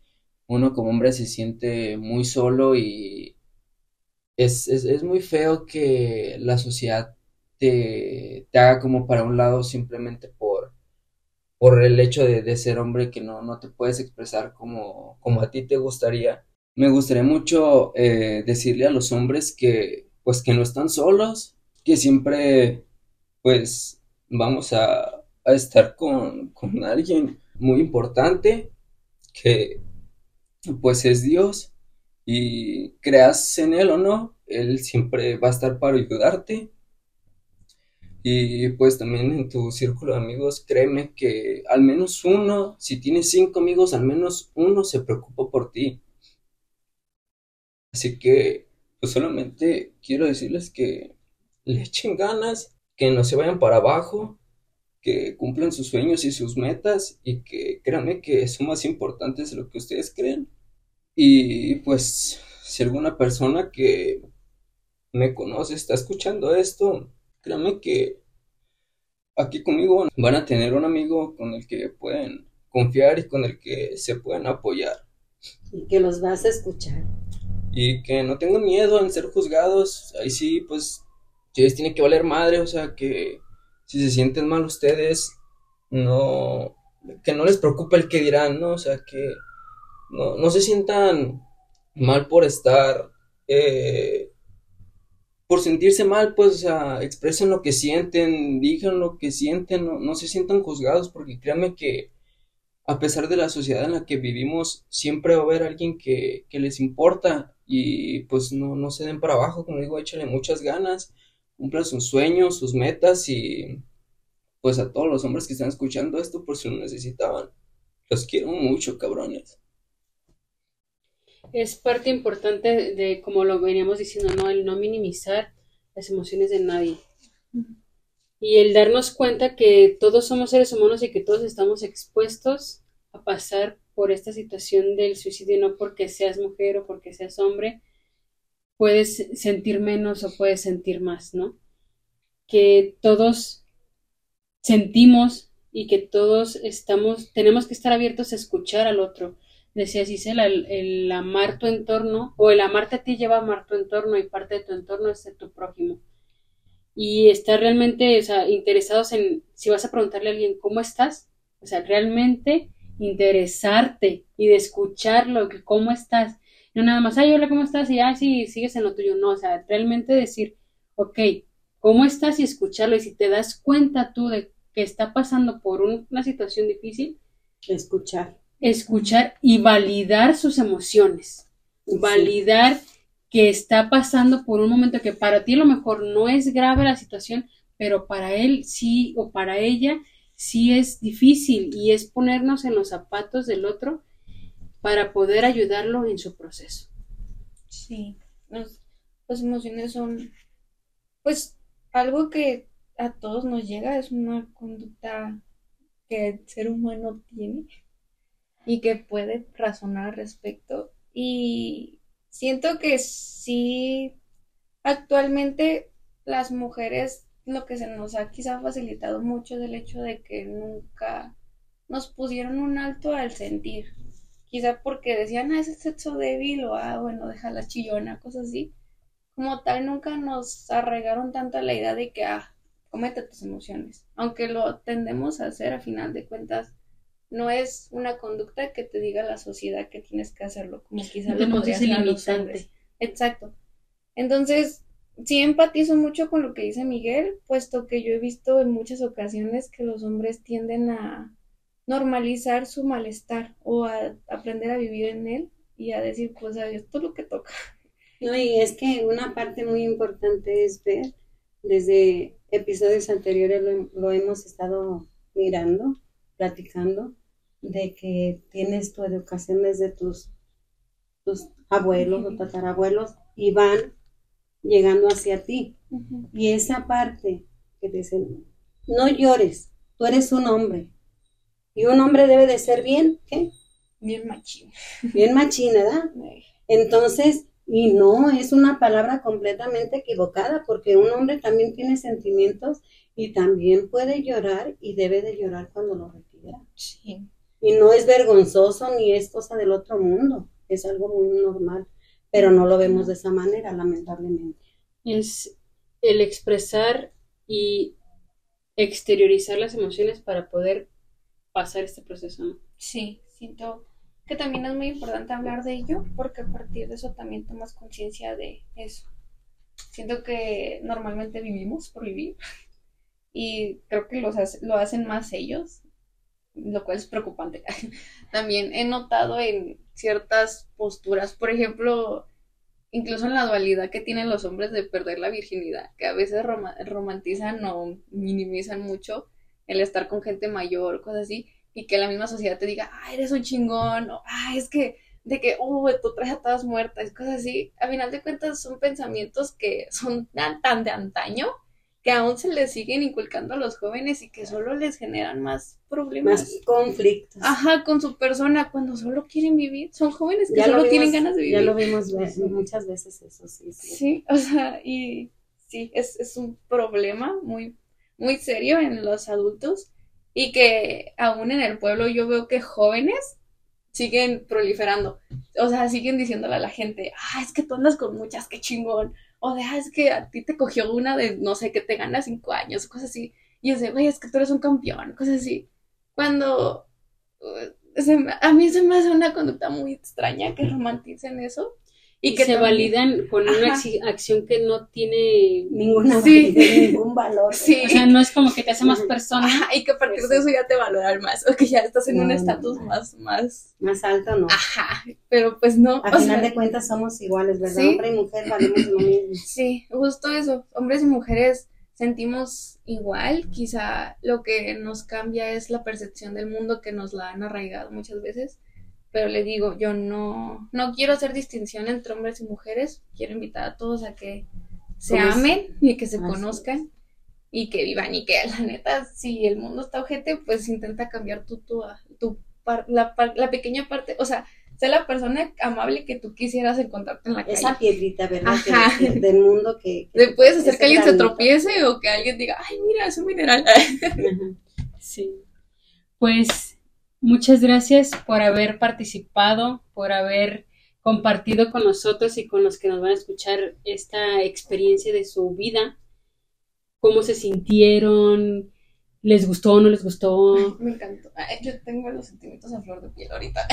uno como hombre se siente muy solo y es, muy feo que la sociedad te, haga como para un lado simplemente por, por el hecho de, ser hombre que no, no te puedes expresar como, como a ti te gustaría me gustaría mucho eh, decirle a los hombres que pues que no están solos, que siempre pues vamos a, estar con, con, alguien muy importante que pues es Dios y creas en él o no, él siempre va a estar para ayudarte. Y pues también en tu círculo de amigos, créeme que al menos uno, si tienes cinco amigos, al menos uno se preocupa por ti Así que, pues solamente quiero decirles que le echen ganas, que no se vayan para abajo, que cumplan sus sueños y sus metas y que créanme que son más importantes de lo que ustedes creen. Y pues, si alguna persona que me conoce está escuchando esto, créanme que aquí conmigo van a tener un amigo con el que pueden confiar y con el que se pueden apoyar. Y que los vas a escuchar. Y que no tengan miedo en ser juzgados. Ahí sí, pues, les tiene que valer madre, o sea, que si se sienten mal ustedes, no, que no les preocupe el que dirán, ¿no? O sea, que no, no se sientan mal por estar, eh, por sentirse mal, pues, o sea, expresen lo que sienten, digan lo que sienten, no, no se sientan juzgados, porque créanme que a pesar de la sociedad en la que vivimos, siempre va a haber alguien que, que les importa y pues no, no se den para abajo, como digo, échale muchas ganas cumplan sus sueños, sus metas y pues a todos los hombres que están escuchando esto por si lo necesitaban. Los quiero mucho, cabrones. Es parte importante de, como lo veníamos diciendo, ¿no? El no minimizar las emociones de nadie. Y el darnos cuenta que todos somos seres humanos y que todos estamos expuestos a pasar por esta situación del suicidio, no porque seas mujer o porque seas hombre, puedes sentir menos o puedes sentir más, ¿no? Que todos sentimos y que todos estamos, tenemos que estar abiertos a escuchar al otro. Decía Gisela, el, el amar tu entorno o el amarte a ti lleva a amar tu entorno y parte de tu entorno es de tu prójimo. Y estar realmente, o interesados en, si vas a preguntarle a alguien, ¿cómo estás? O sea, realmente interesarte y de escucharlo, cómo estás no nada más, ay, hola, ¿cómo estás? Y, ay, sí, sigues en lo tuyo. No, o sea, realmente decir, ok, ¿cómo estás? Y escucharlo. Y si te das cuenta tú de que está pasando por una situación difícil, escuchar. Escuchar y validar sus emociones. Validar que está pasando por un momento que para ti a lo mejor no es grave la situación, pero para él sí o para ella sí es difícil y es ponernos en los zapatos del otro para poder ayudarlo en su proceso. Sí, las emociones son, pues, algo que a todos nos llega, es una conducta que el ser humano tiene y que puede razonar al respecto. Y siento que sí, actualmente las mujeres lo que se nos ha quizá facilitado mucho del hecho de que nunca nos pusieron un alto al sentir quizá porque decían, ah, ese sexo débil o, ah, bueno, deja la chillona, cosas así. Como tal, nunca nos arraigaron tanto a la idea de que, ah, comete tus emociones. Aunque lo tendemos a hacer, a final de cuentas, no es una conducta que te diga la sociedad que tienes que hacerlo, como quizá lo podría hacer los hombres. Exacto. Entonces, sí empatizo mucho con lo que dice Miguel, puesto que yo he visto en muchas ocasiones que los hombres tienden a normalizar su malestar o a aprender a vivir en él y a decir, pues, esto es lo que toca. No, y es que una parte muy importante es ver, desde episodios anteriores lo, hemos estado mirando, platicando, de que tienes tu educación desde tus, tus abuelos o tatarabuelos y van llegando hacia ti. Y esa parte que te dicen, no llores, tú eres un hombre, y un hombre debe de ser bien, ¿qué? Bien machín. Bien machín, ¿verdad? (laughs) Entonces, y no, es una palabra completamente equivocada, porque un hombre también tiene sentimientos y también puede llorar y debe de llorar cuando lo requiera. Sí. Y no es vergonzoso ni es cosa del otro mundo, es algo muy normal, pero no lo vemos de esa manera, lamentablemente. Es el expresar y exteriorizar las emociones para poder pasar este proceso, ¿no? Sí, siento que también es muy importante hablar de ello porque a partir de eso también tomas conciencia de eso. Siento que normalmente vivimos por vivir (laughs) y creo que los lo hacen más ellos, lo cual es preocupante. (laughs) también he notado en ciertas posturas, por ejemplo, incluso en la dualidad que tienen los hombres de perder la virginidad, que a veces romantizan o minimizan mucho el estar con gente mayor, cosas así, y que la misma sociedad te diga, ah, eres un chingón, o ah, es que de que, oh, tú traes a todas muertas, cosas así, a final de cuentas son pensamientos que son tan, tan de antaño que aún se les siguen inculcando a los jóvenes y que solo les generan más problemas. Más conflictos. Ajá, con su persona, cuando solo quieren vivir. Son jóvenes que Ya solo vimos- tienen ganas de vivir. Ya lo vimos muchas veces eso, sí. sí. Sí, o sea, y sí, es, es un problema muy, muy serio en los adultos y que aún en el pueblo yo veo que jóvenes siguen proliferando. O sea, siguen diciéndole a la gente, ah, es que tú andas con muchas, qué chingón. O de, ah, es que a ti te cogió una de, no sé, que te gana cinco años, cosas así. Y es de, güey, es que tú eres un campeón, cosas así. Cuando uh, se me- a mí se me hace una conducta muy extraña que romanticen eso. Y Y que se también- validan con una Ajá. acción que no tiene Ninguna Sí. validez, (laughs) ningún valor. Sí. O sea, no es como que te hace más persona. Ajá, y que a partir de eso ya te valoran más, o que ya estás en un No, no, estatus no. más, más, Más alto no. ajá, pero pues no, Al final sea, de cuentas somos iguales, ¿verdad? Sí. Hombre y mujer valemos lo mismo. (clears throat) sí, justo eso, hombres y mujeres sentimos igual, quizá lo que nos cambia es la percepción del mundo que nos la han arraigado muchas veces, pero le digo, yo no, no quiero hacer distinción entre hombres y mujeres, quiero invitar a todos a que se amen y que se Así conozcan y que vivan y que la neta, si el mundo está ojete, pues intenta cambiar tú, tu, tu par- la, par- la pequeña parte, o sea, sé la persona amable que tú quisieras encontrarte en la calle. Esa piedrita, ¿verdad? Ajá. que- del mundo que... que- Le puedes hacer que alguien se tropiece o que alguien diga, ay, mira, es un mineral. Ajá. (laughs) Sí. Pues muchas gracias por haber participado, por haber compartido con nosotros y con los que nos van a escuchar esta experiencia de su vida. ¿Cómo se sintieron? ¿Les gustó o no les gustó? (laughs) Me encantó. Ay, yo tengo los sentimientos a flor de piel ahorita.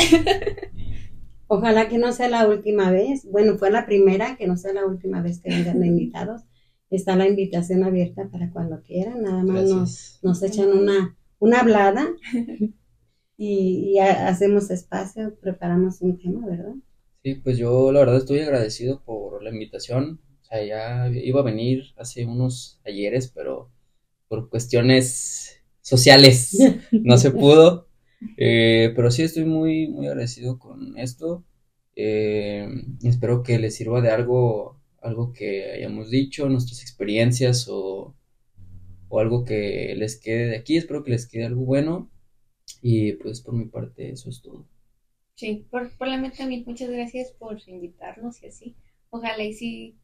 (laughs) Ojalá que no sea la última vez. Bueno, fue la primera, que no sea la última vez que vengan de invitados. Está la invitación abierta para cuando quieran. Nada más nos echan una, una hablada (laughs) y, y ha- hacemos espacio, preparamos un tema, ¿verdad? Sí, pues yo la verdad estoy agradecido por la invitación. O sea, ya iba a venir hace unos ayeres, pero por cuestiones sociales (laughs) no se pudo. Eh, pero sí estoy muy, muy agradecido con esto. Eh, espero que les sirva de algo, algo que hayamos dicho, nuestras experiencias o, o algo que les quede de aquí. Espero que les quede algo bueno. Y pues por mi parte eso es todo. Sí, por, por la meta también, muchas gracias por invitarnos y así. Ojalá y si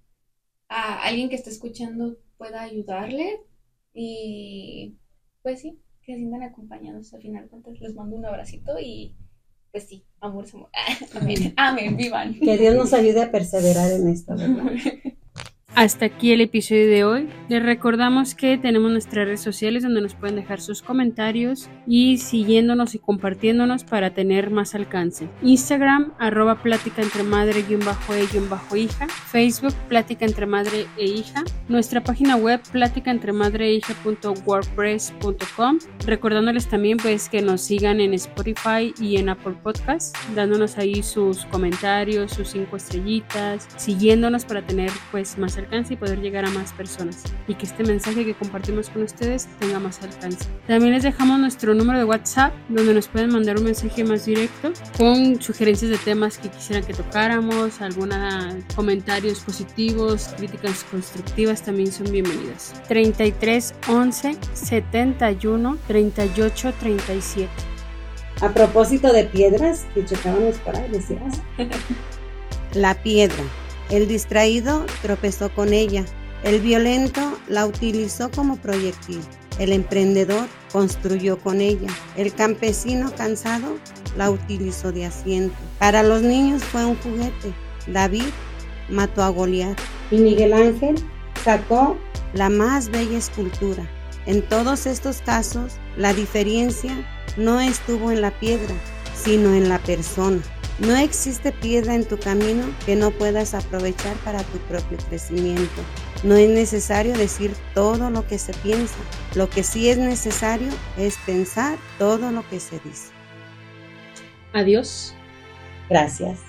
a alguien que está escuchando pueda ayudarle y pues sí, que se sientan acompañados al final cuentas. Les mando un abracito y pues sí, amor es amor. (laughs) Amén, amén, vivan. Que Dios nos ayude a perseverar en esto, ¿verdad? (laughs) Hasta aquí el episodio de hoy. Les recordamos que tenemos nuestras redes sociales donde nos pueden dejar sus comentarios y siguiéndonos y compartiéndonos para tener más alcance. Instagram, arroba plática entre madre guion bajo e. Facebook, plática entre madre e hija. Nuestra página web, plática e. Recordándoles también pues que nos sigan en Spotify y en Apple Podcasts, dándonos ahí sus comentarios, sus cinco estrellitas, siguiéndonos para tener pues más alcance y poder llegar a más personas y que este mensaje que compartimos con ustedes tenga más alcance. También les dejamos nuestro número de WhatsApp donde nos pueden mandar un mensaje más directo con sugerencias de temas que quisieran que tocáramos, alguna comentarios positivos, críticas constructivas también son bienvenidas. 33 11 71 38 37. A propósito de piedras que chocábamos por ahí, decías. La piedra. El distraído tropezó con ella. El violento la utilizó como proyectil. El emprendedor construyó con ella. El campesino cansado la utilizó de asiento. Para los niños fue un juguete. David mató a Goliat. Y Miguel Ángel sacó la más bella escultura. En todos estos casos, la diferencia no estuvo en la piedra, sino en la persona. No existe piedra en tu camino que no puedas aprovechar para tu propio crecimiento. No es necesario decir todo lo que se piensa. Lo que sí es necesario es pensar todo lo que se dice. Adiós. Gracias.